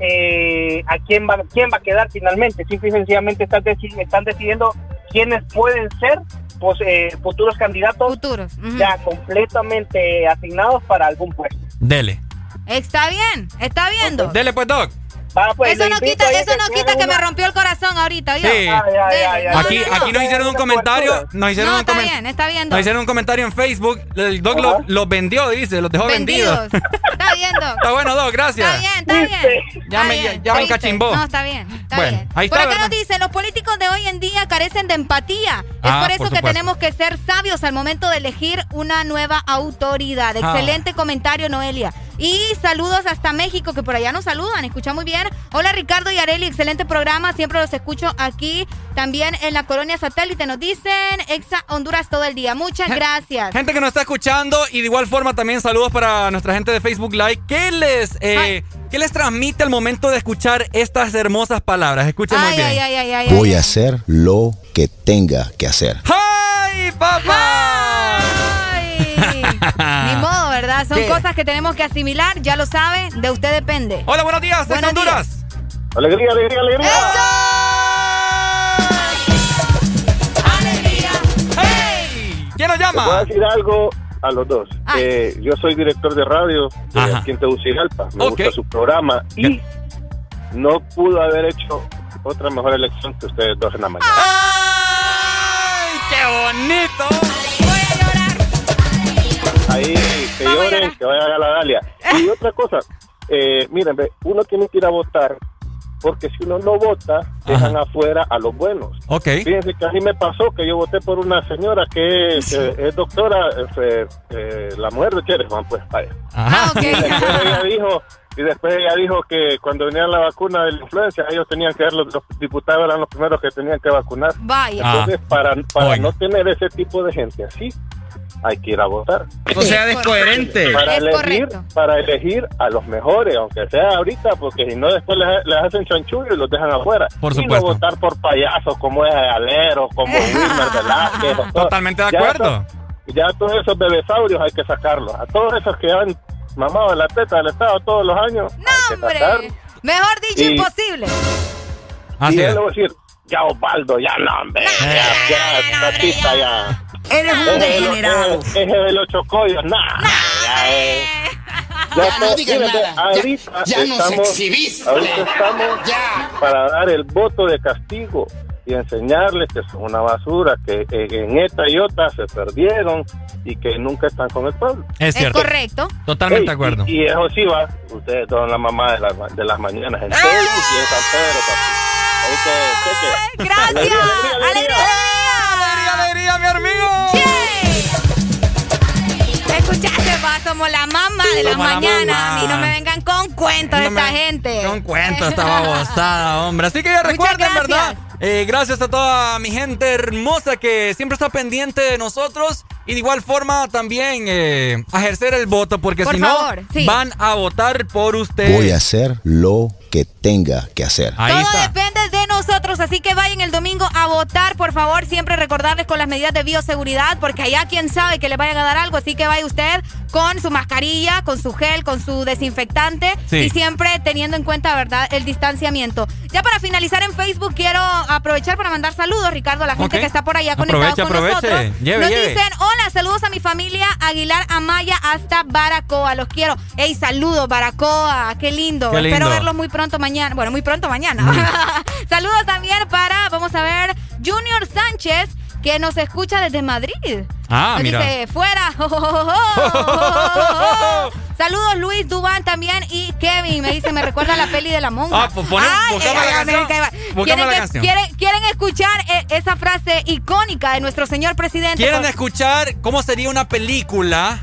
eh, a quién va, quién va a quedar finalmente, simple y sencillamente estás deci- están decidiendo quiénes pueden ser pues, eh, futuros candidatos Futuros. ya completamente asignados para algún puesto. Dele. Está bien. Está viendo. Dele pues, Doc. Va, pues, Eso no quita, eso no cierre quita que me rompió el corazón ahorita, ¿yo? Sí. Ah, ya, ya, ya. No, Aquí, no, no. aquí nos hicieron un comentario. cobertura. Nos hicieron No, un está bien, está viendo. Nos hicieron un comentario en Facebook. El Doc los los vendió, dice. Los dejó vendidos. Vendidos. Está viendo. Está bueno, Doc. Gracias. Está bien, está bien. Ya Está me- bien, ya me ¿oíste? encachimbó. No, está bien, está Bueno, bien. ahí por acá nos dicen, los políticos de hoy en día carecen de empatía. Es Ah, por eso por que tenemos que ser sabios al momento de elegir una nueva autoridad. Ah. Excelente comentario, Noelia. Y saludos hasta México, que por allá nos saludan. Escucha muy bien. Hola, Ricardo y Areli. Excelente programa. Siempre los escucho aquí. También en la colonia satélite nos dicen Exa Honduras todo el día. Muchas gracias. Gente que nos está escuchando y de igual forma también saludos para nuestra gente de Facebook Live. ¿Qué les, eh, ¿qué les transmite al momento de escuchar estas hermosas palabras? Escuchen muy bien. ay, ay, ay, ay, Voy ay. a hacer lo que tenga que hacer. ¡Ay, papá! Ay. Ni modo, ¿verdad? Son ¿Qué? cosas que tenemos que asimilar, ya lo sabe, de usted depende. Hola, buenos días, Buenos Honduras. Alegría, alegría, alegría. ¡Alegría! ¡Hey! ¿Quién nos Te puedo llama? decir algo a los dos. Eh, yo soy director de radio de Ajá. aquí en Tegucigalpa. Me gusta su programa y no pudo haber hecho otra mejor elección que ustedes dos en la mañana. ¡Ay, qué bonito! Voy a llorar. Ahí que Vamos lloren, que vayan a la Dalia. Y otra cosa, eh, miren, ve, uno tiene que ir a votar porque si uno no vota, dejan afuera a los buenos. Ok. Fíjense que a mí me pasó que yo voté por una señora que es, eh, es doctora, eh, eh, la mujer de Chérez, Juan, pues, vaya. Ah, Y después ella dijo, y después ella dijo que cuando venía la vacuna de la influenza, ellos tenían que ver, los, los diputados eran los primeros que tenían que vacunar. Vaya. Entonces, para, para no tener ese tipo de gente así, hay que ir a votar. O sea, es coherente. Para Es elegir, para elegir a los mejores, aunque sea ahorita, porque si no después les, les hacen chanchullo y los dejan afuera. Por y supuesto. no votar por payasos como es Alero, como Wilmer Velázquez. Totalmente de Ya acuerdo. to- Ya, todos esos bebesaurios hay que sacarlos. A todos esos que han mamado la teta del Estado todos los años, hay que sacar. Mejor dicho, Y- imposible. Así y es. decir, ya Osvaldo, ya no, hombre, ya, ya, tatita, ya. Eres un es degenerado. Es de los chocollos, nada. Ya, es. Ya no digas nada. Ya- Ahorita ya nos estamos, exhibiste. ahorita estamos para dar el voto de castigo y enseñarles que son una basura, que, que en esta y otra se perdieron y que nunca están con el pueblo. Es cierto. correcto. Totalmente de acuerdo. Y, y eso sí va, ustedes son la mamá de, las de las mañanas en Facebook y en San Pedro, papi. Gracias. Alegría, alegría, alegría. ¡Alegría, alegría, mi amigo! Escuchaste, pa, somos la mamá de la mañanas. mamá. A mí no me vengan con cuentos me- esta gente. Con cuenta esta babosada, hombre. Así que ya recuerden, gracias. ¿verdad? Eh, gracias a toda mi gente hermosa que siempre está pendiente de nosotros. Y de igual forma también eh, a ejercer el voto, porque Por si favor, no, sí. van a votar por usted. Voy a hacer lo que tenga que hacer. Ahí Todo está. depende de nosotros, así que vayan el domingo a votar, por favor, siempre recordarles con las medidas de bioseguridad, porque allá quién sabe que le vayan a dar algo, así que vaya usted con su mascarilla, con su gel, con su desinfectante Sí. y siempre teniendo en cuenta, ¿verdad?, el distanciamiento. Ya para finalizar en Facebook, quiero aprovechar para mandar saludos, Ricardo, a la gente que está por allá conectada con aproveche. nosotros. Lleve, Nos lleve. dicen, hola, saludos a mi familia Aguilar Amaya hasta Baracoa, los quiero. Ey, saludos, Baracoa, qué lindo. Qué lindo. Espero verlos muy pronto mañana. Bueno, muy pronto mañana. Saludos también para, vamos a ver, Junior Sánchez, que nos escucha desde Madrid. Ah, Nos mira. Dice, fuera. Saludos Luis Dubán también y Kevin. Me dice, me recuerda a la peli de la monja. Ah, pues Ay, la canción. ¿Quieren, la que- canción. quieren- quieren escuchar eh, esa frase icónica de nuestro señor presidente? ¿Quieren escuchar cómo sería una película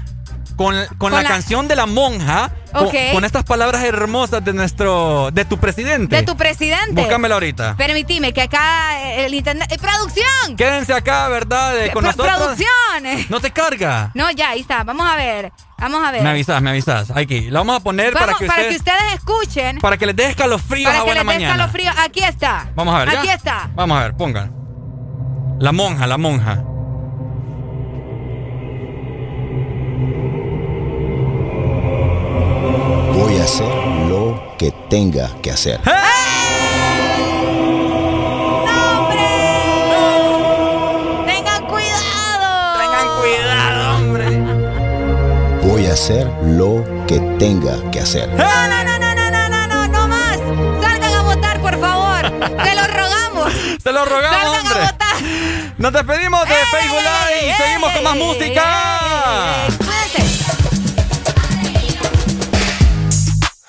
con, con la, la- canción de la monja? con- Ok. Con, estas palabras hermosas de nuestro, de tu presidente. de tu presidente. Búscamela ahorita. Permitime que acá eh, el internet. eh, ¡Producción! Quédense acá, ¿verdad? De- con Pro- nosotros. ¡Producción! No te carga. No, ya, ahí está. Vamos a ver. Vamos a ver. Me avisas, me avisas. Aquí, la vamos a poner Vamos, para que ustedes, ustedes escuchen. para que les dé escalofríos para a que buena les dé escalofrío. Aquí está. Vamos a ver, ¿ya? Aquí está. Vamos a ver, pongan. La monja, la monja. Hacer lo que tenga que hacer. Tengan cuidado. Tengan cuidado, hombre. Voy a hacer lo que tenga que hacer. No, no, no, no, no, no, no, no, no más. Salgan a votar, por favor. Se los rogamos. Se lo rogamos, Salgan hombre. a votar. Nos despedimos de Facebook Live y seguimos con más música.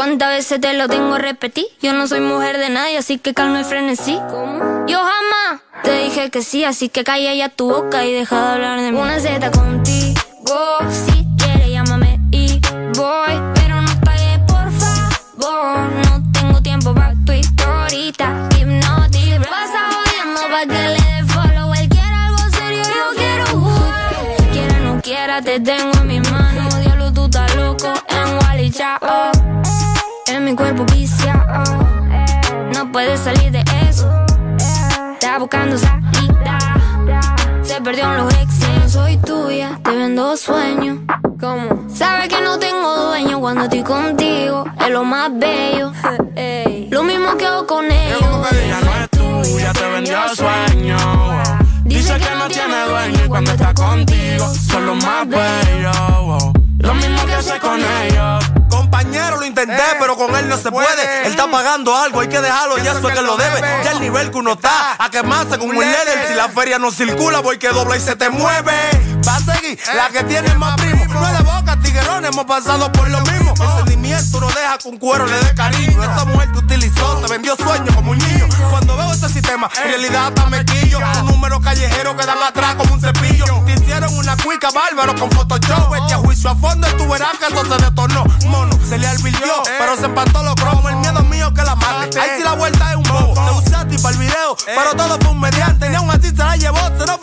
¿Cuántas veces te lo tengo a repetir? Yo no soy mujer de nadie, así que calma y frenesí. Yo jamás te dije que sí, así que calla ya tu boca y deja de hablar de mí. Una Z contigo, si quieres llámame y voy, pero no pagues por favor. No tengo tiempo para tu historita, hipnotic. Jodiendo pa' que le algo serio, yo quiero jugar. Quiera no quiera, te tengo mi cuerpo viciado. No puedes salir de eso. Está buscando salida. Se perdió en los exes. Soy tuya, te vendo sueños. ¿Cómo? Sabes que no tengo dueño cuando estoy contigo. Es lo más bello. Lo mismo que hago con ellos. Ella no es tuya, te vendió sueño. Dice que no tiene dueño y cuando está contigo son los más bellos. Lo mismo que hace con ellos. Compañero, lo intenté, pero con él no se puede. Él está pagando algo, hay que dejarlo, ya eso es que lo debe. Ya el nivel que uno está, a quemarse con un líder. Si la feria no circula, voy que dobla y se te mueve. Va a seguir la que tiene más primo. No es de boca, tiguerón, hemos pasado por lo mismo. El sentimiento no deja que un cuero le dé cariño. Esa mujer te utilizó, te vendió sueños como un niño. Cuando veo ese sistema, en realidad hasta me quillo. Un número callejero que dan atrás como un cepillo. Te hicieron una cuica bárbaro con Photoshop. Vete a juicio a fondo y tú verás que eso se detornó. Mono, se le advirtió, pero se empató los cromos. El miedo mío que la mate. Ahí sí la vuelta es un bobo. Te usé a ti para el video, pero todo fue un mediante. Ni aún así se la llevó, se frizó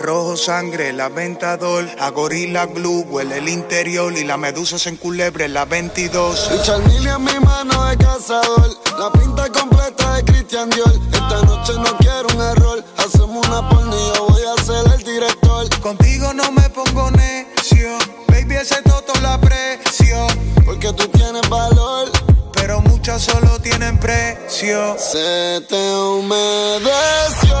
Rojo sangre, la ventador. A gorila glue huele el interior. Y la medusa se enculebre en la 22. Richard Mille en mi mano de cazador. La pinta completa de Christian Dior. Esta noche no quiero un error. Hacemos una yo voy a ser el director. Contigo no me pongo necio. Baby, ese toto la aprecio. Porque tú tienes valor. Pero muchas solo tienen precio. Se te humedeció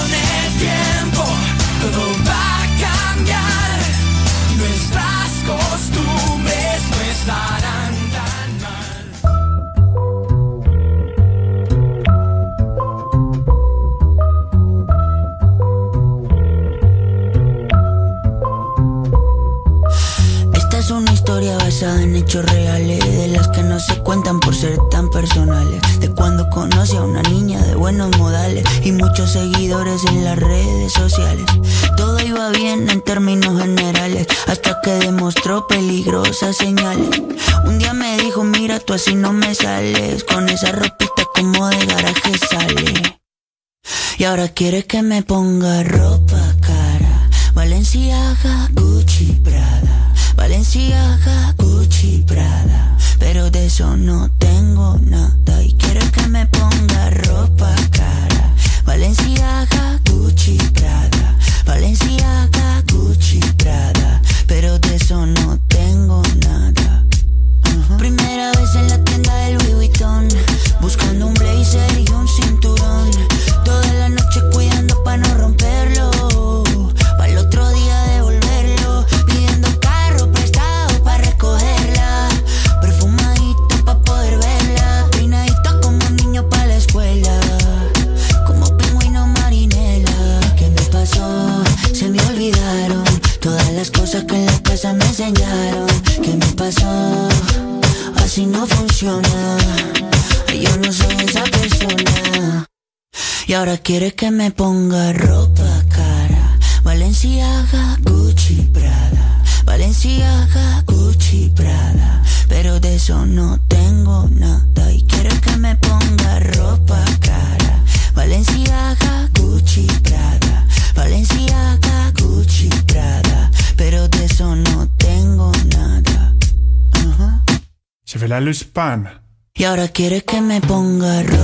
Y ahora quiere que me ponga rojo.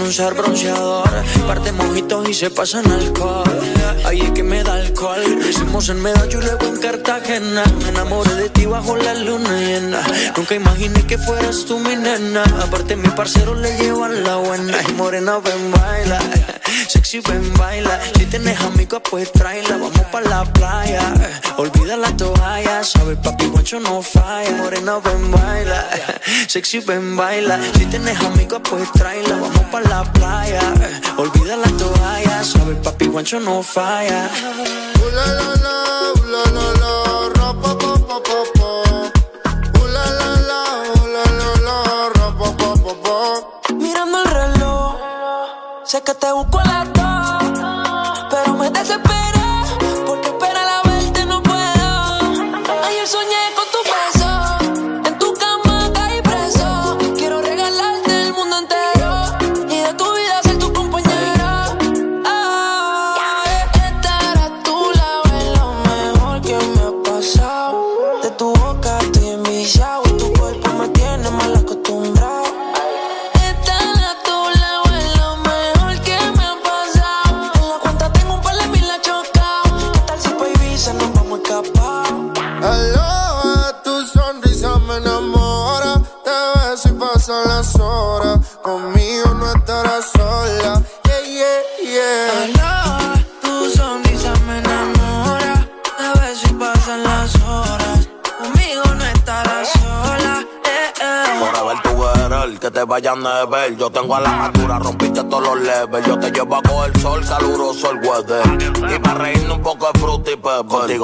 Sin usar bronceador. Parte mojitos y se pasan alcohol. Ahí es que me da alcohol. Hicimos en Medallo y luego en Cartagena. Me enamoré de ti bajo la luna llena. Nunca imaginé que fueras tú mi nena. Aparte, mi parcero le llevan la buena. Y morena, ven, baila. Sexy, ven, baila. Si tienes amigos, pues tráela. Vamos pa' la playa. Olvida la toalla. Sabes, papi, guancho no falla. Morena, ven, baila. Sexy, ven, baila. Si tienes amigos, pues tráela. Vamos pa' la playa. Olvida la toalla. Sabes, papi, guancho no falla. Uh, la, la, la, uh, la, la, la, ra, pa, pa, pa. Uh, la, la, la, uh, la, la, la, ra, pa, pa, pa, pa. Mirando el reloj. Sé que te busco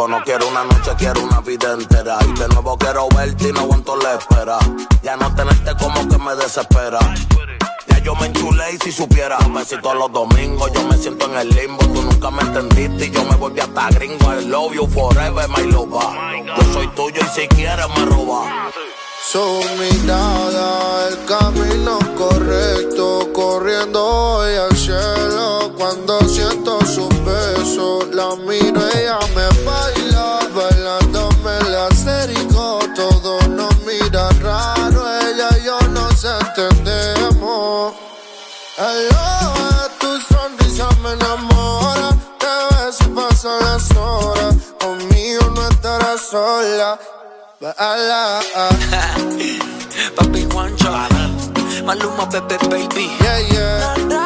no quiero una noche, quiero una vida entera. Y de nuevo quiero verte y no aguanto la espera. Ya no tenerte como que me desespera. Ya yo me enchulé y si supiera Un besito los domingos, yo me siento en el limbo Tú nunca me entendiste y yo me volví hasta gringo I love you forever, my lover Yo soy tuyo y si quieres me roba Su mirada, el camino correcto, corriendo hoy al cielo. Cuando siento sus besos, la miro, ella sola. Baila. Papi Juancho. Maluma, Pepe, baby. Yeah, yeah.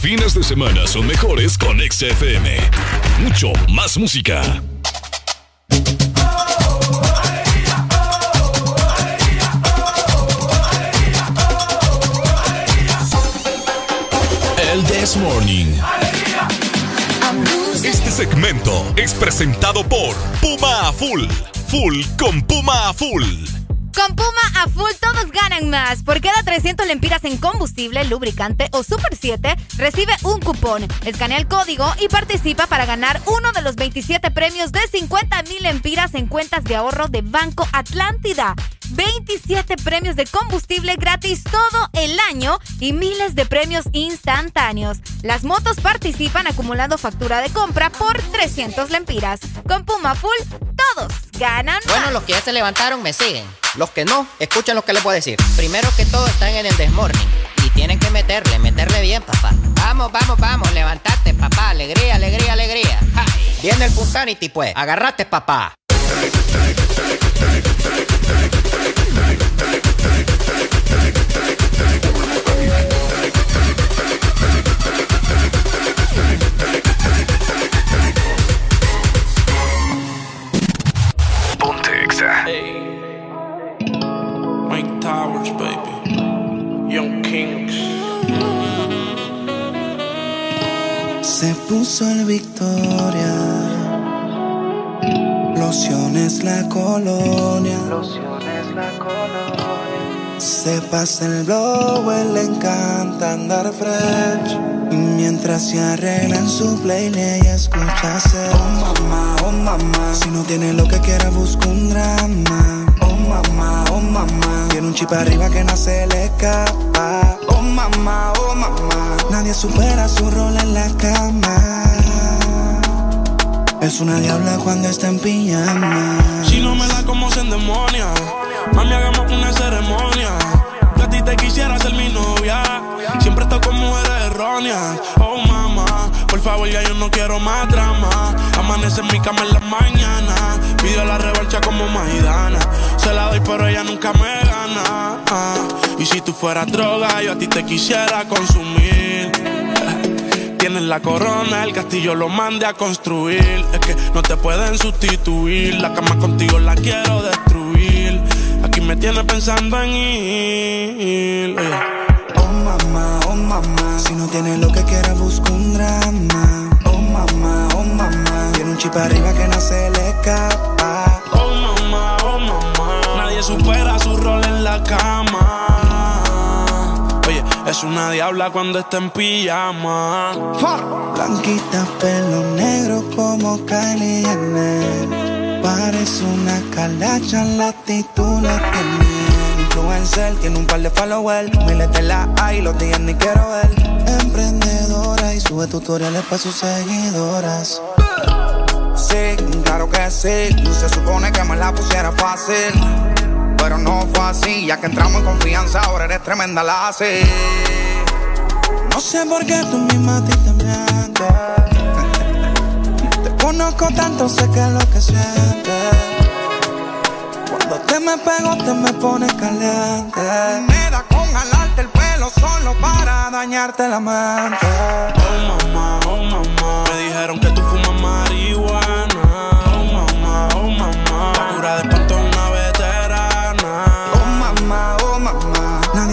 Fines de semana son mejores con XFM. Mucho más música. El This Morning. Este segmento es presentado por Puma a Full. Full con Puma a Full. Con Puma a full todos ganan más. Por cada 300 lempiras en combustible, lubricante o Super 7, recibe un cupón. Escanea el código y participa para ganar uno de los 27 premios de 50 mil lempiras en cuentas de ahorro de Banco Atlántida. 27 premios de combustible gratis todo el año y miles de premios instantáneos. Las motos participan acumulando factura de compra por 300 lempiras. Con Puma Full, todos ganan más. Bueno, los que ya se levantaron me siguen. Los que no, escuchen lo que les voy a decir. Primero que todo están en el desmorning. Y tienen que meterle, meterle bien, papá. Vamos, vamos, vamos, levantate, papá. Alegría, alegría, alegría. Ja. Viene el Punsanity, pues. Agarrate, papá. Victoria. Lociones la colonia. Lociones Se pasa el blow, le encanta andar fresh. Y mientras se arregla en su ella escucha hacer. Oh mamá, oh mamá. Si no tiene lo que quiera, busca un drama. Oh mamá, oh mamá. Tiene un chip arriba que no se le escapa. Oh mamá, oh mamá. Nadie supera su rol en la cama. Es una diabla cuando está en pijama. Si no me la como se endemonia. Mami, hagamos una ceremonia. Yo a ti te quisiera ser mi novia. Siempre estoy con mujeres erróneas. Oh, mamá, por favor, ya yo no quiero más drama. Amanece en mi cama en la mañana. Pido la revancha como Maidana. Se la doy, pero ella nunca me gana. Ah, Y si tú fueras droga, yo a ti te quisiera consumir. Tienes la corona, el castillo lo mande a construir. Es que no te pueden sustituir. La cama contigo la quiero destruir. Aquí me tienes pensando en ir. eh. Oh mamá, oh mamá. Si no tiene lo que quiera, busca un drama. Oh mamá, oh mamá. Tiene un chip arriba que no se le escapa. Oh mamá, oh mamá. Nadie supera su rol en la cama. Es una diabla cuando está en pijama. Blanquita, pelo negro como Kylie Jenner. Parece una calacha, la actitud la tiene. Influencer, tiene un par de followers. Miles de la hay, los días ni quiero ver. Emprendedora y sube tutoriales para sus seguidoras. Sí, claro que sí. Se supone que me la pusiera fácil. Pero no fue así, ya que entramos en confianza, ahora eres tremenda la así. No sé por qué tú misma a ti te mientes. Te conozco tanto, sé que es lo que sientes. Cuando te me pego, te me pones caliente. Me da con jalarte el pelo solo para dañarte la mente. Oh mamá, oh mamá. Me dijeron que tú fumas marihuana. Oh mamá, oh mamá. La cura de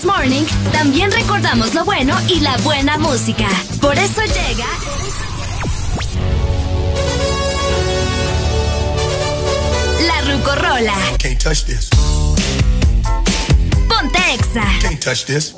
This Morning también recordamos lo bueno y la buena música. Por eso llega... La Rucorola. Can't touch this. Ponte Exa. Can't touch this.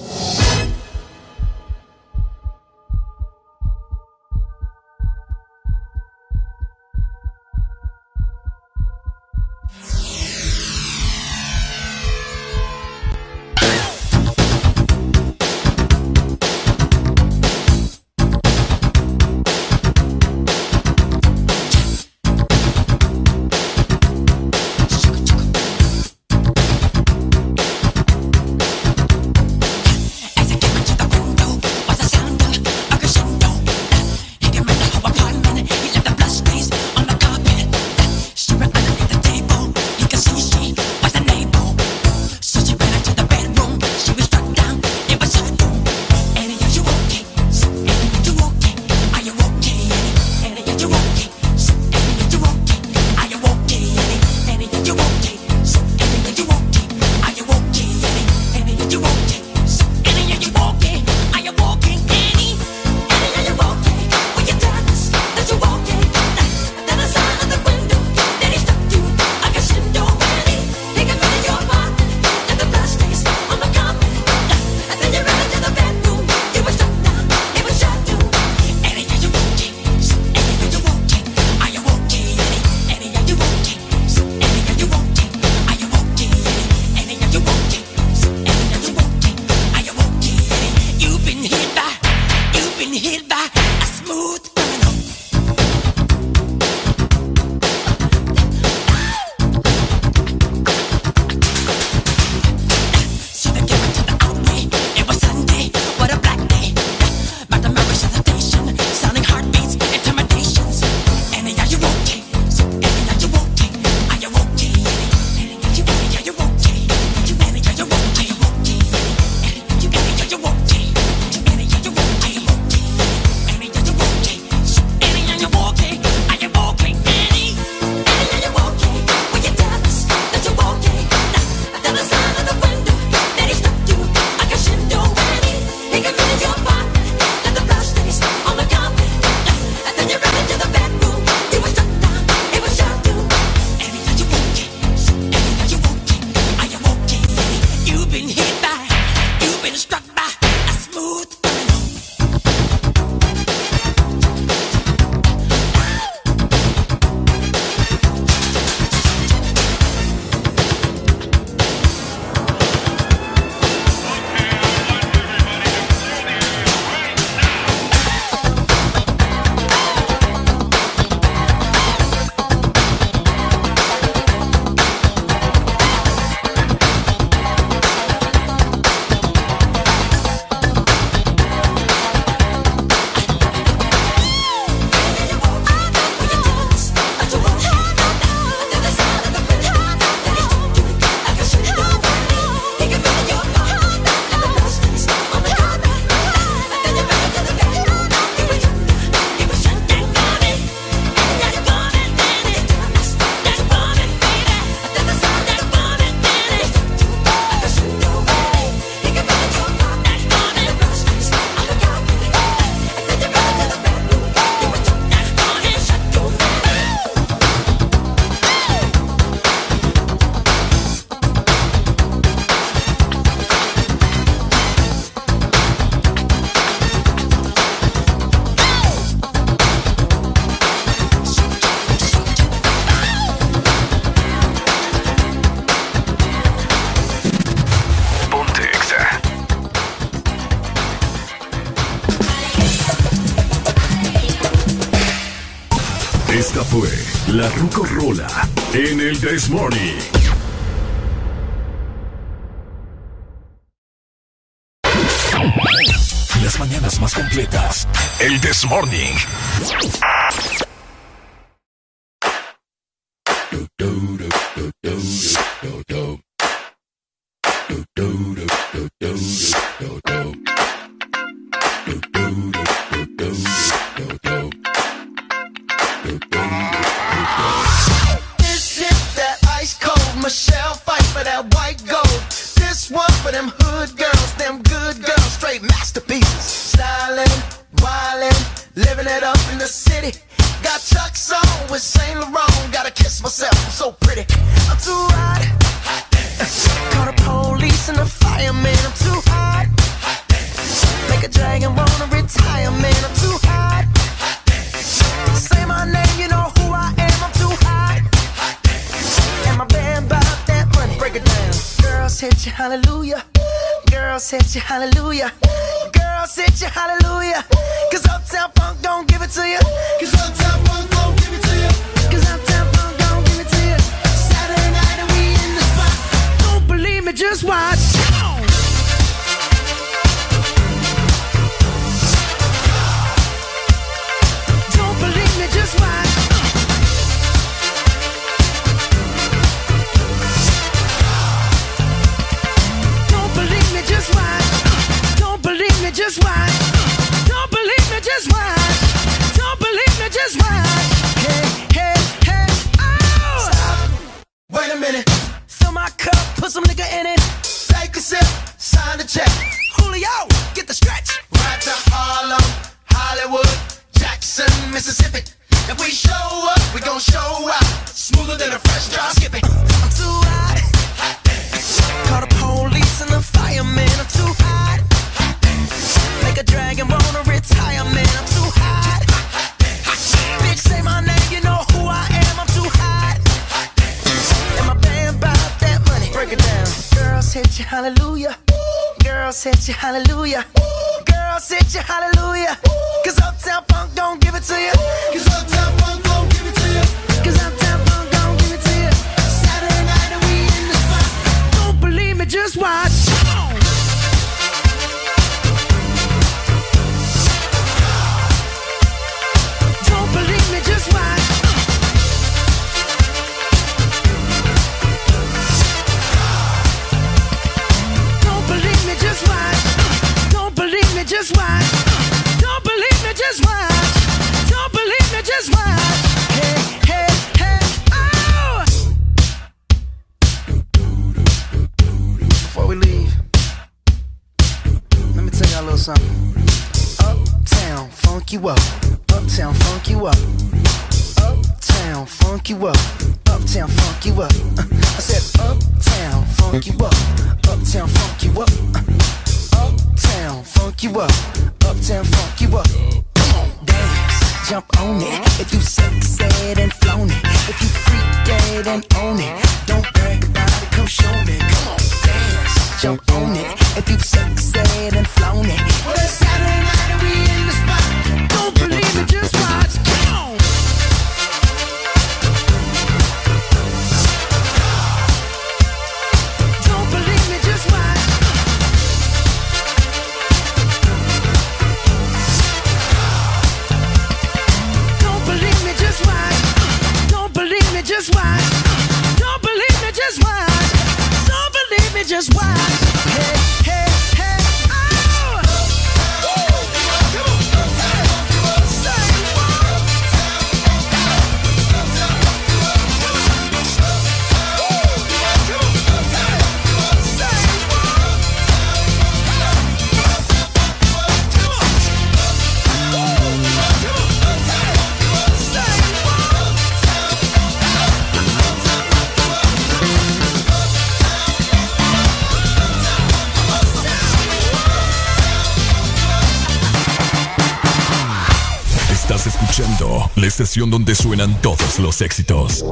Donde suenan todos los éxitos.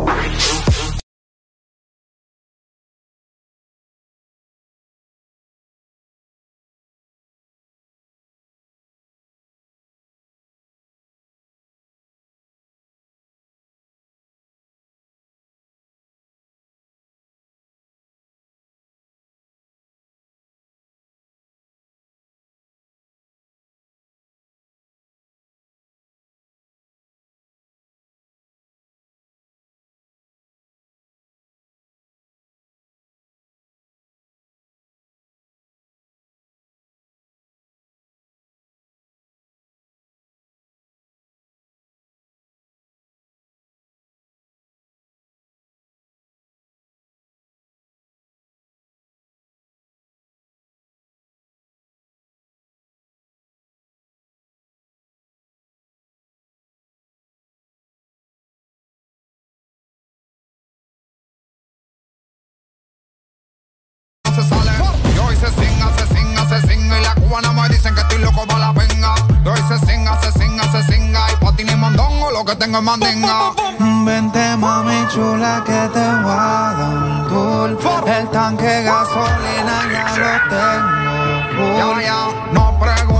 Cubana me dicen que estoy loco para la venga. Y hoy se singa, se singa, se singa y pa' ti ni mondongo lo que tengo es mandinga. Vente mami chula que te voy a dar un tour. El tanque gasolina ya lo tengo full. Ya, ya, no preguntes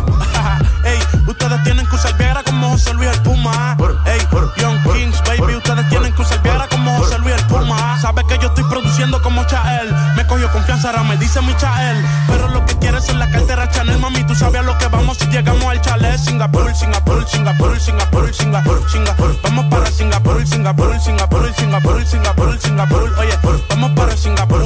Ey, ustedes tienen que usar Viagra como José Luis el Puma. Ey, Young Kings, baby, ustedes tienen que usar Viagra como José Luis el Puma. Sabes que yo estoy produciendo como Chael. Me cogió confianza, ahora me dice mi Chael. Pero lo que quieres es la cartera Chanel, mami. Tú sabes a lo que vamos si llegamos al chalet. Singapur, Singapur, Singapur, Singapur, Singapur, Singapur. Vamos para Singapur, Singapur, Singapur, Singapur, Singapur, Singapur. Oye, vamos para Singapur.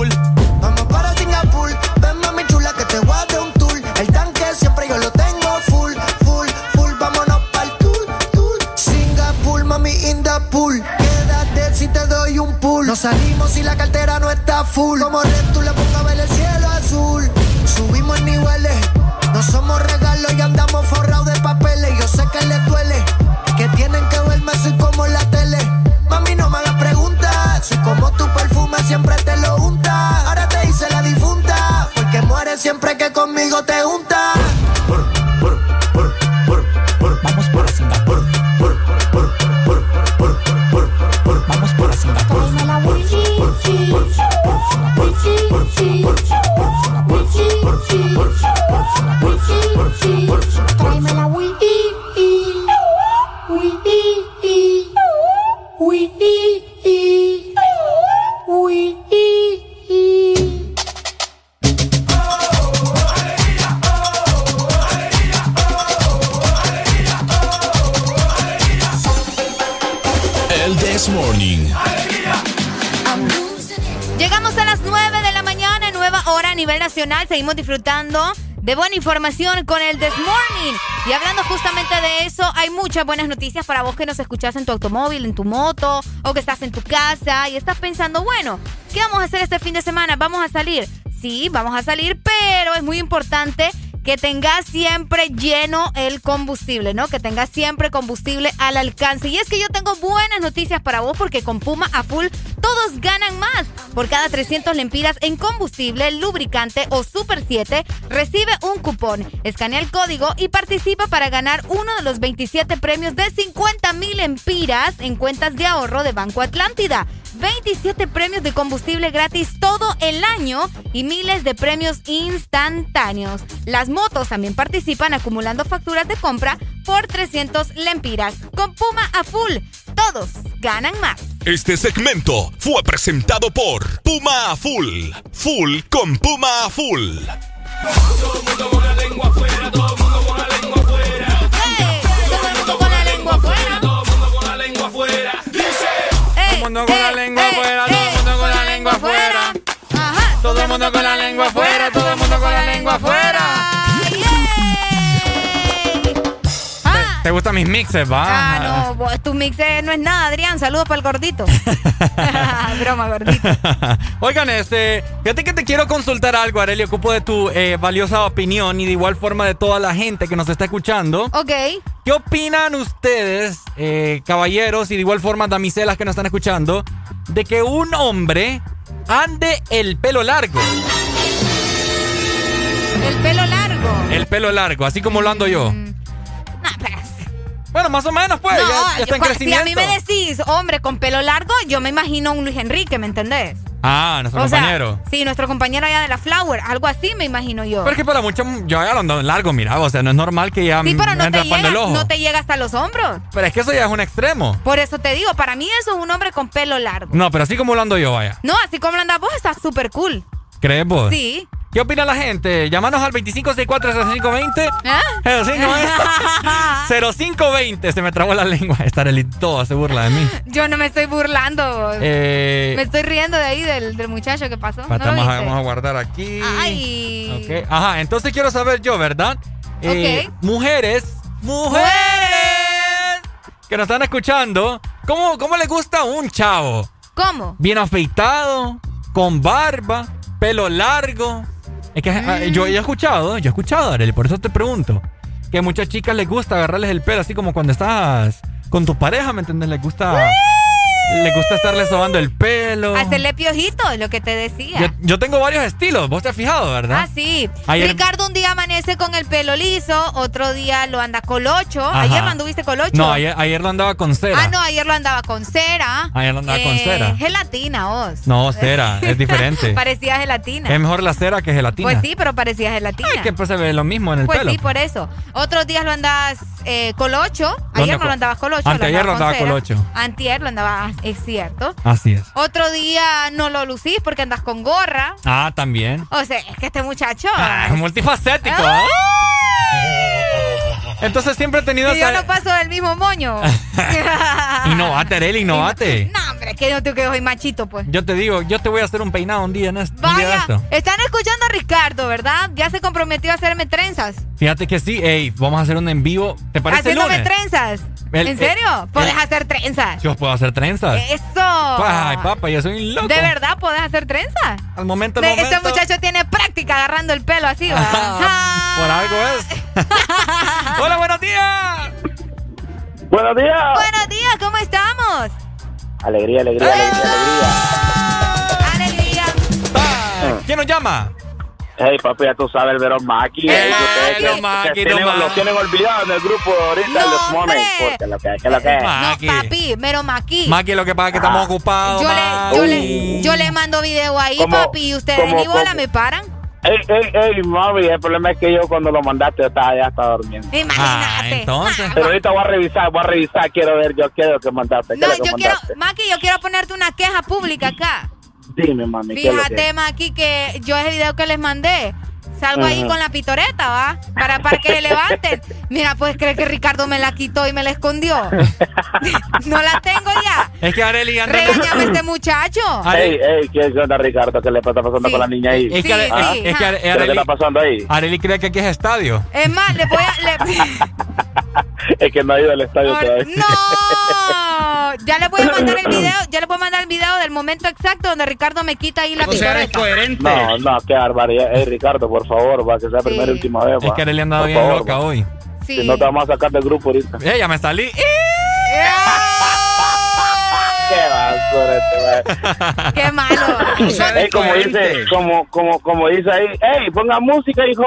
Disfrutando de buena información con el This Morning. Y hablando justamente de eso, hay muchas buenas noticias para vos que nos escuchás en tu automóvil, en tu moto, o que estás en tu casa y estás pensando, bueno, ¿qué vamos a hacer este fin de semana? ¿Vamos a salir? Sí, vamos a salir, pero es muy importante que tengas siempre lleno el combustible, ¿no? Que tengas siempre combustible al alcance. Y es que yo tengo buenas noticias para vos porque con Puma a full todos ganan más. Por cada 300 lempiras en combustible, lubricante o Super 7, recibe un cupón. Escanea el código y participa para ganar uno de los 27 premios de 50 mil lempiras en cuentas de ahorro de Banco Atlántida. 27 premios de combustible gratis todo el año y miles de premios instantáneos. Las motos también participan acumulando facturas de compra por 300 lempiras. Con Puma a full, todos ganan más. Este segmento fue presentado por Puma a Full. Full con Puma a Full. Todo el mundo con la lengua afuera, todo el mundo con la lengua afuera. Todo el mundo con la lengua afuera. Todo el mundo con la lengua afuera. Dice. Todo el mundo con la lengua afuera, todo el mundo con la lengua afuera. Todo el mundo con la lengua afuera, todo el mundo con la lengua afuera. ¿Te gustan mis mixes, va? Ah, no, vos- tu mix eh, no es nada, Adrián. Saludos para el gordito. broma, gordito. Oigan, este, fíjate que te quiero consultar algo, Arely. Ocupo de tu eh, valiosa opinión y de igual forma de toda la gente que nos está escuchando. Ok. ¿Qué opinan ustedes, eh, caballeros, y de igual forma damiselas que nos están escuchando, de que un hombre ande el pelo largo? El pelo largo. El pelo largo, así como lo ando yo. Mm. Bueno, más o menos, pues, No, ya, ya está en pues, si a mí me decís hombre con pelo largo, yo me imagino un Luis Enrique, ¿me entendés? Ah, nuestro O sea, compañero. sí, nuestro compañero allá de la Flower, algo así me imagino yo. Pero es que para muchos, yo ya lo ando largo, mira, o sea, no es normal que ya Sí, me pero no te, tapando el llega, ojo. no te llega hasta los hombros. Pero es que eso ya es un extremo. Por eso te digo, para mí eso es un hombre con pelo largo. No, pero así como lo ando yo, vaya. No, así como lo andas vos, está súper cool. ¿Crees vos? Sí. ¿Qué opina la gente? Llámanos al 2564-0520. ¿Ah? 0520. Se me trabó la lengua. Estar el todo se burla de mí. Yo no me estoy burlando. Eh, Me estoy riendo de ahí del, del muchacho que pasó. ¿No lo vamos, a, guardar aquí. Ay. Ajá, entonces quiero saber yo, ¿verdad? Eh, Mujeres. ¡Mujeres! Que nos están escuchando. ¿Cómo, ¿Cómo le gusta un chavo? ¿Cómo? Bien afeitado, con barba, pelo largo. Es que ah, yo, he escuchado, yo he escuchado, Arely, por eso te pregunto. Que a muchas chicas les gusta agarrarles el pelo, así como cuando estás con tu pareja, ¿me entiendes? Les gusta. Les gusta estarle sobando el pelo. Hacerle piojito, es lo que te decía. Yo, yo tengo varios estilos, vos te has fijado, ¿verdad? Ah, sí. Ayer- Ricardo un día amanece con el pelo liso, otro día lo anda colocho. Ajá. Ayer lo anduviste colocho. No, ayer, ayer lo andaba con cera. Ah, no, ayer lo andaba con cera. Ayer lo andaba con Eh, cera. Gelatina, vos. No, cera, es diferente. parecía gelatina. es mejor la cera que gelatina. Pues sí, pero parecía gelatina. Es que pues se ve lo mismo en el pues pelo. sí, por eso. Otros días lo andas eh, colocho. Ayer no lo andabas colocho. Anteayer lo andaba cera. colocho. Antier lo andaba, es cierto. Así es. Otro día no lo lucís porque andas con gorra. Ah, también. O sea, es que este muchacho. Ah, es multifacético, ¿eh? Entonces siempre he tenido Y yo no paso del mismo moño. Innovate, Arely, innovate. no, que yo tengo que soy machito, pues. Yo te digo, yo te voy a hacer un peinado un día en esto. Un día de Vaya, esto. están escuchando a Ricardo, ¿verdad? Ya se comprometió a hacerme trenzas. Fíjate que sí, ey, vamos a hacer un en vivo. ¿Te parece Haciéndome lunes? trenzas. El- ¿En serio? el- Podés el- hacer trenzas. Yo puedo hacer trenzas. Eso. Ay, papá, yo soy un loco. ¿De verdad podés hacer trenzas? Al momento, al momento. Este muchacho tiene práctica agarrando el pelo así, ¿va? Por algo es. Hola, buenos días. Buenos días. Buenos días, ¿cómo estamos? Alegría, alegría, alegría, Alegría. alegría. ¿Quién nos llama? Hey, papi, ya tú sabes el Verón Maki. Maki, ustedes que- Maki, que tienen- Maki. Lo tienen olvidado en el grupo ahorita, No, Morning, hombre. Porque lo que es, que lo que es. Maki. No, papi, mero maqui. Maki, lo que pasa es que estamos ocupados. Yo Maki. le, yo, le, yo le mando video ahí, Como- papi, y ustedes ni bola me paran. Ey, ey, ey, mami, el problema es que yo cuando lo mandaste yo estaba ya estaba durmiendo. Imagínate. Ah, entonces. Pero ahorita voy a revisar, voy a revisar, quiero ver, yo quiero que mandaste. ¿qué No, es lo que yo quiero? Maki, yo quiero ponerte una queja pública acá. Dime, mami, ¿qué es lo que Fíjate, es? Maki, que yo ese video que les mandé, salgo ahí con la pitoreta, ¿va? Para, para que se levanten. Mira, pues cree que Ricardo me la quitó y me la escondió. no la tengo ya. Es que Arely anda. Regañame a este muchacho. Ey, ey, ¿qué onda, Ricardo? ¿Qué le está pasando con la niña ahí? Es que, Are- ¿Ah? sí, es que Are- ¿Qué está pasando ahí? Arely cree que aquí es estadio. Es más, le voy a... le- Es que no ha ido al estadio Por- todavía. ¡No! Ya le voy a mandar el video, ya le voy a mandar el video del momento exacto donde Ricardo me quita ahí la pitoreta. No, no, qué barbaridad. Ey, Ricardo, por favor, va, que sea primera y última vez, Es va. que Arely andaba Por bien favor, loca va. hoy. Sí. Si no te vamos a sacar del grupo ahorita. Eh, ya me salí. Qué basura este, ¡Qué malo! Ey, como dice, como, como, como dice ahí, ey, ponga música, hijo.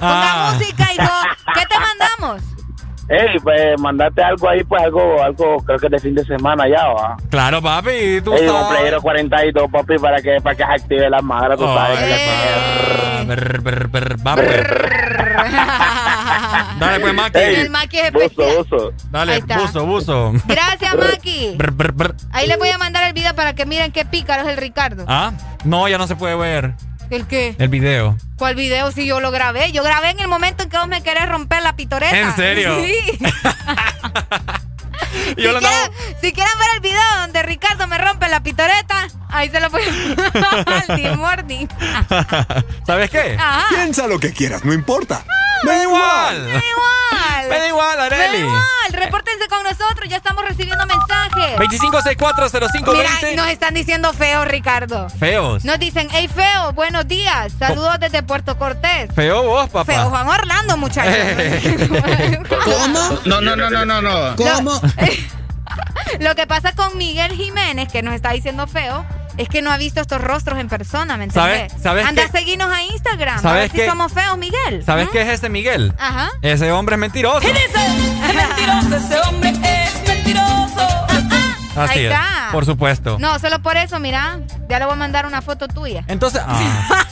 Ah. Ponga música, hijo. ¿Qué te mandamos? Ey, pues, mandate algo ahí, pues, algo, algo, creo que es de fin de semana ya, va. Claro, papi, tú Ey, un sabes. playero 42, papi, para que, para que se active la madre, tú sabes. que le- Brr, brr, brr, va, brr. Dale, pues, Maki. Ey, El Maki es buzo, especial. buzo. Dale, buzo, buzo. Gracias, Maki. Ahí les voy a mandar el video para que miren qué pícaro es el Ricardo. Ah, no, ya no se puede ver ¿El qué? el video. ¿Cuál video si yo lo grabé? Yo grabé en el momento en que vos me querés romper la pitoreta. ¿En serio? Sí. Y yo si, quieren, andaba- si quieren ver el video donde Ricardo me rompe la pitoreta, ahí se lo voy a al Morning. ¿Sabes qué? Ajá. Piensa lo que quieras, no importa. Me da igual. Me da igual. Me da igual, Me da Areli. igual. Repórtense con nosotros. Ya estamos recibiendo mensajes. 25640520. Mira, nos están diciendo feo, Ricardo. Feos. Nos dicen, hey, feo, buenos días. Saludos desde Puerto Cortés. Feo vos, papá. Feo Juan Orlando, muchachos. ¿Cómo? No, no, no, no, no, no. ¿Cómo? Lo que pasa con Miguel Jiménez, que nos está diciendo feo, es que no ha visto estos rostros en persona, ¿me entiendes? ¿Sabes- sabes Anda qué? a seguirnos a Instagram. A ¿Sabes ver si qué? somos feos, Miguel. ¿Sabes ¿Mm? qué es ese Miguel? Ajá. Ese hombre es mentiroso. ¿Quién es Es mentiroso, ese hombre es mentiroso. Así es. Por supuesto. No, solo por eso, mira. Ya le voy a mandar una foto tuya. Entonces, ah,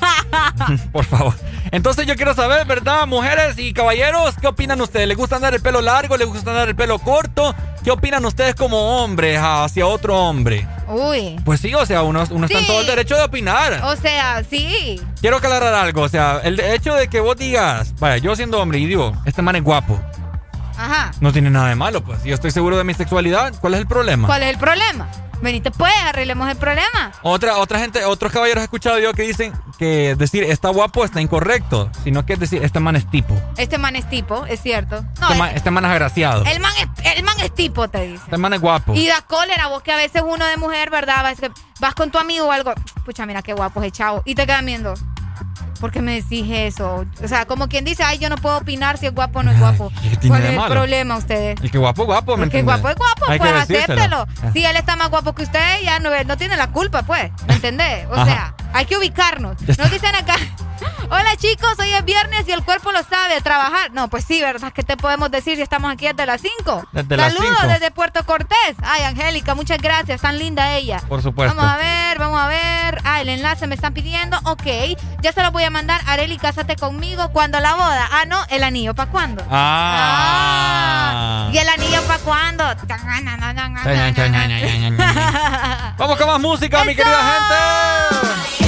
por favor. Entonces yo quiero saber, ¿verdad? Mujeres y caballeros, ¿qué opinan ustedes? ¿Les gusta andar el pelo largo? ¿Les gusta andar el pelo corto? ¿Qué opinan ustedes como hombres hacia otro hombre? Uy. Pues sí, o sea, uno, uno está en Sí. todo el derecho de opinar. O sea, sí. Quiero aclarar algo, o sea, el hecho de que vos digas, vaya, yo siendo hombre y digo, este man es guapo, Ajá. no tiene nada de malo, pues. Yo estoy seguro de mi sexualidad, ¿cuál es el problema? ¿Cuál es el problema? Venite pues, arreglemos el problema. Otra, otra gente, otros caballeros he escuchado yo que dicen que decir está guapo está incorrecto, sino que es decir, este man es tipo. Este man es tipo, es cierto. No, este, man, este man es agraciado. el man es, el man es tipo, te dice. Este man es guapo. Y da cólera, vos que a veces uno de mujer, ¿verdad? Vas, vas con tu amigo o algo. Pucha, mira qué guapo es el chavo. Y te quedan viendo. ¿Por qué me decís eso? O sea, como quien dice, ay, yo no puedo opinar si es guapo o no es guapo. ¿qué tiene ¿Cuál es el malo? problema ustedes? El que guapo, guapo, ¿me Porque entiendes? guapo es guapo, Hay que pues acéptelo. Si él está más guapo que usted, ya no, no tiene la culpa, pues. ¿Me entendés? O Ajá. sea, hay que ubicarnos. Nos dicen acá, hola chicos, hoy es viernes y el cuerpo lo sabe, trabajar. No, pues sí, ¿verdad? ¿Qué te podemos decir si estamos aquí desde las 5? Desde las Saludos cinco. desde Puerto Cortés. Ay, Angélica, muchas gracias, tan linda ella. Por supuesto. Vamos a ver, vamos a ver. Ah, el enlace me están pidiendo. Ok, ya se lo voy a mandar. Areli, cásate conmigo. ¿Cuándo la boda? Ah, no, el anillo, ¿para cuándo? Ah. ¿Y el anillo para cuándo? Vamos con más música, mi querida gente.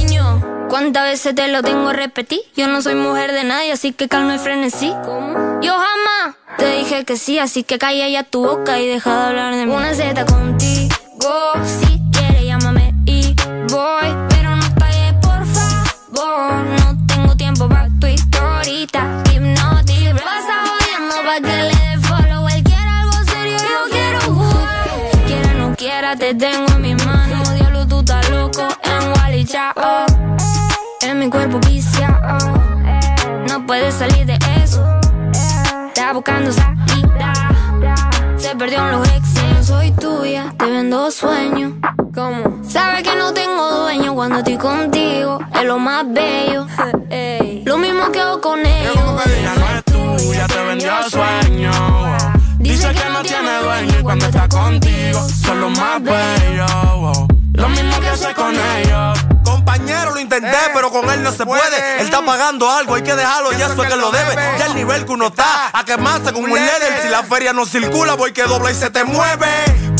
¿Cuántas veces te lo tengo a repetir? Yo no soy mujer de nadie, así que calma y frenesí. ¿Cómo? Yo jamás te dije que sí, así que calla ya tu boca y deja de hablar de mí. Una Z contigo, si quieres llámame y voy, pero no pagues por favor. No tengo tiempo para tu historita, hipnotic. Pasa jodiendo pa' que le dé follow. Él quiere algo serio, yo quiero jugar. Quiera o no quiera, te tengo en mis manos. Diablo, tú estás loco en Wally Chao. En mi cuerpo viciado. No puedes salir de eso. Está buscando salida. Se perdió en los exes. No soy tuya, te vendo sueños. ¿Cómo? Sabes que no tengo dueño cuando estoy contigo. Es lo más bello. Lo mismo que hago con ellos. Ella no es tuya, te vendió sueño. Dice que no tiene dueño y cuando está contigo son los más bellos. Lo mismo que hace con ellos. Compañero, lo intenté, eh, pero con él no se puede. Él está pagando algo, hay que dejarlo, ya eso es que lo debe. debe. Ya el nivel que uno está, a quemarse con un líder. Si la feria no circula, voy que dobla y se te mueve.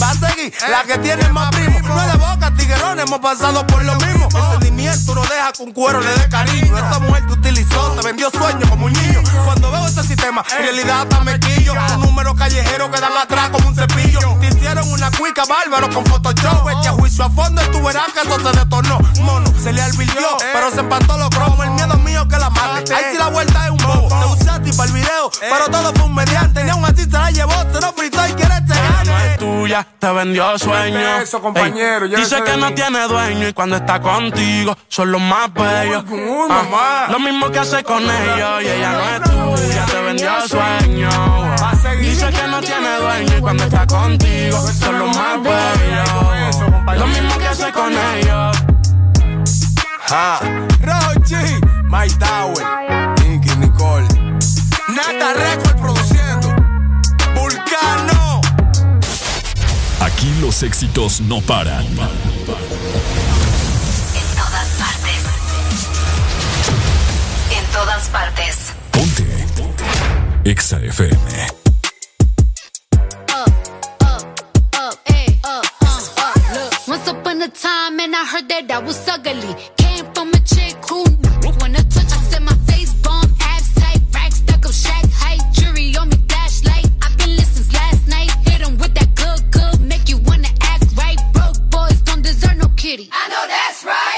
Va a seguir eh, la que tiene más primo. primo. No es de boca, tiguerón, hemos pasado por lo mismo. Oh. El sentimiento no deja con cuero le dé cariño. Esa mujer te utilizó, te vendió sueños como un niño. Cuando veo ese sistema, en eh. realidad hasta me quillo. Un número callejero que dan atrás como un cepillo. Te hicieron una cuica bárbaro con Photoshop. Este juicio a responde, tú verás que eso se detonó. Mono, se le alvilió, eh. pero se empató los cromos. El miedo mío que la mate. Ahí si la vuelta es un bobo. Te usé a ti para el video, eh. pero todo fue un mediante. Ni aún así se la llevó, se lo fritó y quiere este eh. gane. es tuya, te vendió sueño. Dice que no tiene dueño y cuando está contigo son los más bellos. Uy, mamá. Lo mismo que hace con ellos y ella no es tuya, te vendió sueño. Dice que no tiene dueño y cuando está contigo son los más bellos. Lo mismo que hace con ellos. Ja. Rochi, My Tower, Nicky Nicole. Nata Record produciendo. Vulcano. Aquí los éxitos no paran. En todas partes. En todas partes. Ponte. Ponte. Exa FM. time and I heard that I was ugly. Came from a chick who wanna touch. I said my face bomb, abs tight, Racks stuck up, shack height, jury on me, flashlight. I've been listening last night. Hit with that good, good, make you wanna act right. Broke boys don't deserve no kitty. I know that's right.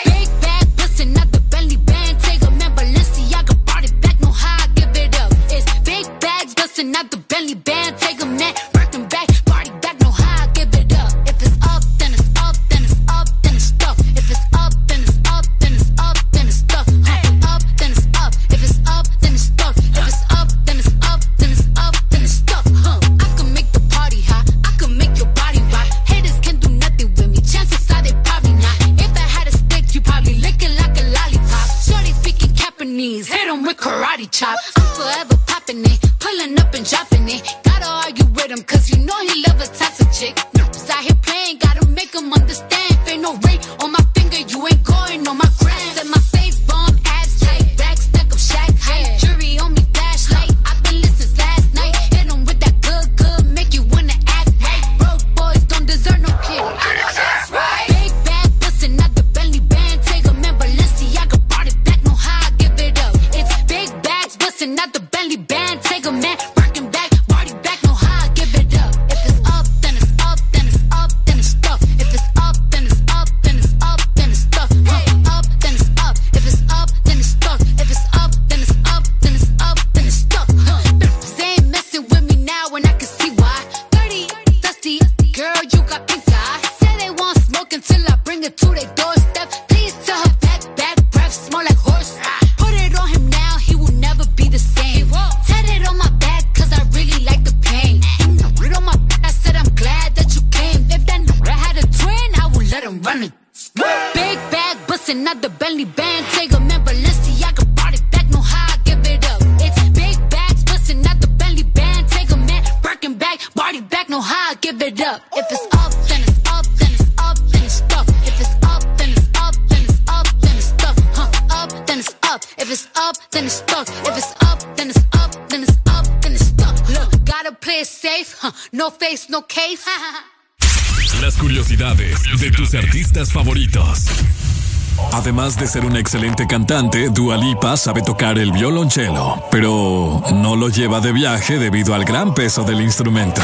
Además de ser un excelente cantante, Dua Lipa sabe tocar el violonchelo, pero no lo lleva de viaje debido al gran peso del instrumento.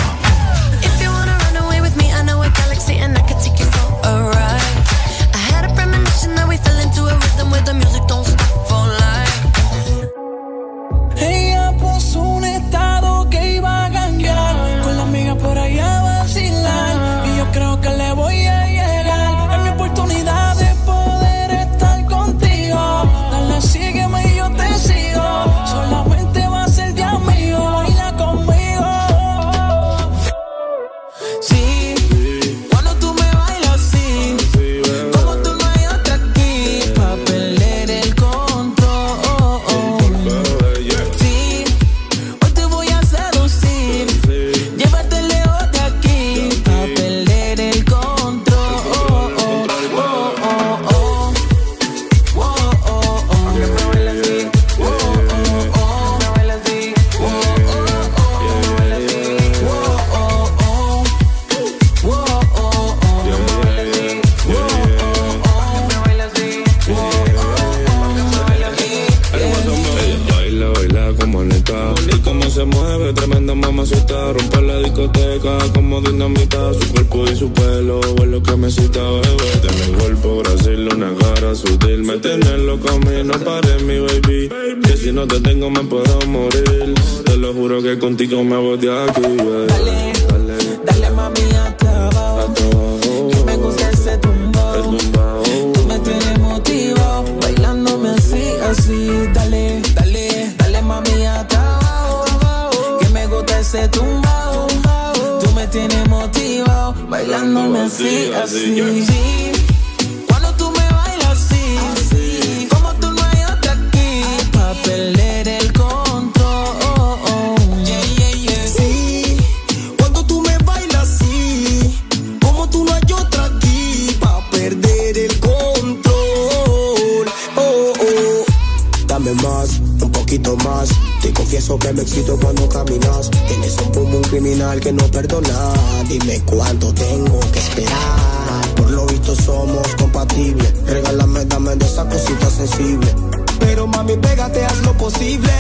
un poquito más. Te confieso que me excito cuando caminas. Tienes un pulmón criminal que no perdona. Dime cuánto tengo que esperar. Por lo visto somos compatibles. Regálame, dame de esa cosita sensible. Pero mami, pégate, haz lo posible.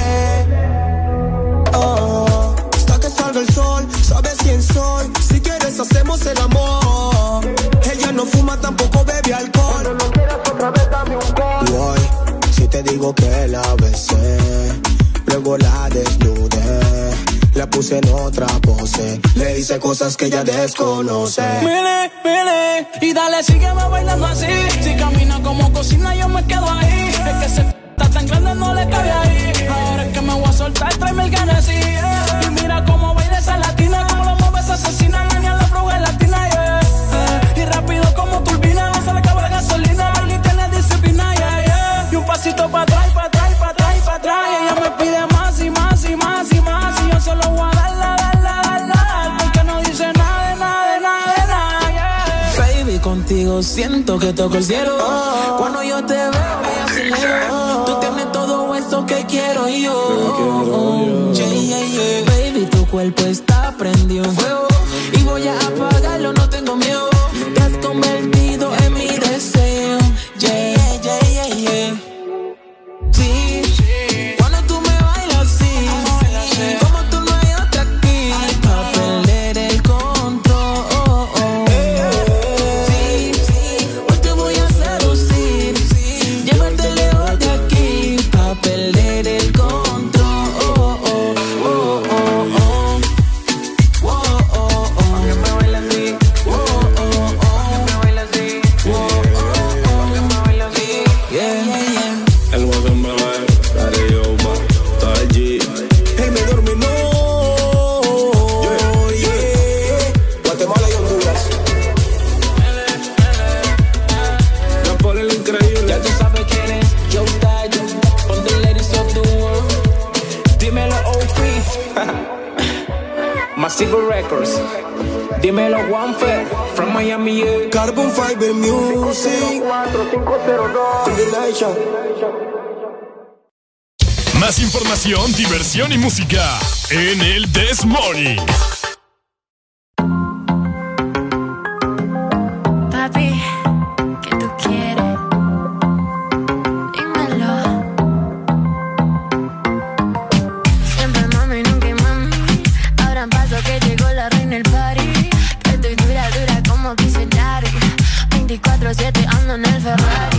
Oh, hasta que salga el sol, sabes quién soy. Si quieres, hacemos el amor. Ella no fuma, tampoco bebe alcohol. Cuando no quieras otra vez, dame un gol te digo que la besé, luego la desnudé, la puse en otra pose, le hice cosas que ella desconoce. Mire, mire, y dale, sigue sígueme bailando así, si camina como cocina yo me quedo ahí, es que se está tan grande no le cabe ahí, ahora es que me voy a soltar, tráeme el ganas y mira cómo baila esa latina, como lo mueve esa asesina, la la bruja latina. pasito para atrás, para atrás, para atrás, para atrás. Ella me pide más y más y más y más. Y yo solo voy a darla, darla, darla. Porque no dice nada, nada, nada, nada. Baby, contigo siento que toco el cielo. Cuando yo te veo, me acelero. Tú tienes todo eso que quiero y yo. Yeah, yeah, yeah. Baby, tu cuerpo está prendido fuego. Y voy a apagarlo, no tengo miedo. Te has convertido Más información, diversión y música en el This Ferrari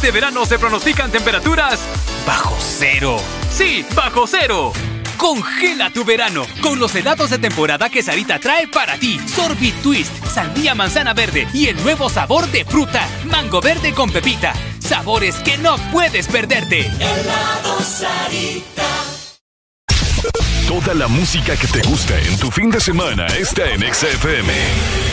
Este verano se pronostican temperaturas bajo cero. Sí, bajo cero. Congela tu verano con los helados de temporada que Sarita trae para ti. Sorbit Twist, sandía manzana verde y el nuevo sabor de fruta, mango verde con pepita. Sabores que no puedes perderte. Helado Sarita. Toda la música que te gusta en tu fin de semana está en XFM.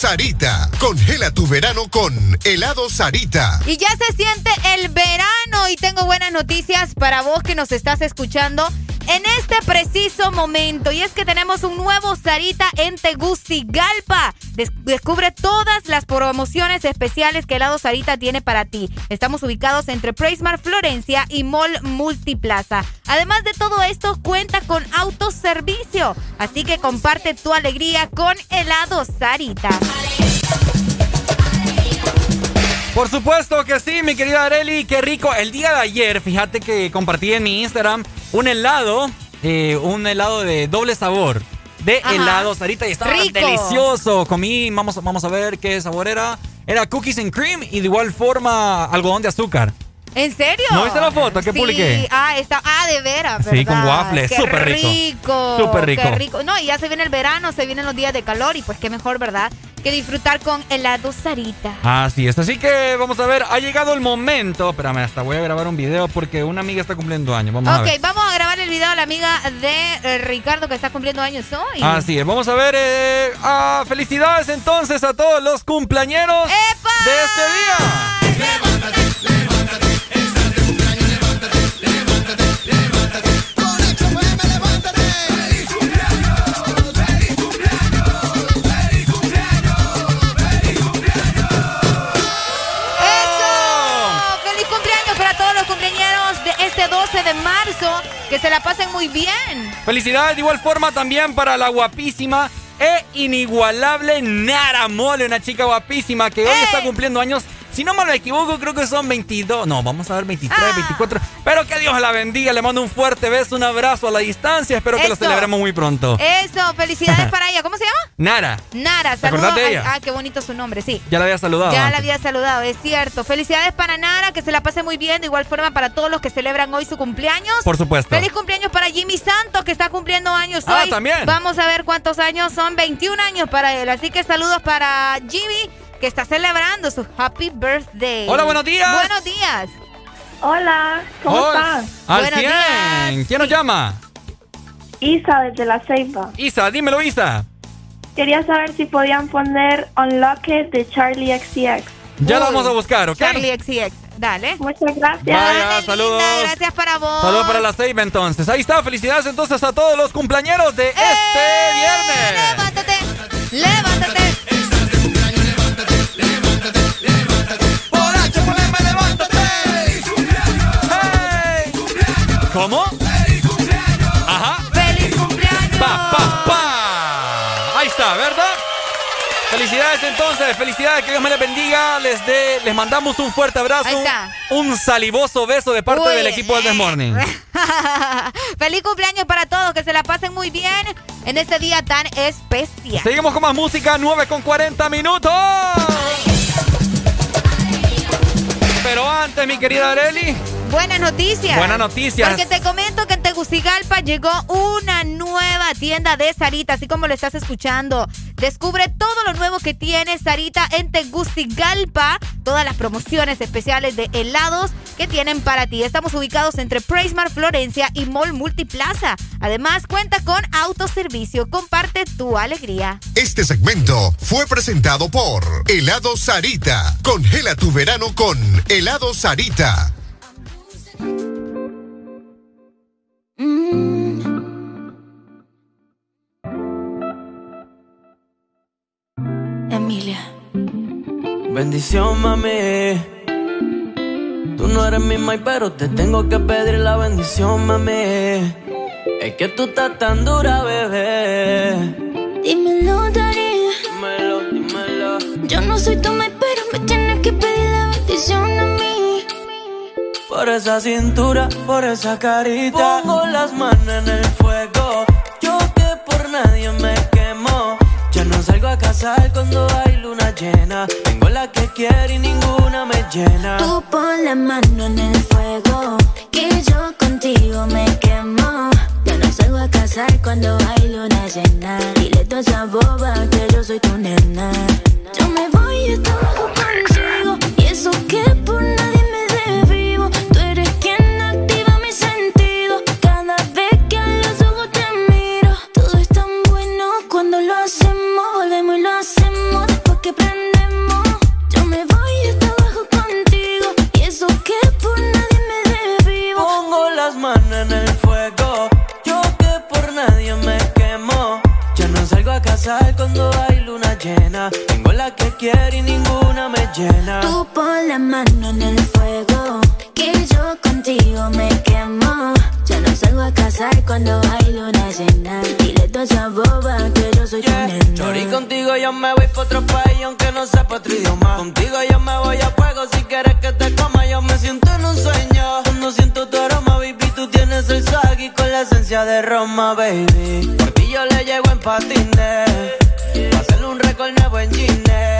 Sarita. Congela tu verano con Helado Sarita. Y ya se siente el verano y tengo buenas noticias para vos que nos estás escuchando en este preciso momento. Y es que tenemos un nuevo Sarita en Tegucigalpa. Des- descubre todas las promociones especiales que Helado Sarita tiene para ti. Estamos ubicados entre Praismar Florencia y Mall Multiplaza. Además de todo esto, cuenta con autoservicio. Así que comparte tu alegría con Helado Sarita. Por supuesto que sí, mi querida Areli, qué rico. El día de ayer, fíjate que compartí en mi Instagram un helado, eh, un helado de doble sabor. De Ajá. helado, Sarita, y estaba Rico. delicioso. Comí, vamos, vamos a ver qué sabor era. Era cookies and cream y de igual forma algodón de azúcar. ¿En serio? ¿No viste la foto que sí. publiqué? Ah, está, ah, de veras, Sí, con ¿verdad? waffles, súper rico. rico. Súper rico. Qué rico. No, y ya se viene el verano, se vienen los días de calor y pues qué mejor, ¿verdad? Que disfrutar con helado Sarita. Así es, así que vamos a ver, ha llegado el momento. Espérame, hasta voy a grabar un video porque una amiga está cumpliendo años. Vamos a ok, ver. vamos a grabar el video a la amiga de eh, Ricardo que está cumpliendo años hoy. Así es, vamos a ver. eh, ah, felicidades entonces a todos los cumpleañeros de este día. ¡Eso! Que se la pasen muy bien. Felicidades de igual forma también para la guapísima e inigualable Nara Mole, una chica guapísima que hoy está cumpliendo años. Si no me equivoco, creo que son 22. No, vamos a ver 23, 24. Pero que Dios la bendiga. Le mando un fuerte beso, un abrazo a la distancia. Espero que lo celebremos muy pronto. Eso, felicidades para ella. ¿Cómo se llama? Nara, Nara, ¿Te saludos. de ella? Ah, qué bonito su nombre, sí. ya la había saludado. Ya la había saludado, es cierto. Felicidades para Nara, que se la pase muy bien. De igual forma para todos los que celebran hoy su cumpleaños. Por supuesto. Feliz cumpleaños para Jimmy Santos, que está cumpliendo años Ah, hoy. también. Vamos a ver cuántos años son. 21 años para él. Así que saludos para Jimmy, que está celebrando su happy birthday. Hola, buenos días. Buenos días. Hola, ¿cómo estás? Al Buenos 100. ¿Quién nos llama? Isa desde La Ceiba. Isa, dímelo, Isa. Quería saber si podían poner Unlocked de Charlie XCX. Ya la vamos a buscar, ¿ok? Charlie XCX. Dale. Muchas gracias. Vaya, saludos. Gracias para vos. Saludos para la Seiba entonces. Ahí está, felicidades entonces a todos los cumpleañeros de este viernes. Levántate, levántate. ¿Cómo? Ajá. ¡Feliz cumpleaños! Pa, pa, pa. Ahí está, ¿verdad? Felicidades entonces, felicidades, que Dios me les bendiga, les dé, les mandamos un fuerte abrazo, Ahí está. un salivoso beso de parte Uy, del equipo del This Morning. Feliz cumpleaños para todos, que se la pasen muy bien en este día tan especial. Seguimos con más música, 9 con 40 minutos. Pero antes, mi querida Areli, Buenas noticias. Buenas noticias. Porque te comento que en Tegucigalpa llegó una nueva tienda de Sarita, así como lo estás escuchando. Descubre todo lo nuevo que tiene Sarita en Tegucigalpa. Todas las promociones especiales de helados que tienen para ti. Estamos ubicados entre Praismar Florencia y Mall Multiplaza. Además, cuenta con autoservicio. Comparte tu alegría. Este segmento fue presentado por Helado Sarita. Congela tu verano con Helado Sarita. Emilia. Bendición, mami. Tú no eres mi mai, pero te tengo que pedir la bendición, mami. Es que tú estás tan dura, bebé. Dímelo, Dari. Dímelo, dímelo. Yo no soy tu mai, pero me tienes que pedir la bendición. Por esa cintura, por esa carita. Pongo las manos en el fuego. Yo que por nadie me quemo. Ya no salgo a cazar cuando hay luna llena. Tengo la que quiero y ninguna me llena. Tú pon la mano en el fuego, que yo contigo me quemo. Yo no salgo a casar cuando hay luna llena. Dile toda esa boba que yo soy tu nena. Yo me voy y trabajo contigo. Y eso que por nadie Yo me voy hasta abajo contigo. Y eso que por nadie me desvivo. Pongo las manos en el fuego. Yo que por nadie me quemo. Ya no salgo a casar cuando hay luna llena. Tengo la que quiero y ninguna me llena. Tú pon la mano en el fuego yo contigo me quemo. Ya no salgo a casar cuando hay luna llena. Dile toda esa boba que yo soy tu nena. Chori, contigo yo me voy pa' otro país aunque no sepa otro idioma. Contigo yo me voy a fuego si quieres que te coma. Yo me siento en un sueño. Cuando siento tu aroma, baby, tú tienes el swag y con la esencia de Roma, baby. Por ti yo le llego en patines. Pa' hacerle un récord nuevo en Gine.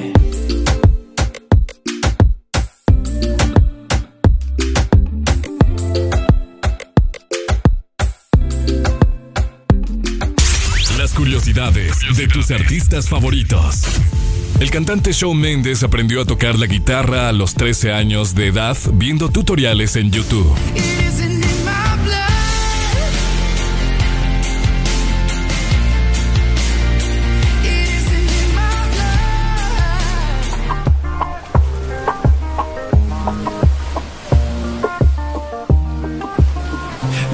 De tus artistas favoritos. El cantante Shawn Mendes aprendió a tocar la guitarra a los 13 años de edad viendo tutoriales en YouTube.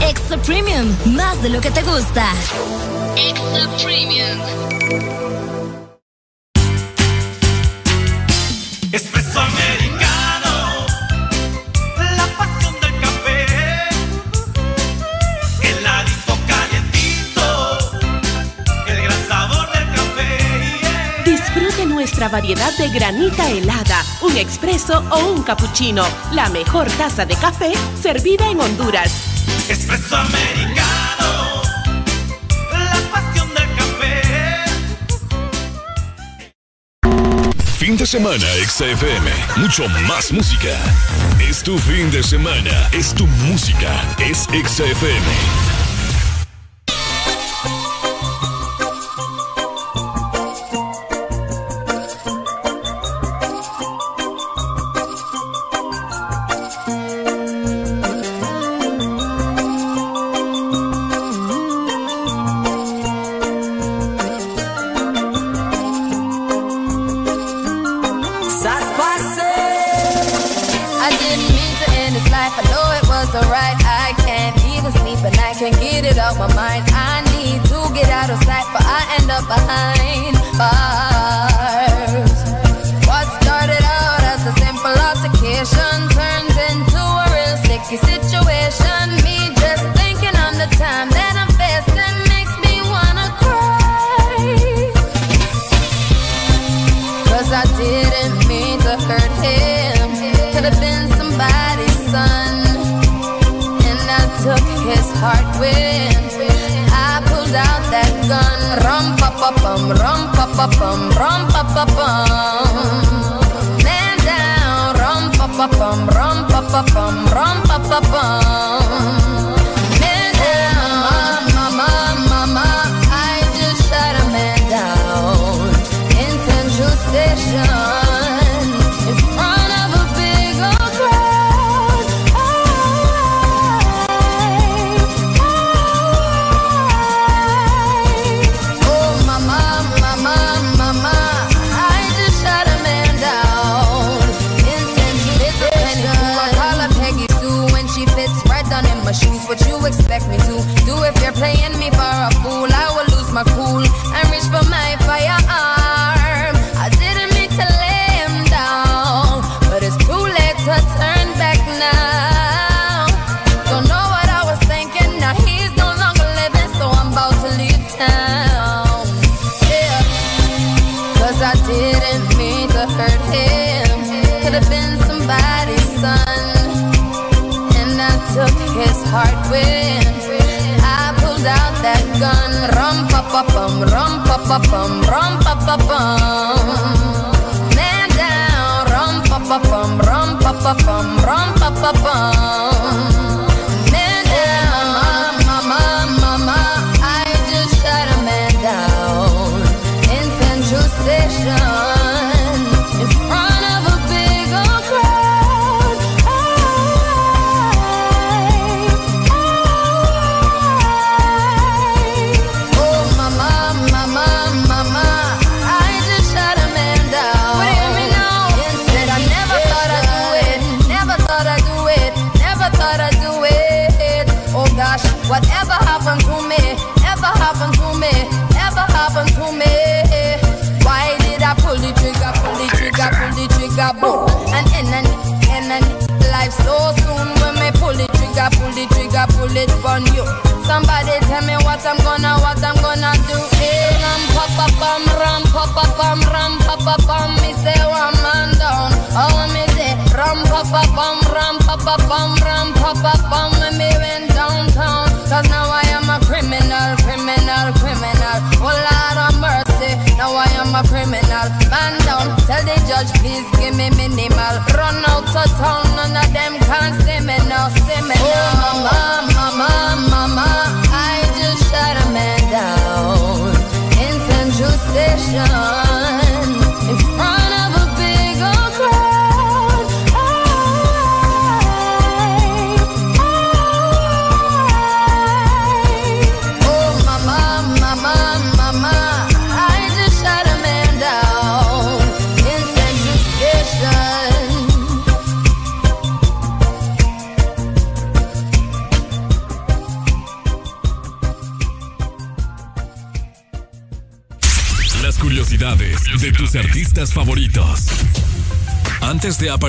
Extra Premium, más de lo que te gusta. Extra Premium. Espresso americano. La pasión del café. Heladito calientito. El gran sabor del café. Disfrute nuestra variedad de granita helada, un expreso o un cappuccino. La mejor taza de café servida en Honduras. Expreso americano. La pasión del café. Fin de semana, XFM. Mucho más música. Es tu fin de semana. Es tu música. Es XFM.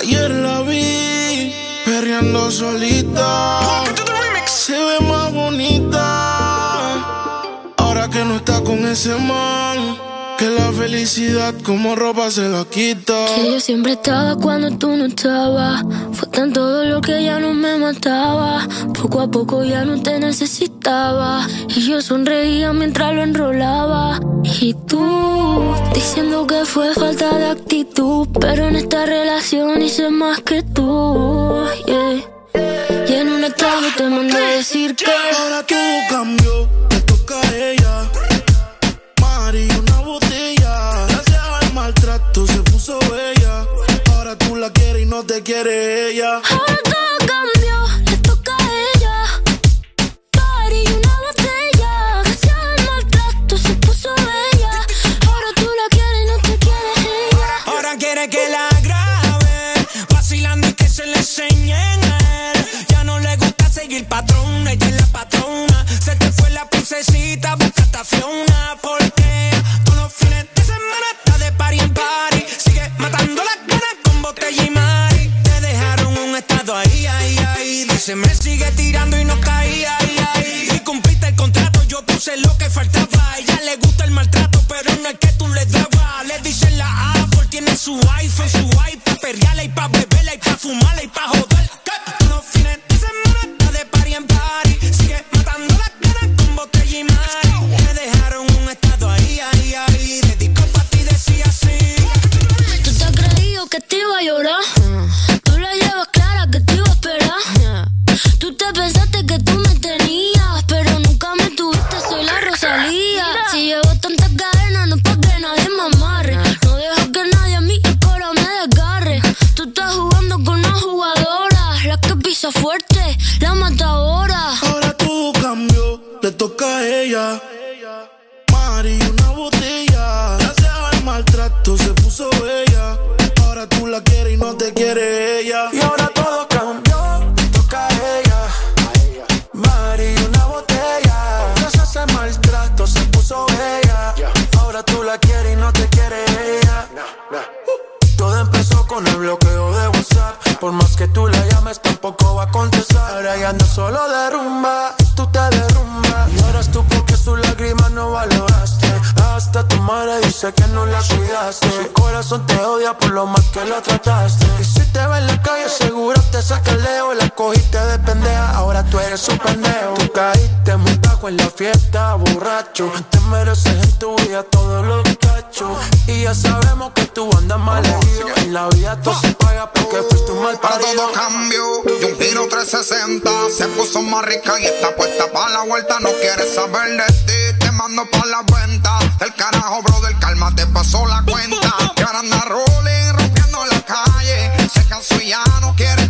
Ayer la vi perreando solita. Se ve más bonita. Ahora que no está con ese man. Que la felicidad como ropa se la quita. Que yo siempre estaba cuando tú no estabas. Fue tan todo lo que ya no me mataba. Poco a poco ya no te necesitaba. Y yo sonreía mientras lo enrolaba. Y tú, diciendo que fue falta de actitud. Pero en esta relación hice más que tú. Y en un estado te mandé decir que. Toca a ella. Dice que no la cuidaste. Su corazón te odia por lo mal que la trataste. Y si te ve en la calle, seguro te saca el leo. La cogiste de pendeja, ahora tú eres un pendejo. Tú caíste muy bajo en la fiesta, borracho. Te mereces en tu vida todos los Y ya sabemos que tú andas mal. En la vida todo se paga porque fuiste un mal Para todo cambio y un giro 360 Se puso más rica y está puesta para la vuelta. No quiere saber de ti, te mando pa' la cuenta. El carajo, brother, calma, te pasó la cuenta. Y ahora anda rolling, rompiendo la calle. Se cansó y ya no quiere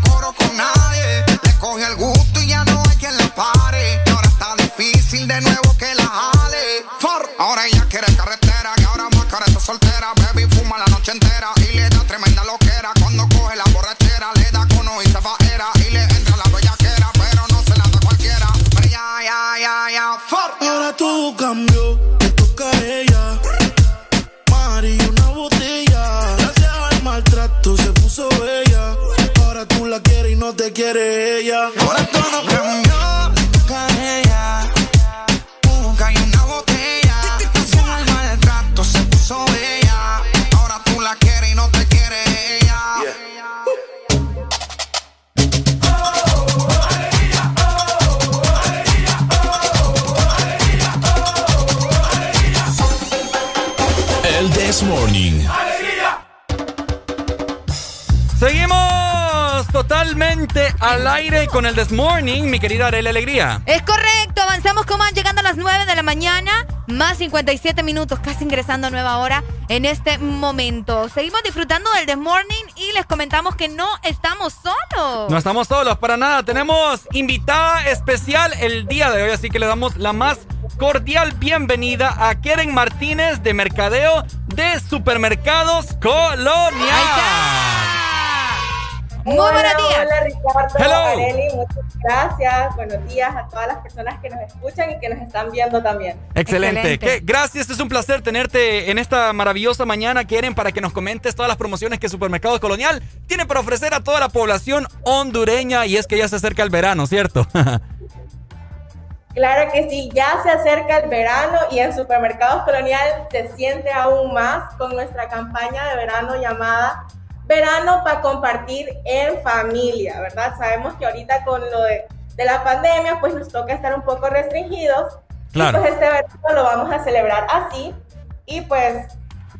This Morning. Seguimos al aire con el This Morning, mi querida Arely Alegría. Es correcto, avanzamos como van llegando a las 9 de la mañana, más 57 minutos, casi ingresando a nueva hora en este momento. Seguimos disfrutando del This Morning y les comentamos que no estamos solos. No estamos solos, para nada. Tenemos invitada especial el día de hoy, así que le damos la más cordial bienvenida a Keren Martínez de Mercadeo de Supermercados Colonial. Muy buenos días. Hola Ricardo, Hello. Arely, muchas gracias. Buenos días a todas las personas que nos escuchan y que nos están viendo también. Excelente. ¿Qué? Gracias, es un placer tenerte en esta maravillosa mañana, Keren, para que nos comentes todas las promociones que Supermercados Colonial tiene para ofrecer a toda la población hondureña y es que ya se acerca el verano, ¿cierto? Claro que sí, ya se acerca el verano y en Supermercados Colonial se siente aún más con nuestra campaña de verano llamada Verano para compartir en familia, ¿verdad? Sabemos que ahorita con lo de, de la pandemia pues nos toca estar un poco restringidos Claro. y pues este verano lo vamos a celebrar así y pues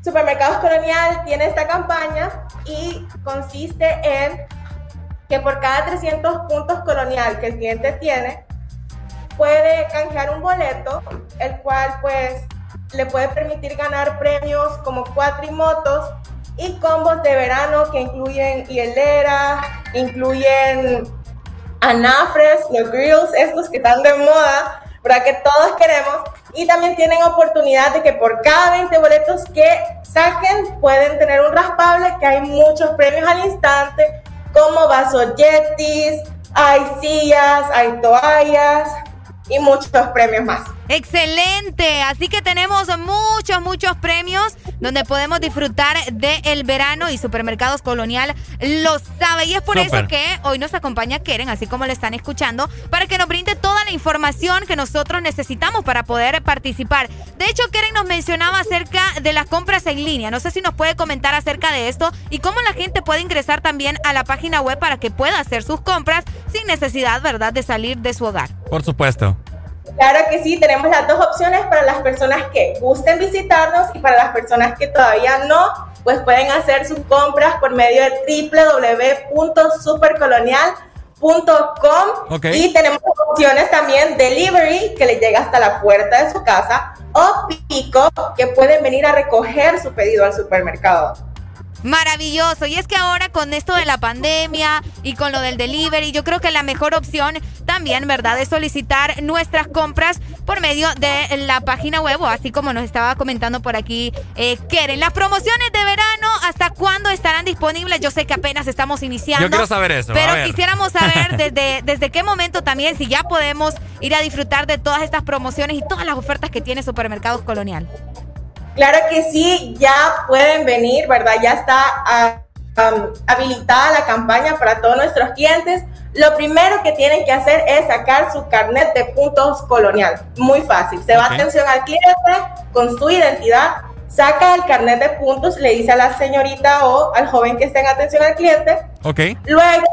Supermercados Colonial tiene esta campaña y consiste en que por cada 300 puntos colonial que el cliente tiene, puede canjear un boleto, el cual pues le puede permitir ganar premios como cuatrimotos y combos de verano que incluyen hielera, incluyen anafres, los grills, estos que están de moda, ¿verdad? Que todos queremos. Y también tienen oportunidad de que por cada 20 boletos que saquen pueden tener un raspable, que hay muchos premios al instante, como vasos Yetis, hay sillas, hay toallas y muchos premios más. Excelente, así que tenemos muchos, muchos premios donde podemos disfrutar del verano y Supermercados Colonial lo sabe. Y es por eso que hoy nos acompaña Keren, así como le están escuchando, para que nos brinde toda la información que nosotros necesitamos para poder participar. De hecho, Keren nos mencionaba acerca de las compras en línea. No sé si nos puede comentar acerca de esto y cómo la gente puede ingresar también a la página web para que pueda hacer sus compras sin necesidad, ¿verdad?, de salir de su hogar. Por supuesto. Claro que sí, tenemos las dos opciones para las personas que gusten visitarnos y para las personas que todavía no, pues pueden hacer sus compras por medio de www.supercolonial.com y tenemos opciones también delivery que les llega hasta la puerta de su casa o pico que pueden venir a recoger su pedido al supermercado. Maravilloso. Y es que ahora con esto de la pandemia y con lo del delivery, yo creo que la mejor opción también, ¿verdad?, es solicitar nuestras compras por medio de la página web, o así como nos estaba comentando por aquí eh, Keren. Las promociones de verano, ¿hasta cuándo estarán disponibles? Yo sé que apenas estamos iniciando. Yo quiero saber eso, a Pero quisiéramos saber desde, desde qué momento también, si ya podemos ir a disfrutar de todas estas promociones y todas las ofertas que tiene Supermercados Colonial. Claro que sí, ya pueden venir, ¿verdad? Ya está ah, habilitada la campaña para todos nuestros clientes. Lo primero que tienen que hacer es sacar su carnet de puntos colonial. Muy fácil. Se va atención al cliente con su identidad, saca el carnet de puntos, le dice a la señorita o al joven que esté en atención al cliente, Ok. Luego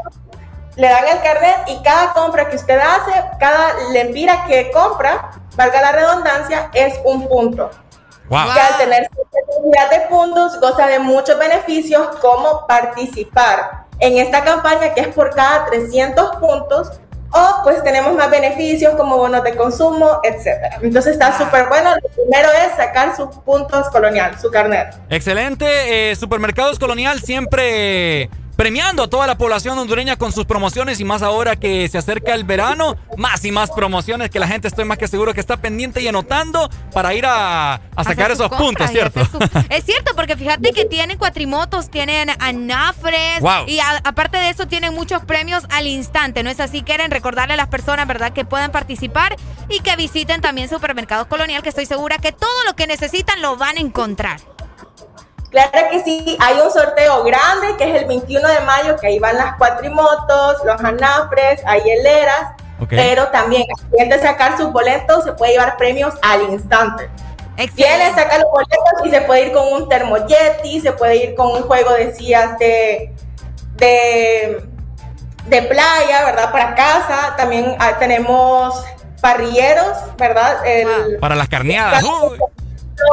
le dan el carnet y cada compra que usted hace, cada lempira que compra, valga la redundancia, es un punto. Wow. Que al tener cantidad de puntos goza de muchos beneficios como participar en esta campaña que es por cada 300 puntos o pues tenemos más beneficios como bonos de consumo, etcétera. Entonces está súper bueno. Lo primero es sacar sus puntos colonial, su carnet. Excelente. eh, Supermercados Colonial siempre premiando a toda la población hondureña con sus promociones y más ahora que se acerca el verano, más y más promociones que la gente estoy más que seguro que está pendiente y anotando para ir a, a sacar esos puntos, ¿cierto? su- Es cierto, porque fíjate que tienen cuatrimotos, tienen anafres Wow. y a- aparte de eso tienen muchos premios al instante, ¿no es así? Quieren recordarle a las personas, ¿verdad?, que puedan participar y que visiten también Supermercados Colonial, que estoy segura que todo lo que necesitan lo van a encontrar. Claro que sí, hay un sorteo grande que es el 21 de mayo, que ahí van las cuatrimotos, los anafres, hay hieleras, Ok. pero también al de sacar sus boletos se puede llevar premios al instante. Viene, saca los boletos y se puede ir con un termoyeti, se puede ir con un juego de sillas de, de, de playa, ¿verdad? Para casa, también ah, tenemos parrilleros, ¿verdad? El, Para las carneadas. Uy.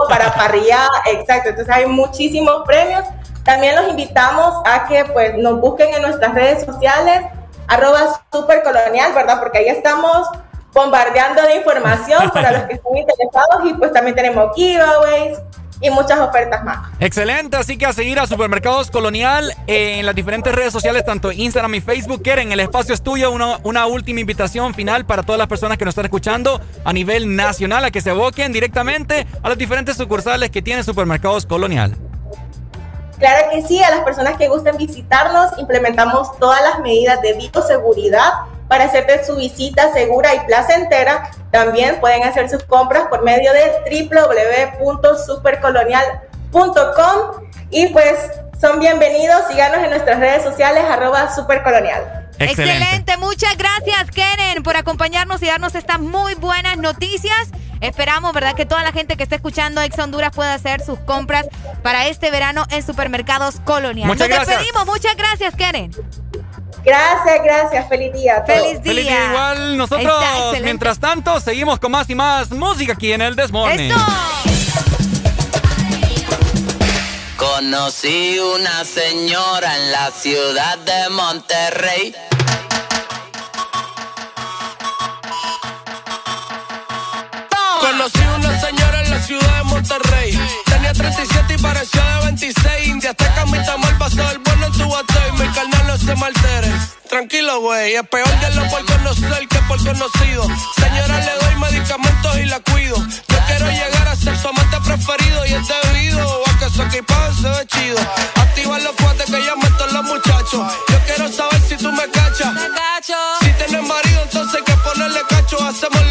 Para parrilla, exacto. Entonces hay muchísimos premios También los invitamos a que pues nos busquen en nuestras redes sociales, arroba supercolonial, ¿verdad? Porque ahí estamos bombardeando de información para los que estén interesados y pues también tenemos giveaways, y muchas ofertas más. Excelente, así que a seguir a Supermercados Colonial en las diferentes redes sociales, tanto Instagram y Facebook. Quieren, el espacio es tuyo, una, una última invitación final para todas las personas que nos están escuchando a nivel nacional, a que se aboquen directamente a las diferentes sucursales que tiene Supermercados Colonial. Claro que sí, a las personas que gusten visitarnos, implementamos todas las medidas de bioseguridad para hacerte su visita segura y placentera. También pueden hacer sus compras por medio de www.supercolonial.com y pues son bienvenidos. Síganos en nuestras redes sociales arroba supercolonial. Excelente. Excelente. Muchas gracias, Keren, por acompañarnos y darnos estas muy buenas noticias. Esperamos, ¿verdad?, que toda la gente que esté escuchando Ex Honduras pueda hacer sus compras para este verano en supermercados colonial. Muchas Nos gracias. despedimos. Muchas gracias, Keren. Gracias, gracias. Feliz día. Feliz día. Feliz día igual. Nosotros, Está mientras tanto, seguimos con más y más música aquí en el Desmorning. Conocí una señora en la ciudad de Monterrey. Conocí una señora en la ciudad de Monterrey. Tenía 37 y parecía de 26. India hasta camita mal pasó el bueno en tu batey. Mi carnal no se maltere. Tranquilo, güey. Es peor de lo por conocer que por conocido. Señora, le doy medicamentos y la cuido. Yo quiero llegar a ser su amante preferido y es debido a que su equipaje se ve chido. Activa los cuates que ya meto los muchachos. Yo quiero saber si tú me cachas. Si tienes marido, entonces hay que ponerle cacho. Hacemos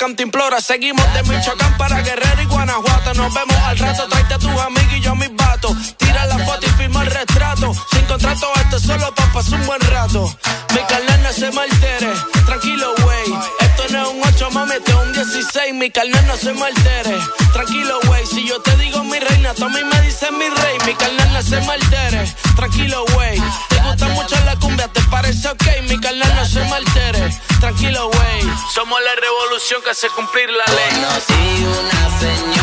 la cantimplora. Seguimos de Michoacán para Guerrero y Guanajuato. Nos vemos al rato, tráete a tus amigos y yo a mis vatos. Tira la foto y firma el retrato. Sin contrato, esto es solo pa' pasar un buen rato. Mi carnal no se me altere. Tranquilo, güey. Esto no es un 8, mami, esto es un 16. Mi carnal no se me altere. Tranquilo, güey. Si yo te digo mi reina, tú a me dices mi rey. Mi carnal no se me altere. Tranquilo, güey. Te gusta mucho la cumbia, ¿te parece ok? Mi carnal no se me altere. Tranquilo, güey. Somos la revolución que hace cumplir la ley. Conocí una señora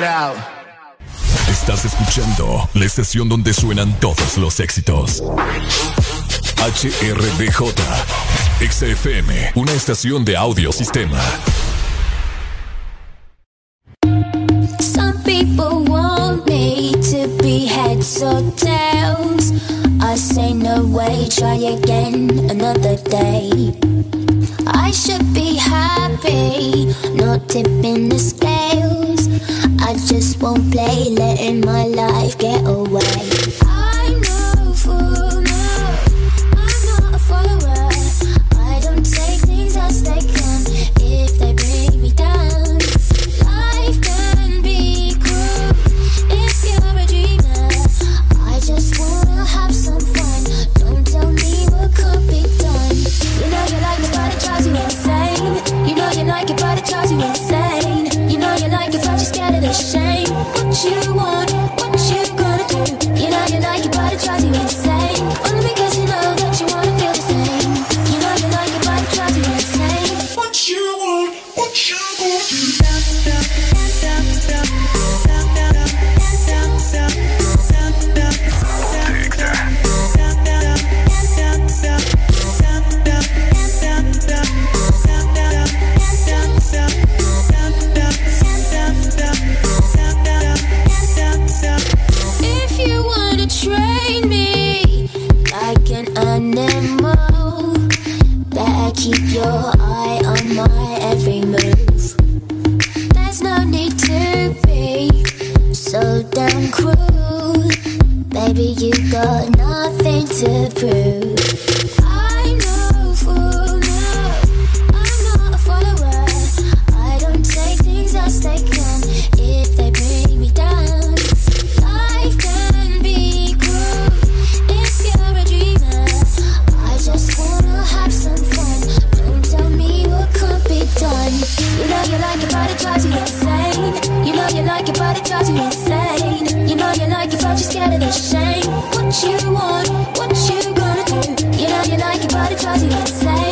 Out. Estás escuchando la estación donde suenan todos los éxitos. HRDJ, XFM, una estación de audio sistema. Some people want me to be heads or tails. I say no way, try again another day. I should be happy, not tipping the scales. I just won't play, letting my life get away. Like it, but it drives you your eye on my every move. There's no need to be so damn cruel. Baby, you got nothing to prove. Insane. You know you like it, but you're scared of the shame. What you want, what you gonna do? You know you like it, but it drives you insane.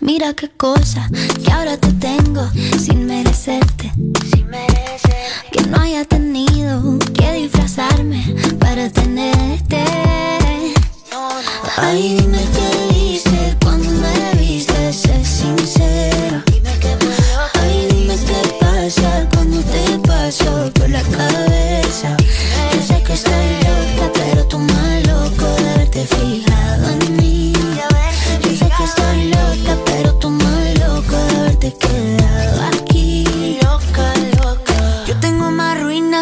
Mira qué cosa que ahora te tengo sin merecerte. Que no haya tenido que disfrazarme para tenerte. Ay, dime qué viste cuando me viste, sé sincera. Ay, dime qué pasa cuando te paso por la cabeza. Yo sé que estoy loca, pero tú más loco de haberte fijado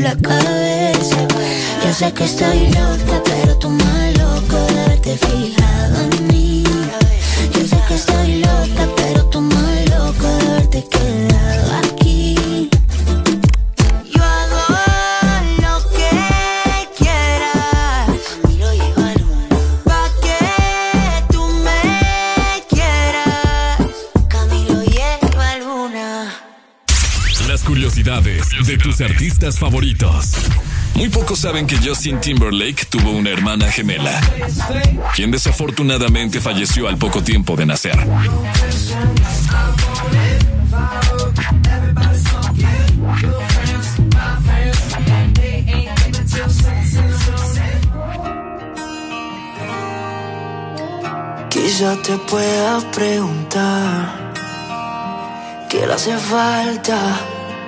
la cabeza. Yo sé que estoy loca, pero tú más loco de fijado de tus artistas favoritos. Muy pocos saben que Justin Timberlake tuvo una hermana gemela, quien desafortunadamente falleció al poco tiempo de nacer. Quizá te pueda preguntar qué le hace falta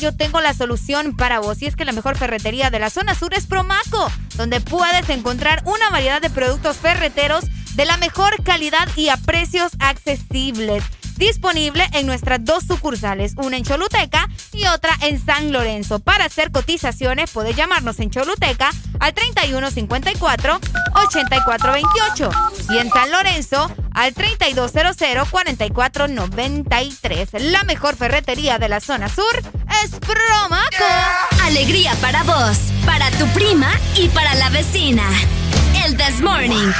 Yo tengo la solución para vos. Y es que la mejor ferretería de la zona sur es Promaco, donde puedes encontrar una variedad de productos ferreteros de la mejor calidad y a precios accesibles. Disponible en nuestras dos sucursales, una en Choluteca y otra en San Lorenzo. Para hacer cotizaciones, puedes llamarnos en Choluteca al 3154-8428 y en San Lorenzo al 3200-4493. La mejor ferretería de la zona sur. Alegría para vos, para tu prima y para la vecina. El This Morning.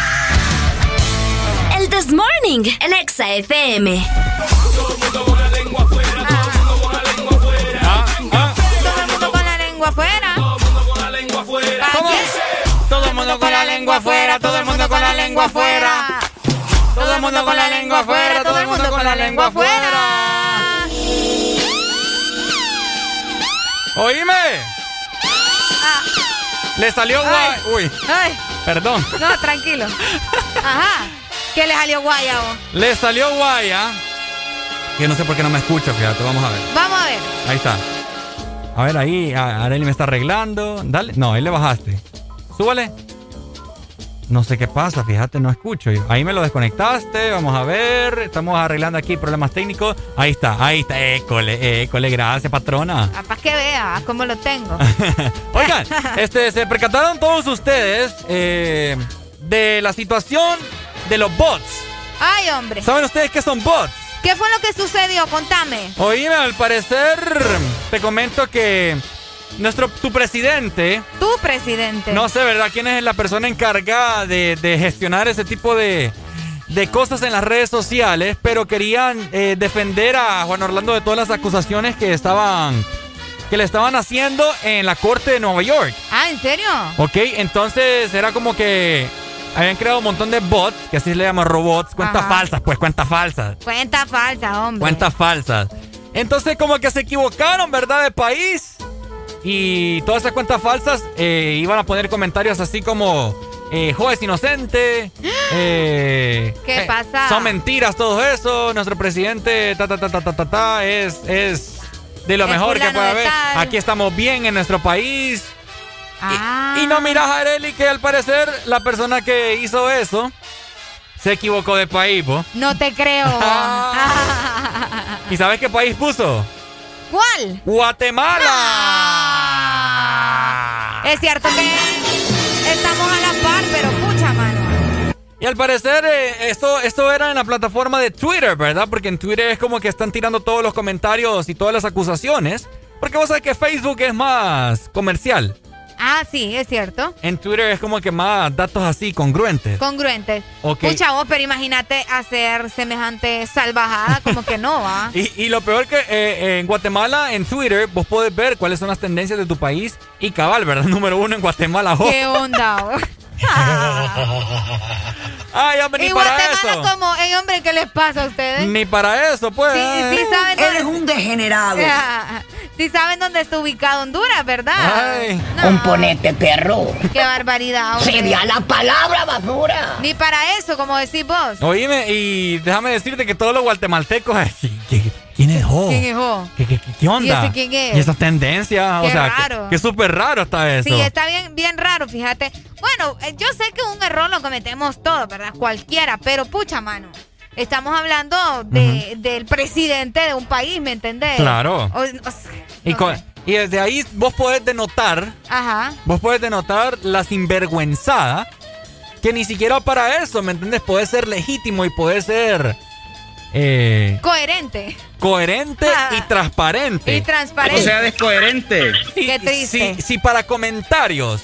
El This Morning, el Exa FM. Todo el mundo con la lengua afuera. Todo el mundo con la lengua afuera. ¿Cómo? Todo el mundo con la lengua afuera, todo el mundo con la lengua afuera. Todo el mundo con la lengua afuera, todo el mundo con la lengua afuera. Oíme. Le salió guay. Uy, Ay, perdón. no, tranquilo. Ajá. ¿Qué le salió guaya vos? Le salió guaya. Que no sé por qué no me escucho, fíjate, vamos a ver. Vamos a ver. Ahí está. A ver, ahí, a- Areli me está arreglando. Dale. No, ahí le bajaste. Súbale. No sé qué pasa, fíjate, no escucho. Ahí me lo desconectaste, vamos a ver. Estamos arreglando aquí problemas técnicos. Ahí está, ahí está. École, école, gracias, patrona. Capaz que vea cómo lo tengo. Oigan, este, se percataron todos ustedes eh, de la situación de los bots. Ay, hombre. ¿Saben ustedes qué son bots? ¿Qué fue lo que sucedió? Contame. Oíme, al parecer, te comento que nuestro, tu presidente, Tu presidente. no sé, ¿verdad? ¿Quién es la persona encargada de, de gestionar ese tipo de, de cosas en las redes sociales? Pero querían eh, defender a Juan Orlando de todas las acusaciones que estaban, que le estaban haciendo en la corte de Nueva York. Ah, ¿en serio? Ok, entonces era como que habían creado un montón de bots, que así se le llaman robots, cuentas Ajá. falsas, pues cuentas falsas. Cuenta falsa, hombre. Cuentas falsas. Entonces como que se equivocaron, ¿verdad? De país. Y todas esas cuentas falsas eh, iban a poner comentarios así como... Eh, juez inocente. eh, ¿Qué eh, pasa? Son mentiras todo eso. Nuestro presidente ta ta ta ta ta ta, ta, es, es de lo Es mejor que puede de haber. Aquí estamos bien en nuestro país. Ah. Y no miras a Areli que al parecer la persona que hizo eso se equivocó de país, ¿po? No te creo. ¿Y sabes qué país puso? ¿Cuál? Guatemala. Es cierto que estamos a la par, pero pucha, mano. Y al parecer eh, esto, esto era en la plataforma de Twitter, ¿verdad? Porque en Twitter es como que están tirando todos los comentarios y todas las acusaciones. Porque vos sabés que Facebook es más comercial. Ah, sí, es cierto. En Twitter es como que más datos así, congruentes. Congruentes. Ok. Pucha, vos, pero imagínate hacer semejante salvajada, como que no, ¿va? Y, y lo peor que eh, en Guatemala, en Twitter, vos podés ver cuáles son las tendencias de tu país y cabal, ¿verdad? Número uno en Guatemala. ¿Qué onda? vos? Ay, hombre, ni y para eso. como, ey, hombre, ¿qué les pasa a ustedes? Ni para eso, pues. Sí, sí saben Eres dónde- un degenerado. Sí saben dónde está ubicado Honduras, ¿verdad? Ay. Componente perro. Qué barbaridad. hombre. Sería la palabra basura. Ni para eso, como decís vos. Oíme, y déjame decirte que todos los guatemaltecos. ay, ¿qué- ¿Quién es Jo? ¿Quién es Jo? ¿Qué, qué, qué- qué onda? ¿Y ese quién es? Y esas tendencias, Qué o sea, raro. que, que súper raro está eso. Sí, está bien, bien raro, fíjate. Bueno, eh, yo sé que un error lo cometemos todos, ¿verdad? Cualquiera, pero pucha mano. Estamos hablando de, del presidente de un país, ¿me entendés? Claro. O- o sea, y, con- y desde ahí vos podés denotar, ajá. vos podés denotar la sinvergüenzada que ni siquiera para eso, ¿me entiendes? Puede ser legítimo y puede ser eh, Coherente. coherente Ah. y transparente. Y transparente. O sea, descoherente. Qué triste. Si, si para comentarios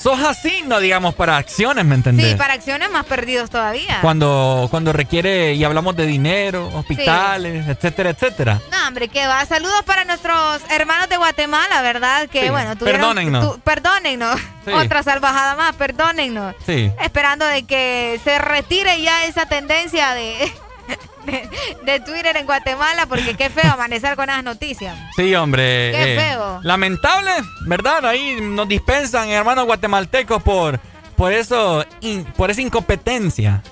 sos así, no digamos para acciones, ¿me entendés? Sí, para acciones más perdidos todavía. Cuando, cuando requiere, y hablamos de dinero, hospitales, etcétera, etcétera. No, hombre, que va. Saludos para nuestros hermanos de Guatemala, ¿verdad? Que Sí. bueno, tuvieron. Perdónennos. tu- perdónennos. Sí. Otra salvajada más, perdónennos. Sí. Esperando de que se retire ya esa tendencia de, de, de Twitter en Guatemala, porque qué feo amanecer con esas noticias. Sí, hombre. eh, Qué feo. Lamentable, ¿verdad? Ahí nos dispensan, hermanos guatemaltecos, por, por eso, in- por esa incompetencia,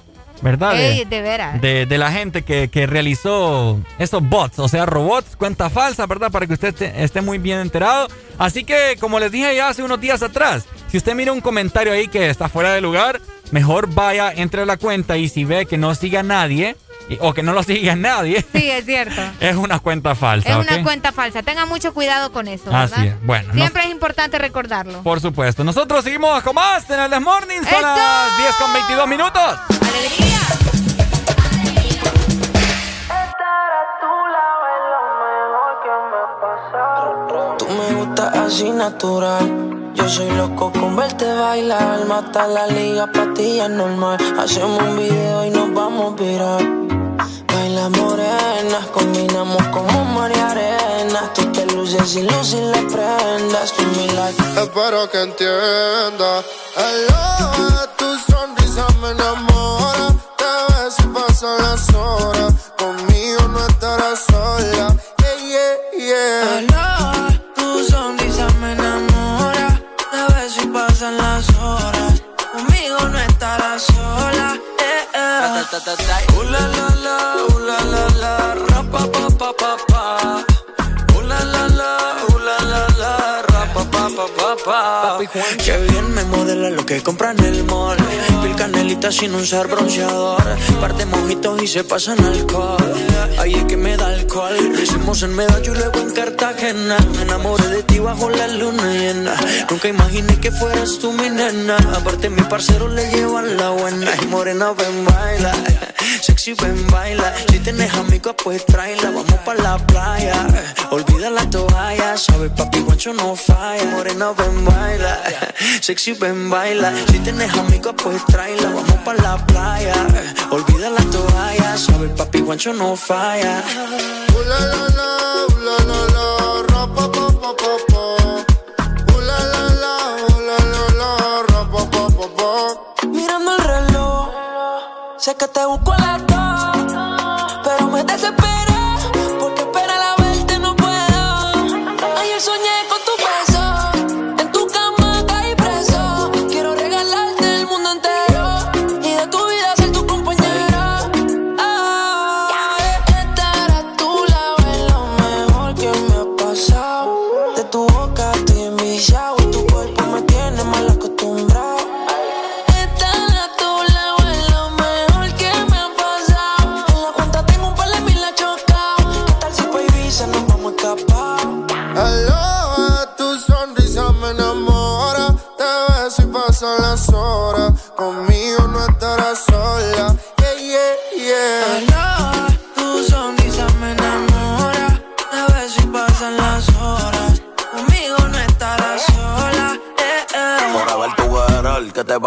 ¿verdad? De- Ey, de veras. de, de la gente que, que realizó esos bots, o sea, robots, cuenta falsa, ¿verdad? Para que usted esté, esté muy bien enterado. Así que, como les dije ya hace unos días atrás, si usted mira un comentario ahí que está fuera de lugar, mejor vaya, entre a la cuenta y si ve que no siga nadie, y- o que no lo siga nadie, Sí, es cierto. es una cuenta falsa, Es ¿ok? una cuenta falsa. Tenga mucho cuidado con eso, ¿verdad? Así es. Bueno, Siempre es importante recordarlo. por supuesto. Nosotros seguimos con más en el This Morning. Son las 10 con 22 minutos. Tú me gustas así natural. Yo soy loco con verte bailar. Mata la liga, patilla normal. Hacemos un video y nos vamos a virar. Baila morenas, combinamos como María Arena. Tú te luces y luces le prendas. Tú mi like. Espero que entienda. De tu sonrisa me enamora. Te ves y pasan las horas. Conmigo no estarás sola. Yeah, yeah, yeah. Aloha, tu sonrisa me enamora. Te beso y pasan pasan las horas. Conmigo no estarás sola. Eh, eh. Pa, pa, pa, pa, pa. Que bien me modela lo que compra en el mall. Pil canelita sin usar bronceador. Par de mojitos y se pasan alcohol. Ahí es que me da alcohol. Lo hicimos en Medallo y luego en Cartagena. Me enamoré de ti bajo la luna llena. Nunca imaginé que fueras tú mi nena. Aparte, mi parcero le llevan la buena. Y morena, ven, baila. Sexy, ven, baila. Si tienes amigos, pues tráela. Vamos pa' la playa. Olvida la toalla. Sabes, papi, guancho no falla. Morena, ven, baila. Sexy, ven, baila. Si tienes amigos, pues tráela. Vamos pa' la playa. Olvida la toalla. Sabes, papi, guancho no falla. Ooh la la la la, sé que te busco a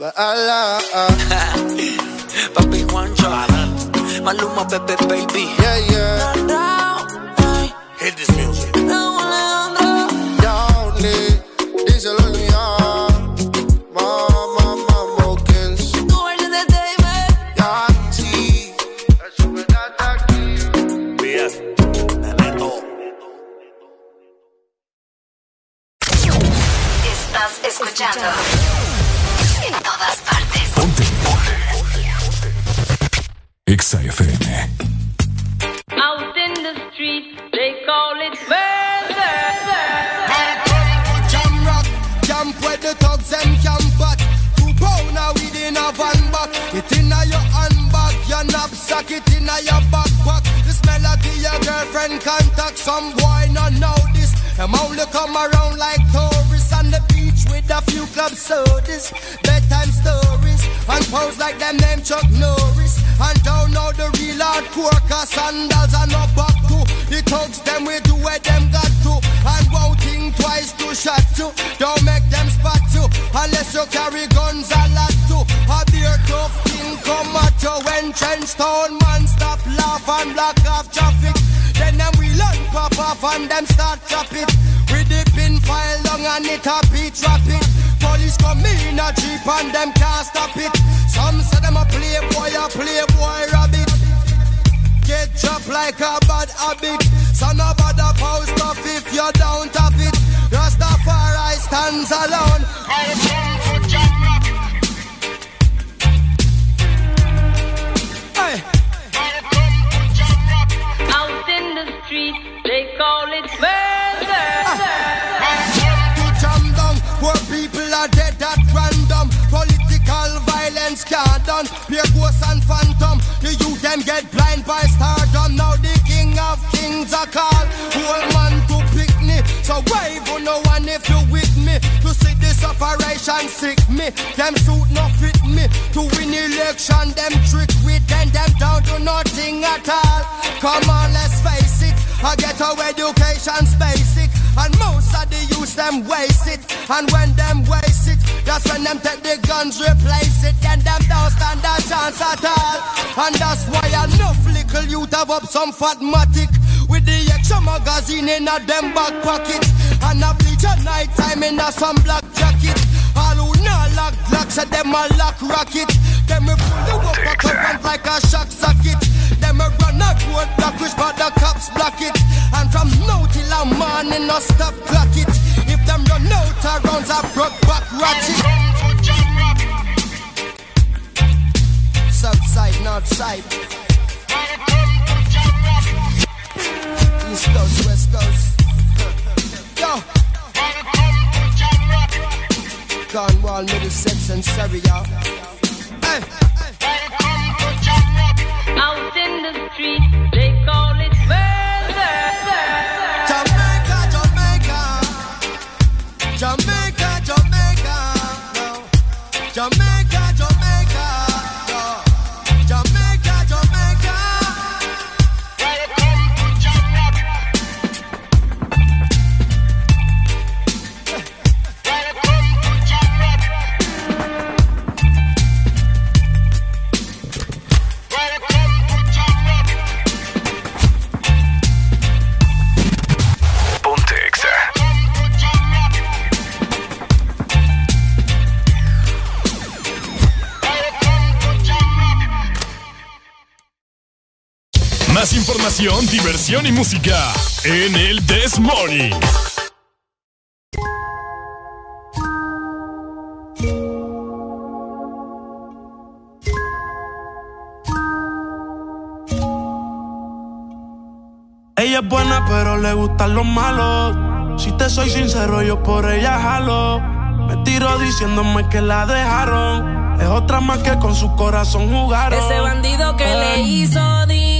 Baila. Papi Juancho. Maluma, Pepe, baby. Yeah, yeah. Hit this music Downey, díselo Exa FM. Out in the street, they call it murder. Jam rock, camp where the thugs them camp at. Two pound a weed in a van back. It inna your handbag, your knapsack, it inna your backpack. The smell of your girlfriend contact. Some boy not know this. Them only come around like tourists few club sodas, bedtime stories, and pose like them name Chuck Norris. And don't know the real hardcore, cause sandals are not back to. The thugs them we do where them got to. And won't think twice to shot to. Don't make them spot to. Unless you carry guns a lot to. A beer tough thing come at you when trench town man stop laugh and block off traffic. Then them we learn pop off and them start chop it. We dip in file long and it a beat rapid. Police come in a jeep and them can't stop it. Some say them a playboy, a playboy rabbit. Get chopped like a bad habit. So no bother post off if you don't have it. Rastafari stands alone. I come for jam rock. Hey. Out in the street, they call it are dead at random. Political violence can't done. Pure ghosts and phantom. superstar, John now the king of kings are call. Whole man to pick me, so wave on no one if you with me. To see this operation sick me, them suit no fit me. To win election, them trick with them, them down to nothing at all. Come on, let's face it, I get our education's basic. And most of the youth them waste it. And when them waste it, that's when them take the guns, replace it. Then them don't stand a chance at all. And that's why little youth have up some fatmatic. With the extra magazine in a them back pocket. And a bleach at night time in a some black jacket. All who not lock lock, say them a lock rocket. Them we pull you up a like a shock socket. Them a run a road block, which but the cops block it. And from now till a morning, no stop clock it. If them run out of rounds, I broke back ratchet. South side, north side. East coast, west coast. Yo. Cornwall, Middlesex, and Surrey, y'all. Hey. Out in the street, they call it murder. Jamaica, Jamaica. Jamaica, Jamaica. No. Jamaica, Jamaica. Más información, diversión y música en el This Morning. Ella es buena, pero le gustan los malos. Si te soy sincero, yo por ella jalo. Me tiro diciéndome que la dejaron. Es otra más que con su corazón jugaron. Ese bandido que le Ay. hizo, dígame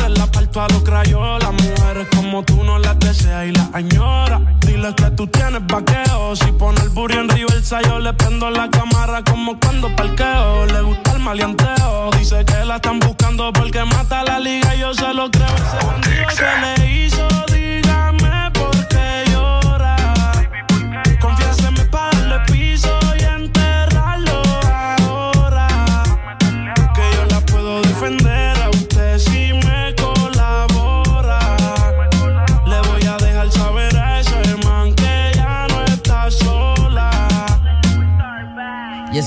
parto a los crayolas. Mujeres como tú no las deseas y las añora. Dile que tú tienes vaqueo. Si pone el burro en reversa, yo le prendo la cámara como cuando parqueo. Le gusta el maleanteo. Dice que la están buscando porque mata la liga. Yo se lo creo. Ese bandido que le hizo,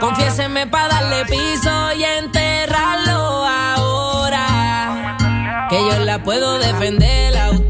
Confiéseme para darle piso y enterrarlo ahora. Que yo la puedo defender a usted.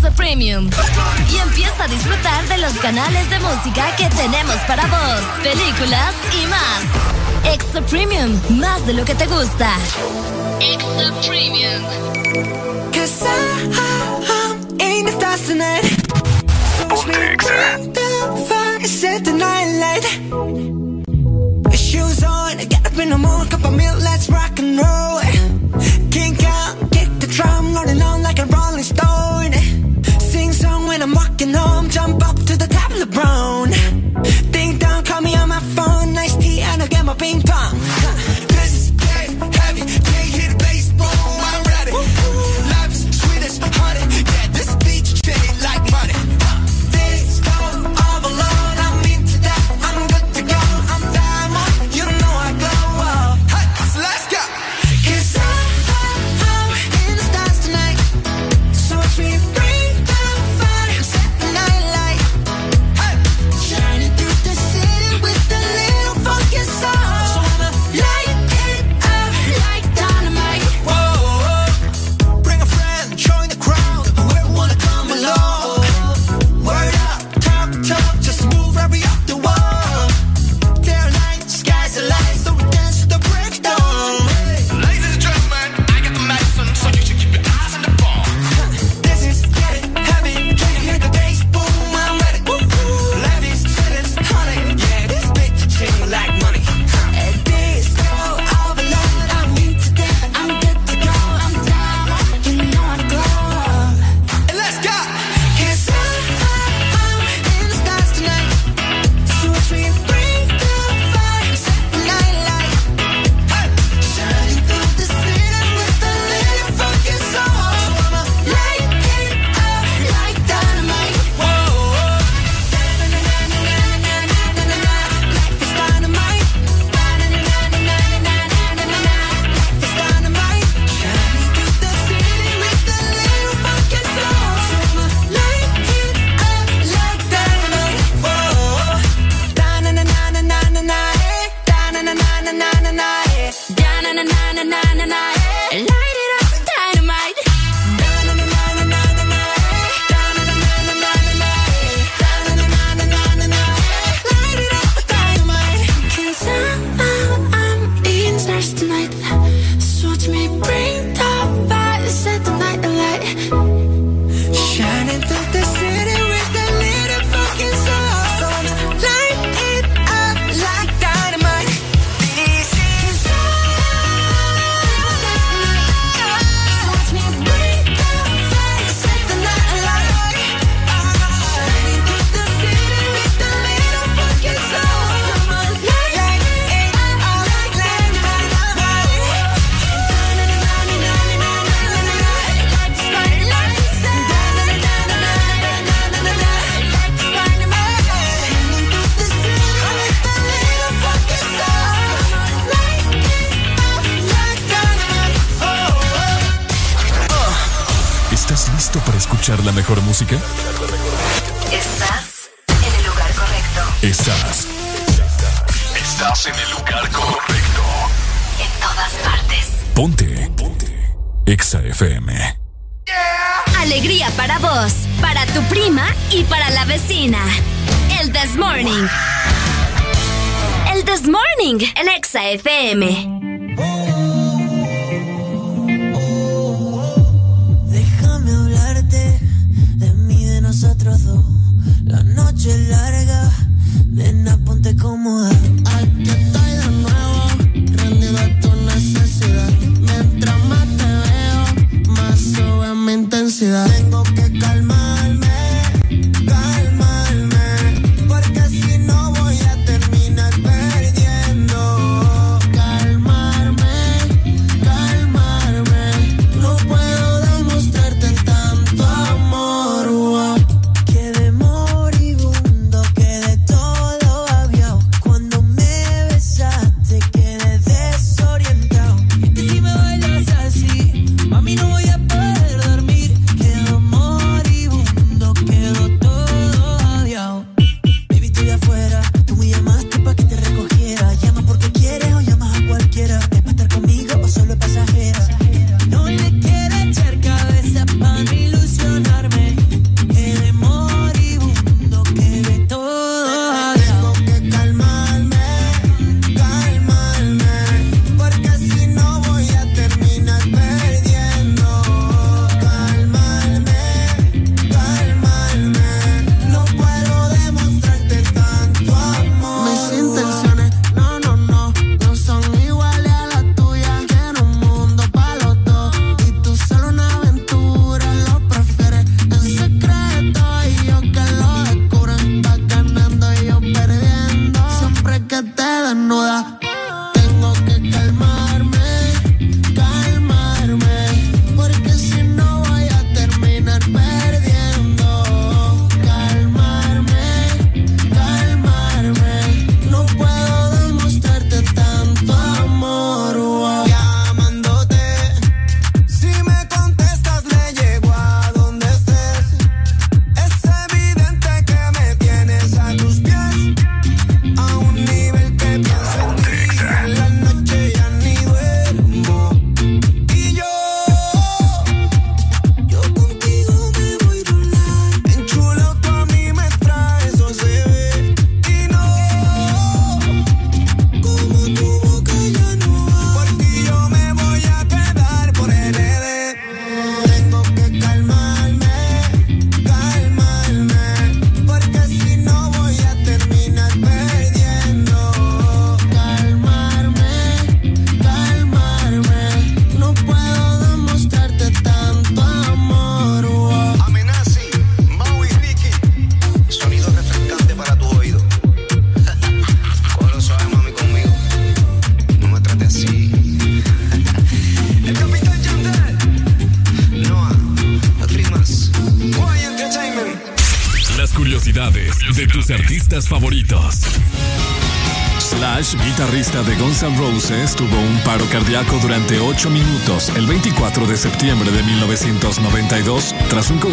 Clase Premium. Y empieza a disfrutar de los canales de música que tenemos para vos, películas y más. Extra Premium, más de lo que te gusta. Ah, ah, extra Premium. Cause I, I, I ain't the tonight. So the night light. Shoes on, get up in the morning, cup of milk, let's rock and roll. Kink out, kick the drum, rolling on like a rolling stone. when I'm walking home Jump up to the top of the brown Ding dong, call me on my phone Nice tea and I'll get my ping pong huh.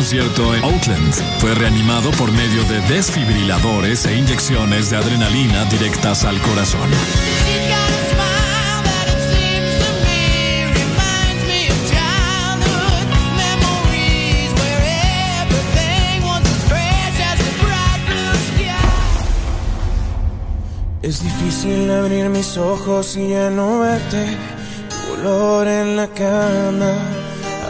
concierto en Oakland. Fue reanimado por medio de desfibriladores e inyecciones de adrenalina directas al corazón. Es difícil abrir mis ojos y ya no verte, tu olor en la cama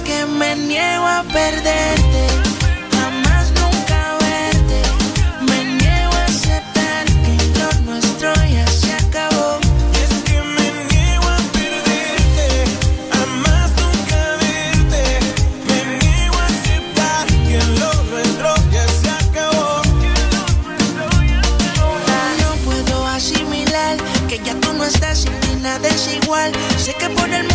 sabes que me niego a perderte. Jamás nunca verte. Me niego a aceptar que lo nuestro ya se acabó. Es que me niego a perderte. Jamás nunca verte. Me niego a aceptar que lo nuestro ya se acabó. No puedo asimilar que ya tú no estás y nada es igual. Sé que por el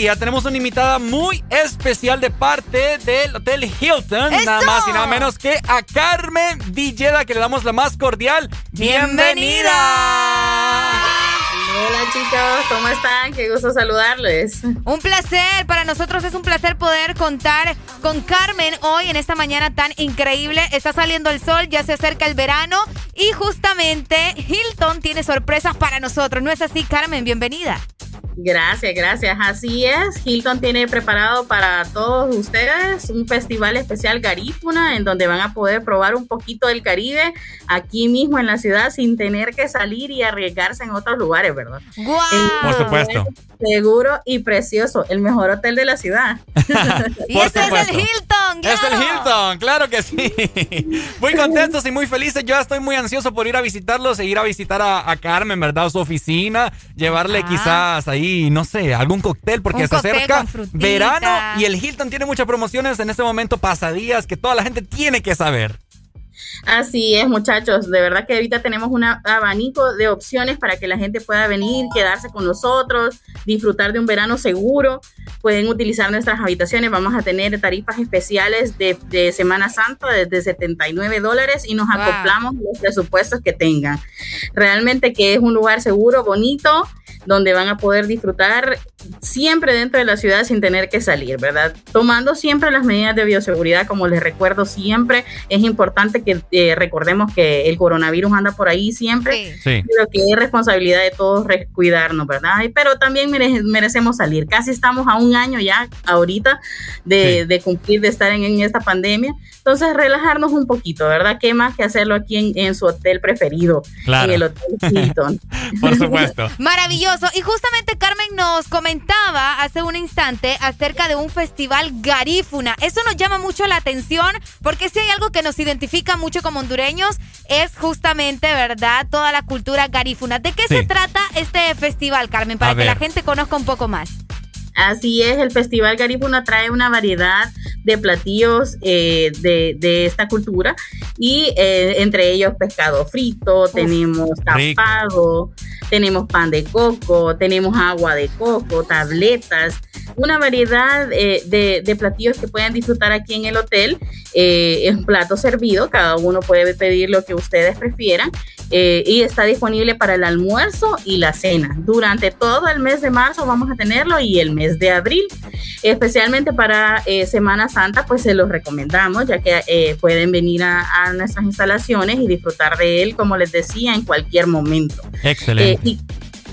Tenemos una invitada muy especial de parte del Hotel Hilton. Nada más y nada menos que a Carmen Villeda, que le damos la más cordial bienvenida. Hola chicos, ¿cómo están? Qué gusto saludarles. Un placer, para nosotros es un placer poder contar con Carmen hoy en esta mañana tan increíble. Está saliendo el sol, ya se acerca el verano y justamente Hilton tiene sorpresas para nosotros. ¿No es así, Carmen? Bienvenida. Gracias, gracias. Así es. Hilton tiene preparado para todos ustedes un festival especial Garífuna en donde van a poder probar un poquito del Caribe aquí mismo en la ciudad sin tener que salir y arriesgarse en otros lugares, ¿verdad? Por supuesto. Seguro y precioso, el mejor hotel de la ciudad. y este es el Hilton, Es el Hilton, claro que sí. Muy contentos y muy felices. Yo estoy muy ansioso por ir a visitarlos e ir a visitar a, a Carmen, ¿verdad? Su oficina, llevarle quizás ahí, no sé, algún cóctel porque Un se cóctel acerca verano y el Hilton tiene muchas promociones en este momento pasadías que toda la gente tiene que saber. Así es, muchachos. De verdad que ahorita tenemos un abanico de opciones para que la gente pueda venir, quedarse con nosotros, disfrutar de un verano seguro. Pueden utilizar nuestras habitaciones. Vamos a tener tarifas especiales de, de Semana Santa desde 79 dólares y nos Wow. acoplamos los presupuestos que tengan. Realmente que es un lugar seguro, bonito. donde van a poder disfrutar siempre dentro de la ciudad sin tener que salir, ¿verdad? Tomando siempre las medidas de bioseguridad, como les recuerdo siempre, es importante que eh, recordemos que el coronavirus anda por ahí siempre, Sí. pero que es responsabilidad de todos cuidarnos, ¿verdad? Y- Pero también mere- merecemos salir. Casi estamos a un año ya ahorita de, de cumplir, de estar en, en esta pandemia. Entonces, relajarnos un poquito, ¿verdad? ¿Qué más que hacerlo aquí en, en su hotel preferido? Claro. En el Hotel Hilton. Por supuesto. Maravilloso. Y justamente Carmen nos comentaba hace un instante acerca de un festival garífuna. Eso nos llama mucho la atención porque si hay algo que nos identifica mucho como hondureños es justamente, ¿verdad? Toda la cultura garífuna. ¿De qué se trata este festival, Carmen? Para A que la gente conozca un poco más. Así es, el Festival Garifuna trae una variedad de platillos eh, de, de esta cultura y eh, entre ellos pescado frito, tenemos tapado, tenemos pan de coco, tenemos agua de coco, tabletas, una variedad eh, de, de platillos que pueden disfrutar aquí en el hotel. Es un plato servido, cada uno puede pedir lo que ustedes prefieran y está disponible para el almuerzo y la cena. Durante todo el mes de marzo vamos a tenerlo y el mes de abril, especialmente para eh, Semana Santa, pues se los recomendamos, ya que eh, pueden venir a, a nuestras instalaciones y disfrutar de él, como les decía, en cualquier momento. Excelente. Eh, y,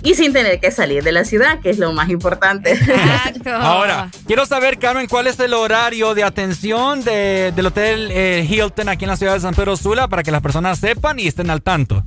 y sin tener que salir de la ciudad, que es lo más importante. Ahora, quiero saber, Carmen, cuál es el horario de atención de- del Hotel eh, Hilton aquí en la ciudad de San Pedro Sula para que las personas sepan y estén al tanto.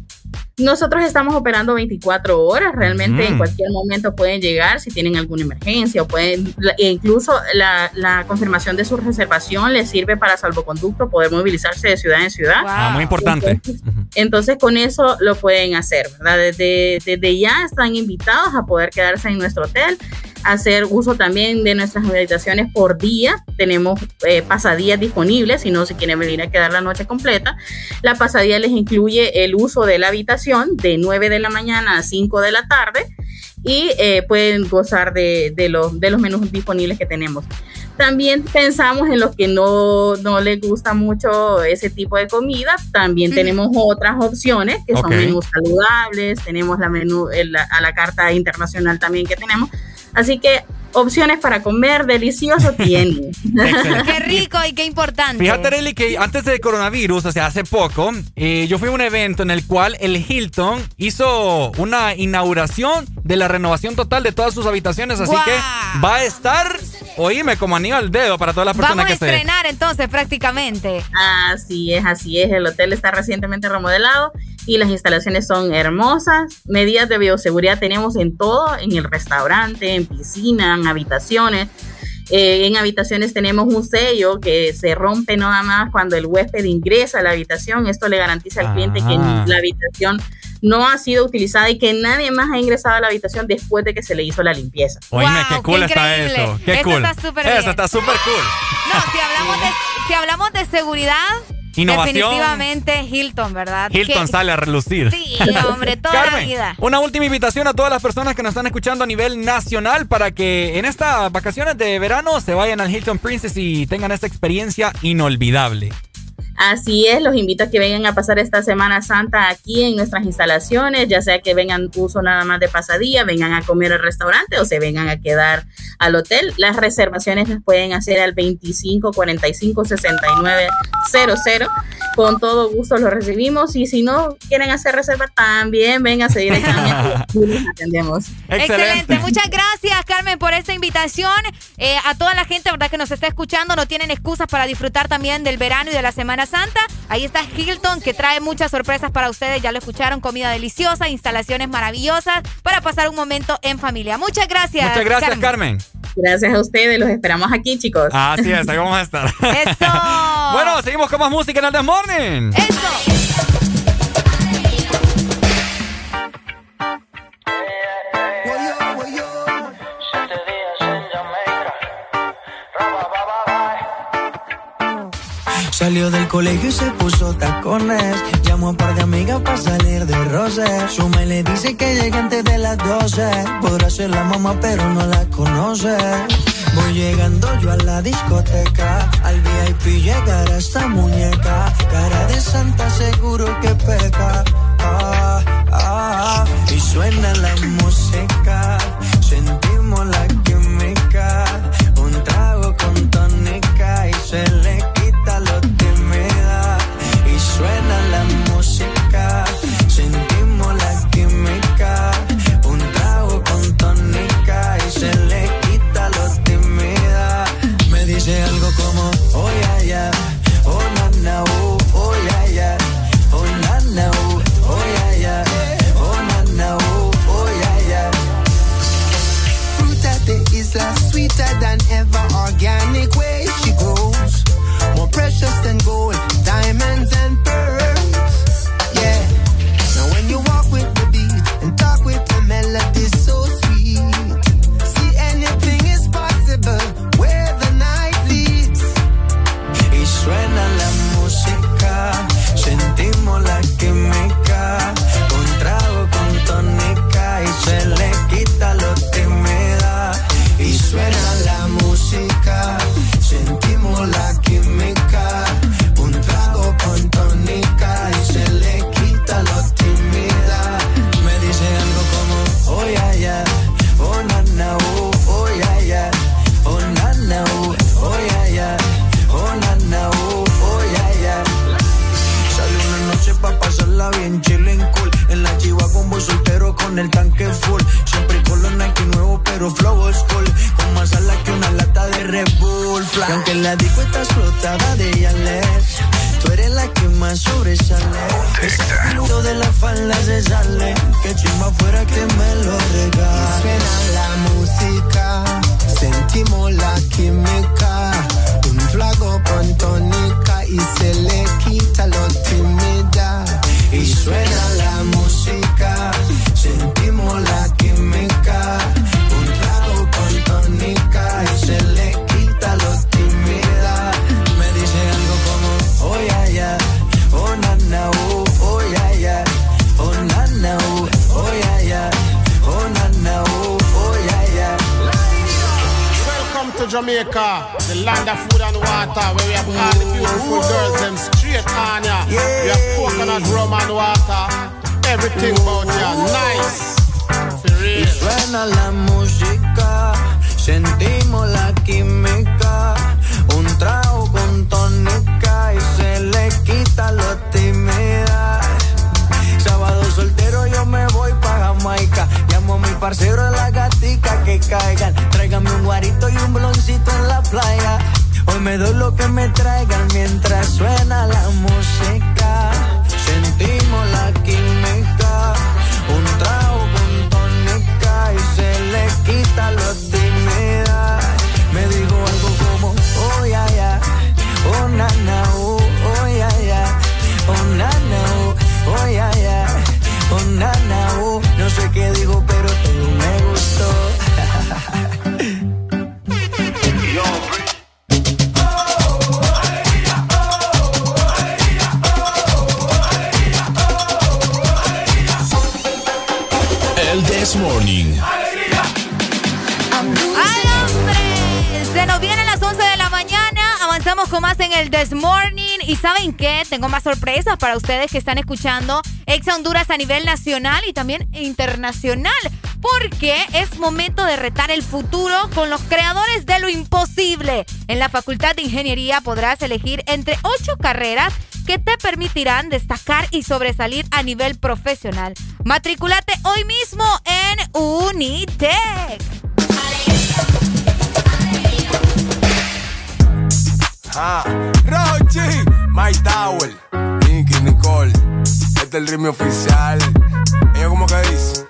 Nosotros estamos operando 24 horas, realmente Mm. en cualquier momento pueden llegar si tienen alguna emergencia o pueden, e incluso la, la confirmación de su reservación les sirve para salvoconducto, poder movilizarse de ciudad en ciudad. Ah, muy importante. Entonces, entonces, con eso lo pueden hacer, ¿verdad? Desde, desde ya están invitados a poder quedarse en nuestro hotel, hacer uso también de nuestras habitaciones por día. Tenemos eh, pasadías disponibles, si no se quieren venir a quedar la noche completa. La pasadía les incluye el uso de la habitación de 9 de la mañana a 5 de la tarde y eh, pueden gozar de, de los, de los menús disponibles que tenemos. También pensamos en los que no, no les gusta mucho ese tipo de comida. También tenemos otras opciones que Ok. son menús saludables. Tenemos la menú, el- la- a la carta internacional también que tenemos. Así que opciones para comer delicioso tienen. Qué rico y qué importante. Fíjate, Rely, que antes del coronavirus, o sea, hace poco, eh, yo fui a un evento en el cual el Hilton hizo una inauguración de la renovación total de todas sus habitaciones, así que va a estar, oíme, como anillo al dedo para todas las personas Vamos a que se... estrenar entonces prácticamente. Así es, así es. El hotel está recientemente remodelado y las instalaciones son hermosas. Medidas de bioseguridad tenemos en todo, en el restaurante, en piscina, en habitaciones. Eh, en habitaciones tenemos un sello que se rompe nada más cuando el huésped ingresa a la habitación. Esto le garantiza al cliente que Ah. la habitación no ha sido utilizada y que nadie más ha ingresado a la habitación después de que se le hizo la limpieza. Oíme, qué cool está eso. Qué Eso cool. está súper Eso bien. está súper cool. No, si hablamos de, si hablamos de seguridad, Innovación. definitivamente Hilton, ¿verdad? Hilton sale a relucir. Sí, hombre, toda la vida. una última invitación a todas las personas que nos están escuchando a nivel nacional para que en estas vacaciones de verano se vayan al Hilton Princess y tengan esta experiencia inolvidable. Así es, los invito a que vengan a pasar esta Semana Santa aquí en nuestras instalaciones, ya sea que vengan uso nada más de pasadía, vengan a comer al restaurante o se vengan a quedar al hotel. Las reservaciones las pueden hacer al 25 45 69 00. Con todo gusto los recibimos y si no quieren hacer reserva también directamente y les atendemos. Excelente. Muchas gracias, Carmen, por esta invitación. Eh, a toda la gente, ¿verdad? Que nos está escuchando, no tienen excusas para disfrutar también del verano y de la Semana Santa. Ahí está Hilton, que trae muchas sorpresas para ustedes. Ya lo escucharon, comida deliciosa, instalaciones maravillosas para pasar un momento en familia. Muchas gracias. Muchas gracias, Carmen. Gracias a ustedes, los esperamos aquí, chicos. Así es, ahí vamos a estar. Eso. bueno, seguimos con más música en el Desmorning. Salió del colegio y se puso tacones. Llamó a un par de amigas para salir de roce. Su me le dice que llegue antes de las 12. Podrá ser la mamá, pero no la conoce. Voy llegando yo a la discoteca. Al VIP llegará esta muñeca. Cara de santa, seguro que peca. Ah, ah, y suena la música. Sentimos la química. Un trago con tónica y se le explotada de Yales, tú eres la que más sobresale. Estilo de la falda se sale. Que chimba fuera que me lo regale. Suena la música, sentimos la química. Un trago con tónica y se Jamaica, the land of food and water, where we have all the beautiful girls them straight on ya. We have coconut rum and water, everything about ya, nice. For Y real. suena la música, sentimos la química. Un trago con tónica y se le quita lo parcero de la gatica que caigan. Tráigame un guarito y un bloncito en la playa. Hoy me doy lo que me traigan mientras suena la música. Sentimos la química. Un trago con tónica y se le quita lo tímida. This Morning. ¡Ay, hombre! Se nos vienen las 11 de la mañana. Avanzamos con más en el This Morning. ¿Y saben qué? Tengo más sorpresas para ustedes que están escuchando Exa Honduras a nivel nacional y también internacional. Porque es momento de retar el futuro con los creadores de lo imposible. En la Facultad de Ingeniería podrás elegir entre ocho carreras que te permitirán destacar y sobresalir a nivel profesional. Matriculate hoy mismo en Unitec. Ah, Rochi, My Tower, Nicky, Nicole, este es el ritmo oficial. Ella como que dice.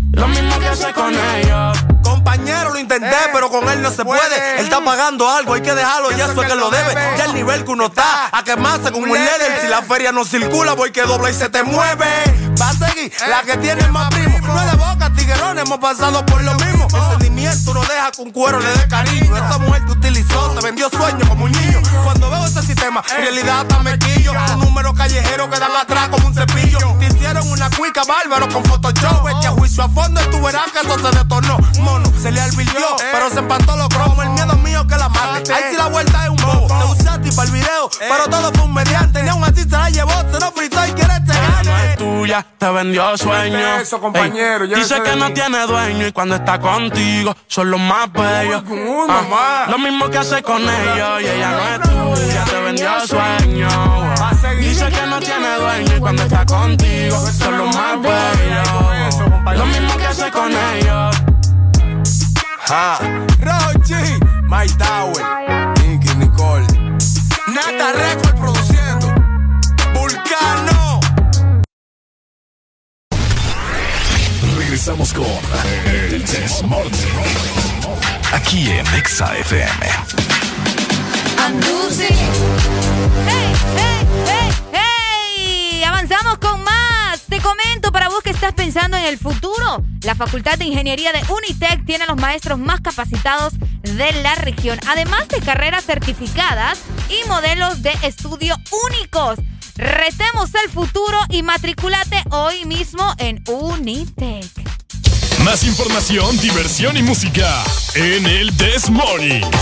Lo mismo que hace con ellos. Compañero, lo intenté, Eh, pero con él no se puede. Él está pagando algo, hay que dejarlo, ya eso es que lo debe. Ya el nivel que uno está, a quemarse con un líder. Si la feria no circula, voy que dobla y se te mueve. Va a seguir la que tiene más primo. No es de boca, tiguerón, hemos pasado por lo mismo. El sentimiento no deja que un cuero le dé cariño. Esa mujer te utilizó, te vendió sueños como un niño. Cuando veo ese sistema, en realidad está mequillo. Un número callejero que dan atrás como un cepillo. Te hicieron una cuica bárbaro con Photoshop. Este a juicio a fondo, tú verás que eso se detornó. Mono, se le alvirtió, pero se empantó los cromos. El miedo mío que la mate. Ahí sí la vuelta es un bobo. Te usaste para el video, pero todo fue un mediante. Ni aún así se la llevó, se lo fritó y quiere te no es tuya, te vendió sueño. Eso, compañero, Ey, dice que no tiene dueño y cuando está contigo son los más bellos. Ah, lo mismo que hace con ellos y ella no es tuya, te vendió sueño. Dice que no tiene dueño y cuando está contigo son los más bellos. Lo mismo que hace con ellos. Ja. Rochi, My Tower, Nicky Nicole. Nata Record produciendo. Vulcano. Regresamos con El Desmorning. Aquí en Exa FM. ¡Hey, hey, hey, hey! Avanzamos con más. Te comento para vos que estás pensando en el futuro. La Facultad de Ingeniería de Unitec tiene a los maestros más capacitados de la región, además de carreras certificadas y modelos de estudio únicos. Retemos el futuro y matriculate hoy mismo en Unitec. Más información, diversión y música en El Desmorning.